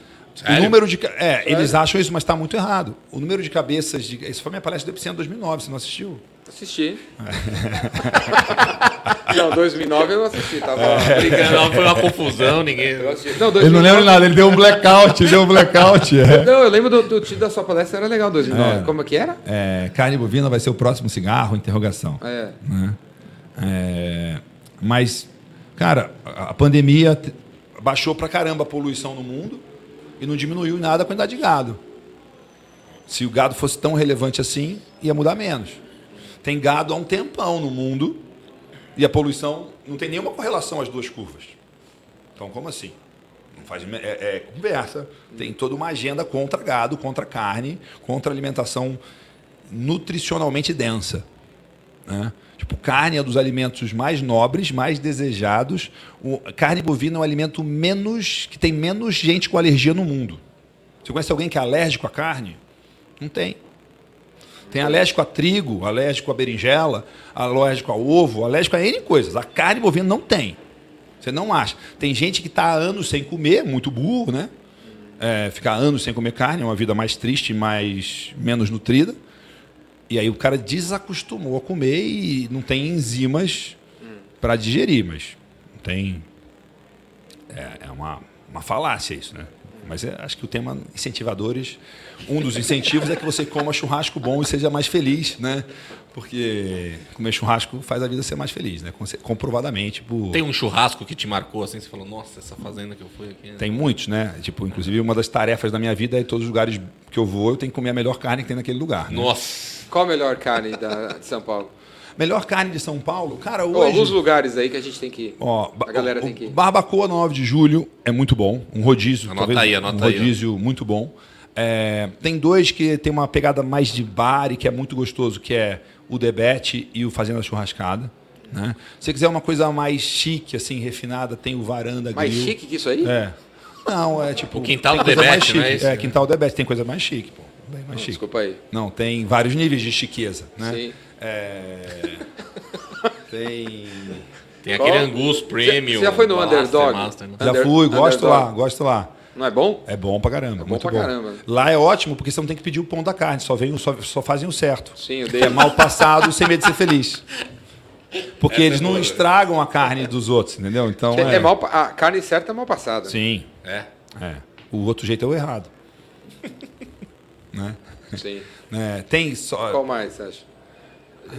Speaker 2: O número de. É,
Speaker 1: Sério?
Speaker 2: eles acham isso, mas está muito errado. O número de cabeças. De, isso foi minha palestra do Epicentro 2009, você não assistiu?
Speaker 1: Assisti. *laughs* não, 2009 eu não assisti, tava
Speaker 2: É.
Speaker 1: brigando.
Speaker 4: Não, foi uma confusão, ninguém.
Speaker 1: Eu assisti. Não, 2009,
Speaker 2: nada, ele deu um blackout, deu um blackout. É.
Speaker 1: Não, eu lembro do, do título da sua palestra, era legal 2009.
Speaker 2: É.
Speaker 1: Como é que era?
Speaker 2: É, carne bovina vai ser o próximo cigarro? Interrogação.
Speaker 1: É.
Speaker 2: né? É, mas, cara, a pandemia baixou pra caramba a poluição no mundo e não diminuiu em nada a quantidade de gado. Se o gado fosse tão relevante assim, ia mudar menos. Tem gado há um tempão no mundo e a poluição não tem nenhuma correlação às duas curvas. Então, como assim? Não faz, é, é conversa. Tem toda uma agenda contra gado, contra carne, contra alimentação nutricionalmente densa. Né? Tipo, carne é dos alimentos mais nobres, mais desejados. O, carne bovina é o alimento menos que tem menos gente com alergia no mundo. Você conhece alguém que é alérgico à carne? Não tem. Tem alérgico a trigo, alérgico a berinjela, alérgico a ovo, alérgico a N coisas. A carne bovina não tem. Você não acha. Tem gente que está há anos sem comer, muito burro, né? É, ficar anos sem comer carne é uma vida mais triste, mais menos nutrida. E aí o cara desacostumou a comer e não tem enzimas para digerir, mas não tem. É, é uma, uma falácia isso, né? Mas é- acho que o tema incentivadores, um dos incentivos é que você coma churrasco bom e seja mais feliz, né? Porque comer churrasco faz a vida ser mais feliz, né? Comprovadamente. Por...
Speaker 4: Tem um churrasco que te marcou assim? Você falou, nossa, essa fazenda que eu fui aqui.
Speaker 2: Tem muitos, né? Tipo, inclusive uma das tarefas da minha vida é em todos os lugares que eu vou, eu tenho que comer a melhor carne que tem naquele lugar. né?
Speaker 4: Nossa.
Speaker 1: Qual a melhor carne da, de São Paulo?
Speaker 2: Melhor carne de São Paulo? Cara, hoje...
Speaker 1: alguns lugares aí que a gente tem que ir.
Speaker 2: Ó,
Speaker 1: A galera
Speaker 2: o,
Speaker 1: tem que ir.
Speaker 2: Barbacoa no 9 de julho é muito bom. Um rodízio.
Speaker 4: Anota
Speaker 2: talvez
Speaker 4: aí, anota
Speaker 2: um
Speaker 4: aí,
Speaker 2: rodízio muito bom. É, tem dois que tem uma pegada mais de bar e que é muito gostoso, que é o Debete e o Fazenda Churrascada. Né? Se você quiser uma coisa mais chique, assim, refinada, tem o Varanda
Speaker 1: Mais
Speaker 2: Grill.
Speaker 1: chique que isso aí?
Speaker 2: É. Não, é tipo...
Speaker 4: O Quintal
Speaker 2: tem
Speaker 4: do
Speaker 2: coisa mais
Speaker 4: Debete, não é?
Speaker 2: É, Quintal Debete tem coisa mais chique, pô. Bem mais chique.
Speaker 1: Desculpa aí.
Speaker 2: Não, tem vários níveis de chiqueza, né?
Speaker 1: Sim.
Speaker 2: É... tem...
Speaker 4: Tem aquele
Speaker 1: Qual?
Speaker 4: Angus Premium.
Speaker 1: Você já foi no
Speaker 4: Master,
Speaker 1: Underdog?
Speaker 4: Master, né?
Speaker 2: Já
Speaker 1: Under-
Speaker 2: fui, gosto
Speaker 1: underdog.
Speaker 2: lá, gosto lá.
Speaker 1: Não é bom?
Speaker 2: É bom pra caramba.
Speaker 1: bom
Speaker 2: muito
Speaker 1: pra
Speaker 2: bom.
Speaker 1: caramba.
Speaker 2: Lá é ótimo porque você não tem que pedir o pão da carne, só, vem, o- só, só fazem o certo.
Speaker 1: Sim, eu
Speaker 2: Que
Speaker 1: dei.
Speaker 2: é mal passado sem medo de ser feliz. *laughs* Porque
Speaker 4: Essa é
Speaker 2: eles não
Speaker 4: boa,
Speaker 2: estragam a carne dos outros, entendeu? Então
Speaker 1: É,
Speaker 2: é.
Speaker 1: é mal, a carne certa é mal passada.
Speaker 2: Sim,
Speaker 4: É.
Speaker 2: é. O outro jeito é o errado. *laughs* né?
Speaker 1: Sim.
Speaker 2: É, tem só.
Speaker 1: Qual mais, acha?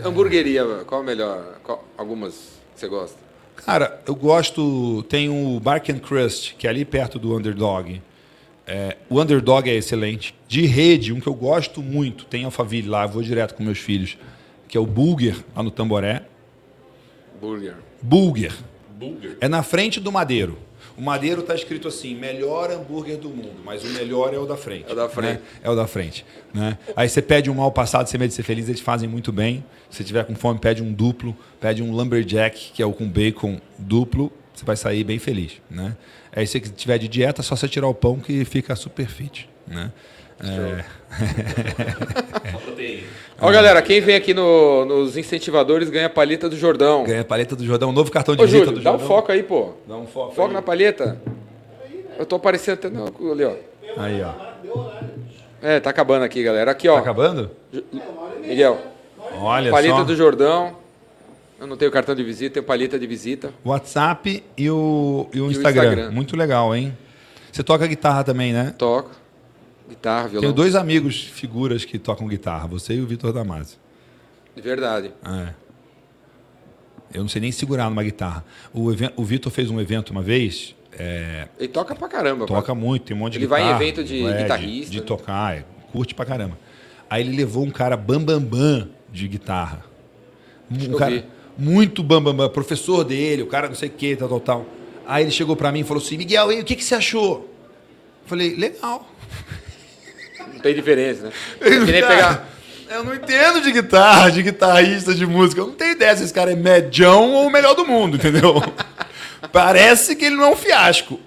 Speaker 1: Hamburgueria, qual a melhor? Qual- algumas que você gosta?
Speaker 2: Cara, eu gosto. Tem o Bark and Crust, que é ali perto do Underdog. É, o Underdog é excelente. De rede, um que eu gosto muito, tem Alphaville lá, vou direto com meus filhos, que é o Bulger, lá no Tamboré.
Speaker 1: Burger.
Speaker 2: Bulger.
Speaker 4: Bulger.
Speaker 2: É na frente do Madeiro. O Madeiro está escrito assim, melhor hambúrguer do mundo, mas o melhor é o da frente.
Speaker 1: É o da frente.
Speaker 2: né? É o da frente. Né? Aí você pede um mal passado, sem medo de ser feliz, eles fazem muito bem. Se tiver com fome, pede um duplo, pede um lumberjack, que é o com bacon duplo, você vai sair bem feliz. Né? Aí se você tiver de dieta, é só você tirar o pão que fica super fit. Né? É. *laughs*
Speaker 1: Ó, galera, quem vem aqui no- nos incentivadores ganha a palheta do Jordão.
Speaker 2: ganha a paleta do Jordão, um novo cartão de
Speaker 1: Ô,
Speaker 2: visita do
Speaker 1: Júlio, dá um foco aí, pô.
Speaker 2: Dá um foco.
Speaker 1: Foco
Speaker 2: aí.
Speaker 1: na palheta. Eu tô aparecendo até não, ali, ó.
Speaker 2: Aí, ó.
Speaker 1: É, tá acabando aqui, galera. Aqui, ó.
Speaker 2: Tá acabando?
Speaker 1: Miguel,
Speaker 2: Olha
Speaker 1: palheta
Speaker 2: só.
Speaker 1: do Jordão. Eu não tenho cartão de visita, tenho palheta de visita.
Speaker 2: WhatsApp e o, e o,
Speaker 1: o
Speaker 2: Instagram.
Speaker 1: Instagram.
Speaker 2: Muito legal, hein? Você toca guitarra também, né?
Speaker 1: Toco. Guitarra, violão.
Speaker 2: Tenho dois amigos, figuras que tocam guitarra, você e o Vitor Damasio.
Speaker 1: De verdade.
Speaker 2: É. Eu não sei nem segurar numa guitarra. O, o Vitor fez um evento uma vez, é,
Speaker 1: Ele toca pra caramba.
Speaker 2: toca muito, tem um monte de
Speaker 1: Ele vai em
Speaker 2: guitarra.
Speaker 1: evento de
Speaker 2: é,
Speaker 1: guitarrista,
Speaker 2: De,
Speaker 1: né?
Speaker 2: tocar, é, curte pra caramba. Aí ele levou um cara bambambam bam, bam de guitarra. Um cara
Speaker 1: vi. muito
Speaker 2: bambambam, bam, bam, professor dele, o cara não sei o que, tal, tal, tal. Aí ele chegou pra mim e falou assim, Miguel, e o que, que você achou? Eu falei, legal.
Speaker 1: Tem diferença, né? É que nem pegar.
Speaker 2: Eu não entendo de guitarra, de guitarrista, de música. Eu não tenho ideia se esse cara é medião ou o melhor do mundo, entendeu? *laughs* Parece que ele não é um fiasco.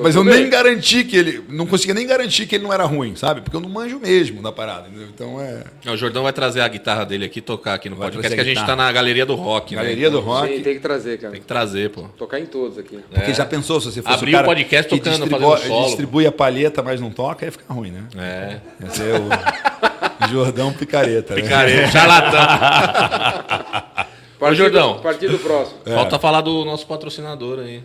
Speaker 2: Mas eu nem garanti que ele. Não conseguia nem garantir que ele não era ruim, sabe? Porque eu não manjo mesmo da parada. entendeu? Então é.
Speaker 4: O Jordão vai trazer a guitarra dele aqui e tocar aqui no
Speaker 2: Vai
Speaker 4: podcast, que a
Speaker 2: a
Speaker 4: gente
Speaker 2: guitarra.
Speaker 4: tá na galeria do rock,
Speaker 2: Galeria
Speaker 4: né?
Speaker 2: do rock.
Speaker 1: Sim, tem que trazer, cara.
Speaker 4: Tem que trazer, pô.
Speaker 1: Tocar em todos aqui.
Speaker 2: Porque já pensou se você fosse
Speaker 4: Abrir
Speaker 2: o, cara
Speaker 4: o podcast
Speaker 2: que
Speaker 4: tocando,
Speaker 2: distribui,
Speaker 4: fazendo solo.
Speaker 2: distribui a palheta, mas não toca, ia ficar ruim, né?
Speaker 4: É.
Speaker 2: Ia ser o Jordão Picareta. né?
Speaker 4: Picareta, charlatão. *laughs*
Speaker 1: Partido,
Speaker 4: Jordão.
Speaker 1: Partido próximo.
Speaker 4: Falta falar do nosso patrocinador aí.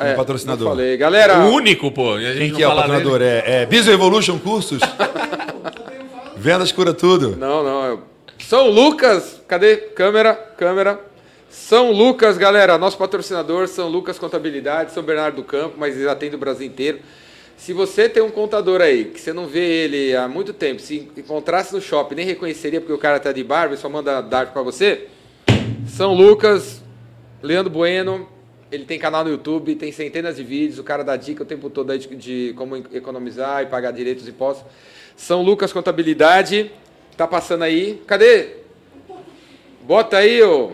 Speaker 1: É,
Speaker 2: patrocinador.
Speaker 1: não falei. Galera,
Speaker 4: O único, pô. A gente
Speaker 2: Quem
Speaker 4: não
Speaker 2: que é o patrocinador?
Speaker 4: dele.
Speaker 2: É, é Biso Evolution Cursos? *laughs* Vendas cura tudo.
Speaker 1: Não, não. é- São Lucas, cadê? Câmera, câmera. São Lucas, galera, nosso patrocinador, São Lucas Contabilidade, São Bernardo do Campo, mas eles atendem o Brasil inteiro. Se você tem um contador aí, que você não vê ele há muito tempo, se encontrasse no shopping, nem reconheceria porque o cara tá de barba e só manda dar pra você, São Lucas, Leandro Bueno, ele tem canal no YouTube, tem centenas de vídeos, o cara dá dica o tempo todo aí de, de como economizar e pagar direitos e impostos. São Lucas Contabilidade, tá passando aí. Cadê? Bota aí, ô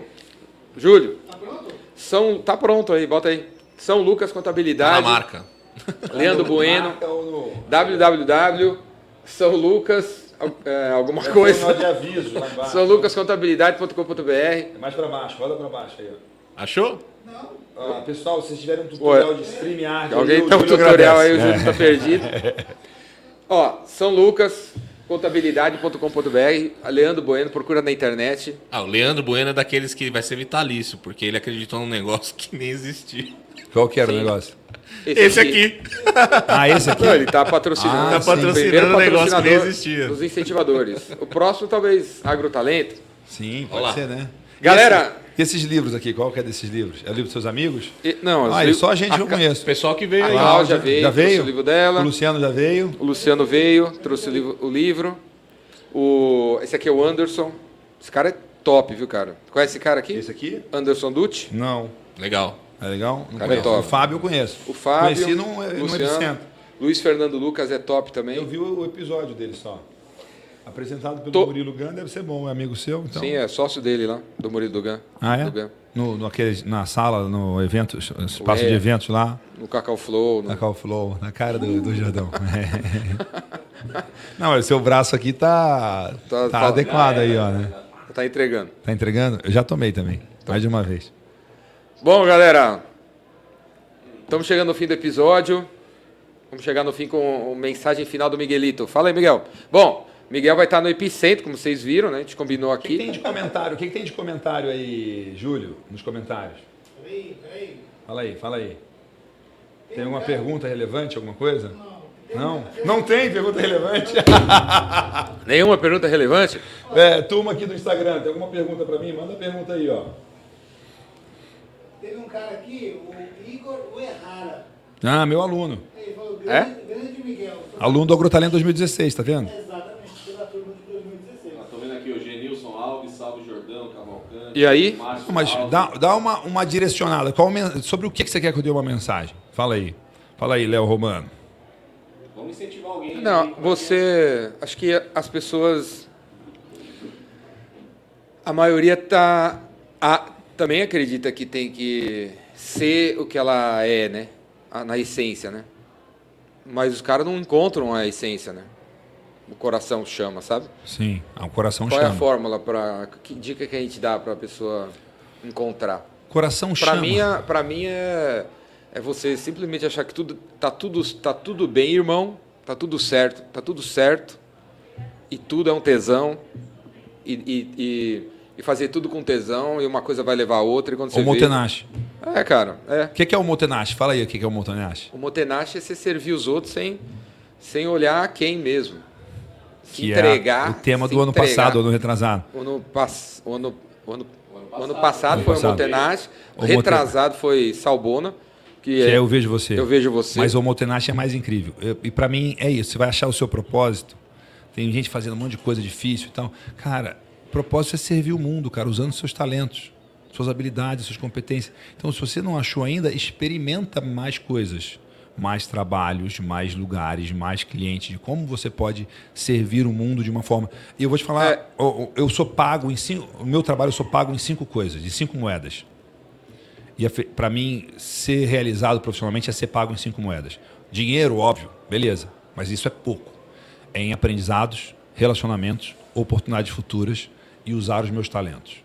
Speaker 1: Júlio. Tá pronto? São, tá pronto aí, bota aí. São Lucas
Speaker 4: Tá na
Speaker 1: Contabilidade,
Speaker 4: marca.
Speaker 1: Leandro Bueno, www. São Lucas, é, alguma coisa.
Speaker 2: de aviso lá embaixo.
Speaker 1: São lucascontabilidade.com.br.
Speaker 2: Mais pra baixo, roda pra baixo aí,
Speaker 4: Achou?
Speaker 2: ó. pessoal, se vocês tiverem um
Speaker 1: tutorial
Speaker 2: de StreamYard,
Speaker 1: Alguém tem um tutorial aí, o Júlio tá perdido. Ó, São Lucas, contabilidade.com.br, Leandro Bueno, procura na internet.
Speaker 4: Ah, o Leandro Bueno é daqueles que vai ser vitalício, porque ele acreditou num negócio *laughs* que nem existia.
Speaker 2: Qual que era
Speaker 1: Sim.
Speaker 2: o negócio?
Speaker 4: Esse aqui.
Speaker 2: Ah, esse aqui?
Speaker 1: Não, ele tá patrocinando.
Speaker 2: Ah, Tá
Speaker 4: patrocinando um negócio que nem existia.
Speaker 1: Dos incentivadores. O próximo, talvez, Agrotalento.
Speaker 2: Sim, pode
Speaker 4: Olá.
Speaker 2: ser, né?
Speaker 1: Galera-
Speaker 2: E esses, e esses livros aqui, qual que é desses livros? É o livro dos seus amigos?
Speaker 1: E- não,
Speaker 2: Ah,
Speaker 1: os li-
Speaker 2: só a gente
Speaker 1: a
Speaker 2: conheço.
Speaker 4: O pessoal que veio
Speaker 1: A
Speaker 4: aí.
Speaker 1: Cláudia veio,
Speaker 2: já
Speaker 1: trouxe
Speaker 2: veio?
Speaker 1: o livro dela.
Speaker 2: O Luciano já veio.
Speaker 1: O Luciano veio, trouxe o livro. O livro. O, esse aqui é o Anderson. Esse cara é top, viu, cara? Conhece esse cara aqui?
Speaker 2: Esse aqui?
Speaker 1: Anderson Dutti.
Speaker 2: Não.
Speaker 4: Legal.
Speaker 2: É legal? Não
Speaker 1: Cara, é top.
Speaker 2: O Fábio eu conheço.
Speaker 1: O Fábio.
Speaker 2: Conheci no, no
Speaker 1: Luciano,
Speaker 2: Epicentro.
Speaker 1: Luiz Fernando Lucas é top também.
Speaker 2: Eu vi o episódio dele só. Apresentado pelo
Speaker 1: Tô-
Speaker 2: Murilo Gun, deve ser bom, é amigo seu. Então.
Speaker 1: Sim, é sócio dele lá, do Murilo Dugan.
Speaker 2: Ah, é?
Speaker 1: Dugan.
Speaker 2: No, no aquele, na sala, no evento, espaço
Speaker 1: É.
Speaker 2: de eventos lá,
Speaker 1: No Cacau Flow. No...
Speaker 2: na Cal Flow, na cara do, do Jordão. *laughs* Não, mas o seu braço aqui tá,
Speaker 1: Tá-
Speaker 2: tá,
Speaker 1: tá-
Speaker 2: adequado aí, ó, né?
Speaker 1: Tá entregando.
Speaker 2: Tá entregando? Eu já tomei também, mais de uma vez.
Speaker 1: Bom, galera. Estamos chegando no fim do episódio. Vamos chegar no fim com a mensagem final do Miguelito. Fala aí, Miguel. Bom, Miguel vai estar no Epicentro, como vocês viram, né? A gente combinou
Speaker 2: O que, que tem
Speaker 1: aqui.
Speaker 2: de comentário? O que, que tem de comentário aí, Júlio, nos comentários? Fala aí, fala aí. Tem alguma pergunta relevante, alguma coisa? Não. Não tem pergunta relevante? *laughs*
Speaker 1: Nenhuma pergunta relevante?
Speaker 2: É, turma aqui do Instagram, tem alguma pergunta pra mim? Manda a pergunta aí, ó.
Speaker 5: Teve um cara aqui, o Igor Uerrara.
Speaker 2: Ah, meu aluno.
Speaker 5: Ele falou,
Speaker 1: É?
Speaker 5: grande, grande Miguel.
Speaker 2: Aluno do Agrotalento 2016, tá vendo?
Speaker 5: Exatamente, pela turma de 2016.
Speaker 3: Estou vendo aqui o Genilson Alves, Salve Jordão, Cavalcante.
Speaker 1: E aí?
Speaker 2: Não, Mas dá, dá uma, uma direcionada. Qual sobre o que que você quer que eu dê uma mensagem? Fala aí. Fala aí, Léo Romano.
Speaker 3: Vamos incentivar alguém.
Speaker 1: Não,
Speaker 3: aí,
Speaker 1: você. Acho que as pessoas. A maioria tá. Também acredita que tem que ser o que ela é, né? Na essência, né? Mas os caras não encontram a essência, né? O coração chama, sabe?
Speaker 2: Sim, ah, o coração
Speaker 1: Qual é a
Speaker 2: chama.
Speaker 1: fórmula para que dica que a gente dá para a pessoa encontrar?
Speaker 2: Coração
Speaker 1: Para
Speaker 2: chama.
Speaker 1: mim, pra mim é, é você simplesmente achar que tudo tá tudo tá tudo bem, irmão, tá tudo certo, tá tudo certo, e tudo é um tesão, e, e, e, e fazer tudo com tesão, e uma coisa vai levar a outra, e quando você
Speaker 2: O Motenashi.
Speaker 1: vê... É, cara, é.
Speaker 2: O que que é o Motenashi? Fala aí o que que é o Motenashi.
Speaker 1: O Motenashi é você servir os outros sem, sem olhar quem mesmo. Se
Speaker 2: Que
Speaker 1: entregar.
Speaker 2: é o tema do ano
Speaker 1: entregar.
Speaker 2: passado, ano retrasado.
Speaker 1: O ano, pass... o ano, o ano, o ano
Speaker 3: passado.
Speaker 2: Ano
Speaker 1: foi
Speaker 2: passado.
Speaker 1: o Motenashi,
Speaker 2: O
Speaker 1: retrasado foi Salbona, que,
Speaker 2: Que
Speaker 1: é,
Speaker 2: é Eu Vejo Você.
Speaker 1: Eu Vejo Você.
Speaker 2: Mas o Motenashi é mais incrível. Eu- e para mim é isso. Você vai achar o seu propósito. Tem gente fazendo um monte de coisa difícil e tal. Cara, propósito é servir o mundo, cara, usando seus talentos, suas habilidades, suas competências. Então, se você não achou ainda, experimenta mais coisas. Mais trabalhos, mais lugares, mais clientes, de como você pode servir o mundo de uma forma. E eu vou te falar,
Speaker 1: É.
Speaker 2: eu, eu sou pago em cinco. O meu trabalho eu sou pago em cinco coisas, em cinco moedas. E para mim, ser realizado profissionalmente é ser pago em cinco moedas. Dinheiro, óbvio, beleza, mas isso é pouco. É em aprendizados, relacionamentos, oportunidades futuras e usar os meus talentos.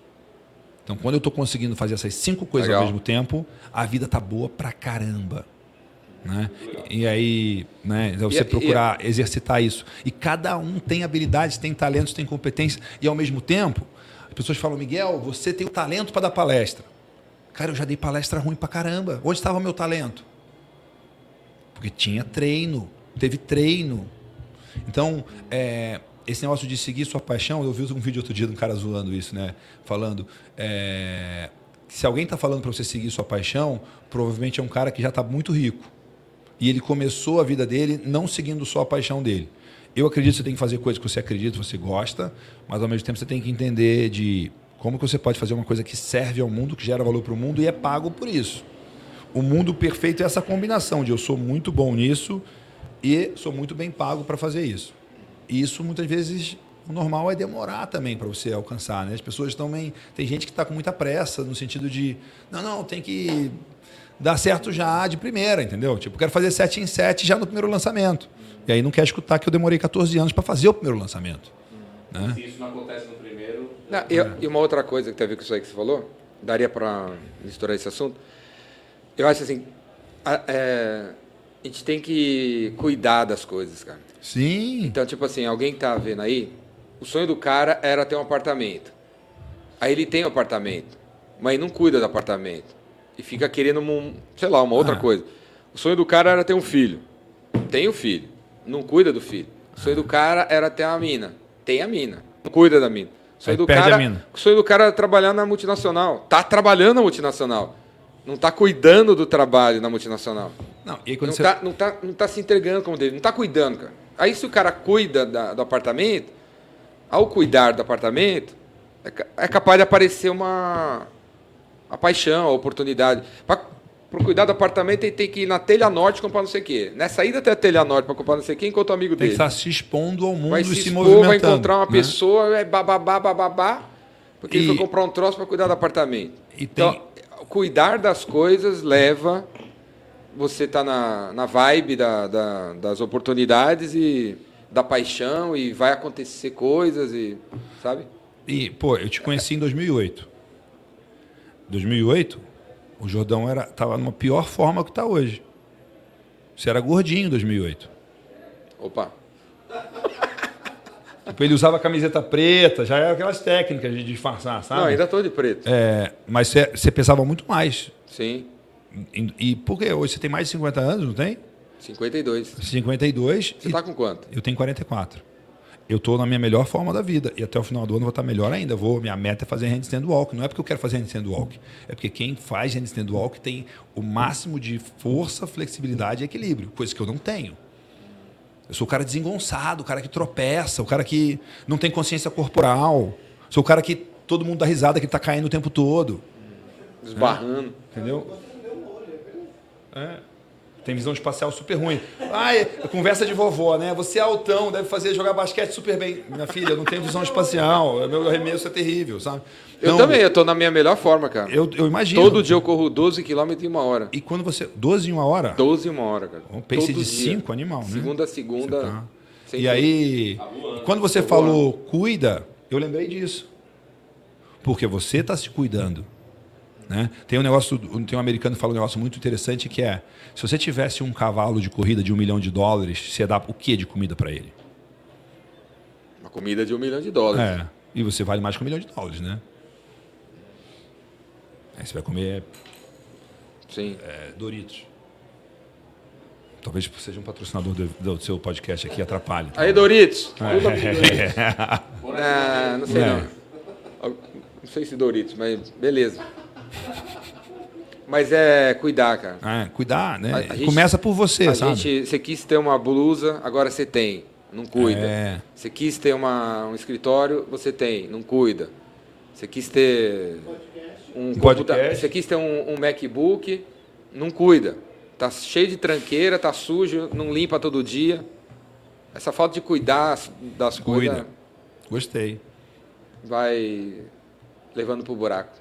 Speaker 2: Então, quando eu estou conseguindo fazer essas cinco coisas
Speaker 1: Legal.
Speaker 2: ao mesmo tempo, a vida tá boa pra caramba. Né? E aí, né, é você
Speaker 1: E-
Speaker 2: procurar exercitar isso. E cada um tem habilidades, tem talentos, tem competências. E ao mesmo tempo, as pessoas falam, Miguel, você tem o talento para dar palestra. Cara, eu já dei palestra ruim pra caramba. Onde estava o meu talento? Porque tinha treino, teve treino. Então, é, esse negócio de seguir sua paixão, eu vi um vídeo outro dia de um cara zoando isso, né? Falando, é, se alguém está falando para você seguir sua paixão, provavelmente é um cara que já está muito rico. E ele começou a vida dele não seguindo só a paixão dele. Eu acredito que você tem que fazer coisas que você acredita, você gosta, mas ao mesmo tempo você tem que entender de como que você pode fazer uma coisa que serve ao mundo, que gera valor para o mundo e é pago por isso. O mundo perfeito é essa combinação de eu sou muito bom nisso e sou muito bem pago para fazer isso. E isso muitas vezes o normal é demorar também para você alcançar, né? As pessoas também tem gente que está com muita pressa no sentido de não, não, tem que dar certo já de primeira, entendeu? Tipo, quero fazer 7 em 7 já no primeiro lançamento. E aí não quer escutar que eu demorei 14 anos para fazer o primeiro lançamento. Né?
Speaker 3: Se isso não acontece no primeiro,
Speaker 1: Não, e, e uma outra coisa que tem a ver com isso aí que você falou, daria para misturar esse assunto. Eu acho assim, a, é, a gente tem que cuidar das coisas, cara.
Speaker 2: Sim.
Speaker 1: Então, tipo assim, alguém que tá vendo aí, o sonho do cara era ter um apartamento. Aí ele tem um apartamento, mas não cuida do apartamento. E fica querendo, um, sei lá, uma outra
Speaker 2: Ah.
Speaker 1: coisa. O sonho do cara era ter um filho. Tem o filho. Não cuida do filho. O sonho do cara era ter uma mina. Tem a mina. Não cuida da mina. O sonho do cara. O sonho do cara era trabalhar na multinacional. Tá trabalhando na multinacional. Não tá cuidando do trabalho na multinacional.
Speaker 2: Não, e quando
Speaker 1: Não
Speaker 2: você
Speaker 1: tá, não, tá, não tá se entregando como dele, não tá cuidando, cara. Aí se o cara cuida da- do apartamento, ao cuidar do apartamento, é, é capaz de aparecer uma a paixão, a oportunidade. Para cuidar do apartamento, ele tem que ir na telha norte comprar não sei o quê. Nessa ida até a telha norte para comprar não sei o quê, enquanto o amigo
Speaker 2: tem que
Speaker 1: dele.
Speaker 2: estar se expondo ao mundo
Speaker 1: Vai
Speaker 2: e
Speaker 1: se
Speaker 2: se,
Speaker 1: expor,
Speaker 2: movimentando.
Speaker 1: vai encontrar uma
Speaker 2: né?
Speaker 1: pessoa, é bababá, bababá, porque ele
Speaker 2: E-
Speaker 1: foi comprar um troço para cuidar do apartamento.
Speaker 2: E tem-
Speaker 1: Então, cuidar das coisas leva você tá na, na vibe da, da- das oportunidades e da paixão e vai acontecer coisas e sabe?
Speaker 2: E, pô, eu te conheci em 2008. 2008, o Jordão era tava numa pior forma que está hoje. Você era gordinho em 2008.
Speaker 1: Opa. *laughs*
Speaker 2: Tipo, ele usava camiseta preta, já era aquelas técnicas de disfarçar, sabe?
Speaker 1: Não, ainda tô de preto.
Speaker 2: É, mas você, pesava muito mais.
Speaker 1: Sim.
Speaker 2: E, e por quê? Hoje você tem mais de 50 anos, não tem?
Speaker 1: 52.
Speaker 2: 52.
Speaker 1: Você
Speaker 2: e
Speaker 1: tá com quanto?
Speaker 2: Eu tenho 44. Eu estou na minha melhor forma da vida. E até o final do ano eu vou estar melhor ainda. Vou, minha meta é fazer handstand walk. Não é porque eu quero fazer handstand walk. É porque quem faz handstand walk tem o máximo de força, flexibilidade e equilíbrio. Coisa que eu não tenho. Eu sou o cara desengonçado, o cara que tropeça, o cara que não tem consciência corporal. Sou o cara que todo mundo dá risada que está caindo o tempo todo.
Speaker 1: Esbarrando.
Speaker 2: Entendeu? É. Tem visão espacial super ruim. Ai, conversa de vovó, né? Você é altão, deve fazer jogar basquete super bem. Minha filha, eu não tenho visão espacial. Meu arremesso é terrível, sabe?
Speaker 1: Eu também, eu tô na minha melhor forma, cara.
Speaker 2: Eu, eu imagino.
Speaker 1: Todo dia eu corro 12 km em uma hora.
Speaker 2: E quando você. 12 em uma hora?
Speaker 1: 12 em uma hora, cara.
Speaker 2: Um pace
Speaker 1: Todo
Speaker 2: de
Speaker 1: dia.
Speaker 2: 5, animal, né?
Speaker 1: Segunda a segunda.
Speaker 2: Tá. E aí, quando você
Speaker 1: Tô
Speaker 2: falou cuida, eu lembrei disso. Porque você está se cuidando. Né? Tem um negócio, tem um americano que fala um negócio muito interessante que é: se você tivesse um cavalo de corrida de um milhão de dólares, você dá o que de comida para ele?
Speaker 1: Uma comida de um milhão de dólares.
Speaker 2: É. E você vale mais que um milhão de dólares, né? Aí você vai comer
Speaker 1: Sim.
Speaker 2: é, Doritos. Talvez seja um patrocinador do, do seu podcast aqui, atrapalhe. tá?
Speaker 1: Aí, Doritos.
Speaker 2: É. *laughs*
Speaker 1: Ah, não sei não. Não sei se Doritos, mas beleza. Mas é cuidar, cara.
Speaker 2: É, cuidar, né?
Speaker 1: A- a gente-
Speaker 2: Começa por você,
Speaker 1: A
Speaker 2: sabe?
Speaker 1: gente, você quis ter uma blusa, agora você tem, não cuida.
Speaker 2: É.
Speaker 1: Você quis ter uma, um escritório, você tem, não cuida. Você quis ter um,
Speaker 2: Um
Speaker 1: computa-
Speaker 2: podcast.
Speaker 1: você quis ter um, um MacBook, não cuida. Tá cheio de tranqueira, tá sujo, não limpa todo dia. Essa falta de cuidar das
Speaker 2: Cuida.
Speaker 1: coisas
Speaker 2: Gostei.
Speaker 1: vai levando pro buraco.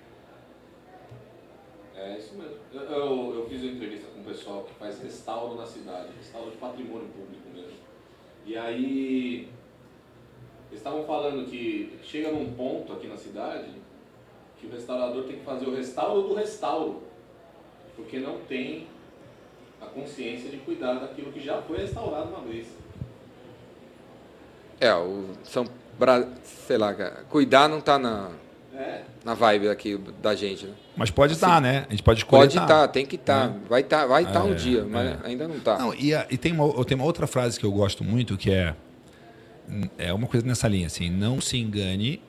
Speaker 3: Eu, eu, fiz uma entrevista com um pessoal que faz restauro na cidade, restauro de patrimônio público mesmo. E aí eles estavam falando que chega num ponto aqui na cidade que o restaurador tem que fazer o restauro do restauro, porque não tem a consciência de cuidar daquilo que já foi restaurado uma vez.
Speaker 1: É, o São sei lá, cuidar não tá na,
Speaker 3: É,
Speaker 1: na vibe aqui da gente, né?
Speaker 2: Mas pode estar, né? A gente pode escolher.
Speaker 1: Pode estar, tem que estar. Vai estar vai tá um
Speaker 2: É,
Speaker 1: dia, mas
Speaker 2: é.
Speaker 1: ainda não tá.
Speaker 2: Não, e, a- e tem, uma, tem uma outra frase que eu gosto muito que é é uma coisa nessa linha assim, não se engane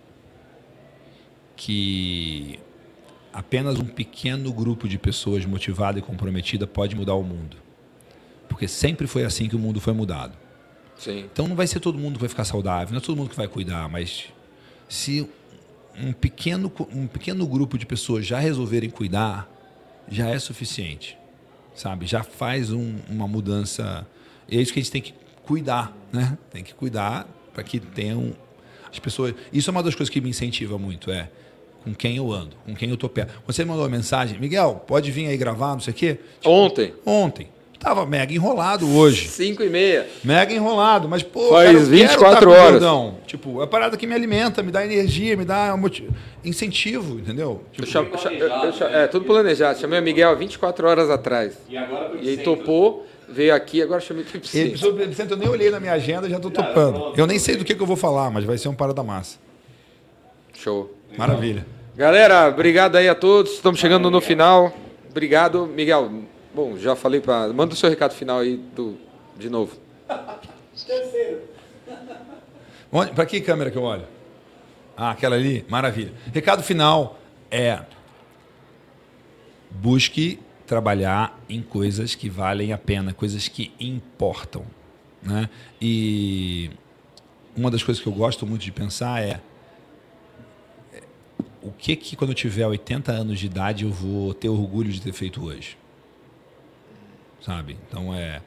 Speaker 2: que apenas um pequeno grupo de pessoas motivada e comprometida pode mudar o mundo. Porque sempre foi assim que o mundo foi mudado.
Speaker 1: Sim.
Speaker 2: Então não vai ser todo mundo que vai ficar saudável, não é todo mundo que vai cuidar, mas se um pequeno, um pequeno grupo de pessoas já resolverem cuidar, já é suficiente, sabe? Já faz um- uma mudança. E é isso que a gente tem que cuidar, né? Tem que cuidar para que tenham as pessoas. Isso é uma das coisas que me incentiva muito, é com quem eu ando, com quem eu tô perto. Você mandou uma mensagem, Miguel, pode vir aí gravar, não sei o quê?
Speaker 1: Ontem,
Speaker 2: Ontem. Tava mega enrolado hoje.
Speaker 1: 5 e meia.
Speaker 2: Mega enrolado, mas pô,
Speaker 1: Faz
Speaker 2: cara, eu quero
Speaker 1: 24
Speaker 2: tá com o
Speaker 1: horas.
Speaker 2: Tipo, é a parada que me alimenta, me dá energia, me dá moti- incentivo, entendeu?
Speaker 1: Eu
Speaker 2: Tipo,
Speaker 1: eu cham- eu- eu cham- é, tudo planejado. Chamei o Miguel há 24 horas atrás.
Speaker 3: e agora
Speaker 1: E aí
Speaker 3: centro.
Speaker 1: topou, veio aqui, agora chamei o
Speaker 2: ele de centro, eu nem olhei na minha agenda, já tô topando. Eu nem sei do que, que eu vou falar, mas vai ser um parada massa.
Speaker 1: Show.
Speaker 2: Maravilha.
Speaker 1: Galera, obrigado aí a todos. Estamos chegando no final. Obrigado, Miguel. Bom, já falei para. Manda o seu recado final aí do, de novo.
Speaker 5: Terceiro.
Speaker 2: Onde- Pra que câmera que eu olho? Ah, aquela ali? Maravilha. Recado final é: busque trabalhar em coisas que valem a pena, coisas que importam. Né? E uma das coisas que eu gosto muito de pensar é é, o que que quando eu tiver 80 anos de idade eu vou ter orgulho de ter feito hoje. Sabe? Então é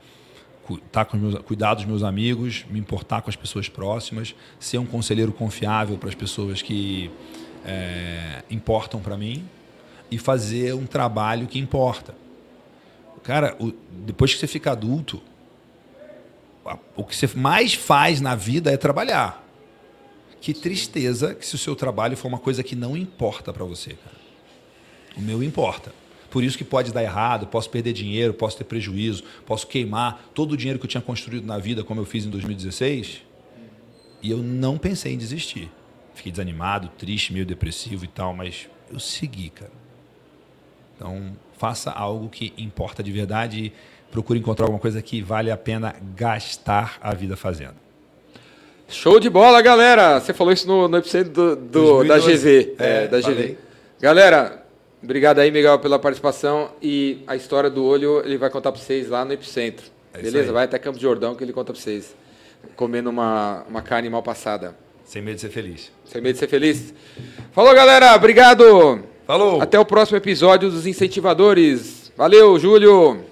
Speaker 2: cu- tá com meus, cuidar dos meus amigos, me importar com as pessoas próximas, ser um conselheiro confiável para as pessoas que é, importam para mim e fazer um trabalho que importa. Cara, o- depois que você fica adulto, a- o que você mais faz na vida é trabalhar. Que tristeza que se o seu trabalho for uma coisa que não importa para você, cara. O meu importa. Por isso que pode dar errado, posso perder dinheiro, posso ter prejuízo, posso queimar todo o dinheiro que eu tinha construído na vida, como eu fiz em 2016. E eu não pensei em desistir. Fiquei desanimado, triste, meio depressivo e tal, mas eu segui, cara. Então, faça algo que importa de verdade e procure encontrar alguma coisa que vale a pena gastar a vida fazendo.
Speaker 1: Show de bola, galera! Você falou isso no, no epicentro do, do- da
Speaker 2: 2012.
Speaker 1: GV.
Speaker 2: É,
Speaker 1: da
Speaker 2: falei.
Speaker 1: GV. Galera, obrigado aí, Miguel, pela participação. E a história do olho ele vai contar para vocês lá no epicentro.
Speaker 2: É isso
Speaker 1: Beleza? Vai até Campo de Jordão que ele conta para vocês. Comendo uma, uma carne mal passada.
Speaker 2: Sem medo de ser feliz.
Speaker 1: Sem medo de ser feliz. Falou, galera! Obrigado!
Speaker 2: Falou!
Speaker 1: Até o próximo episódio dos Incentivadores. Valeu, Júlio,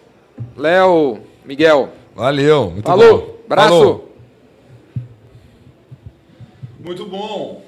Speaker 1: Léo, Miguel.
Speaker 2: Valeu! Muito
Speaker 1: Falou!
Speaker 2: bom.
Speaker 1: Abraço!
Speaker 2: Falou. Muito bom!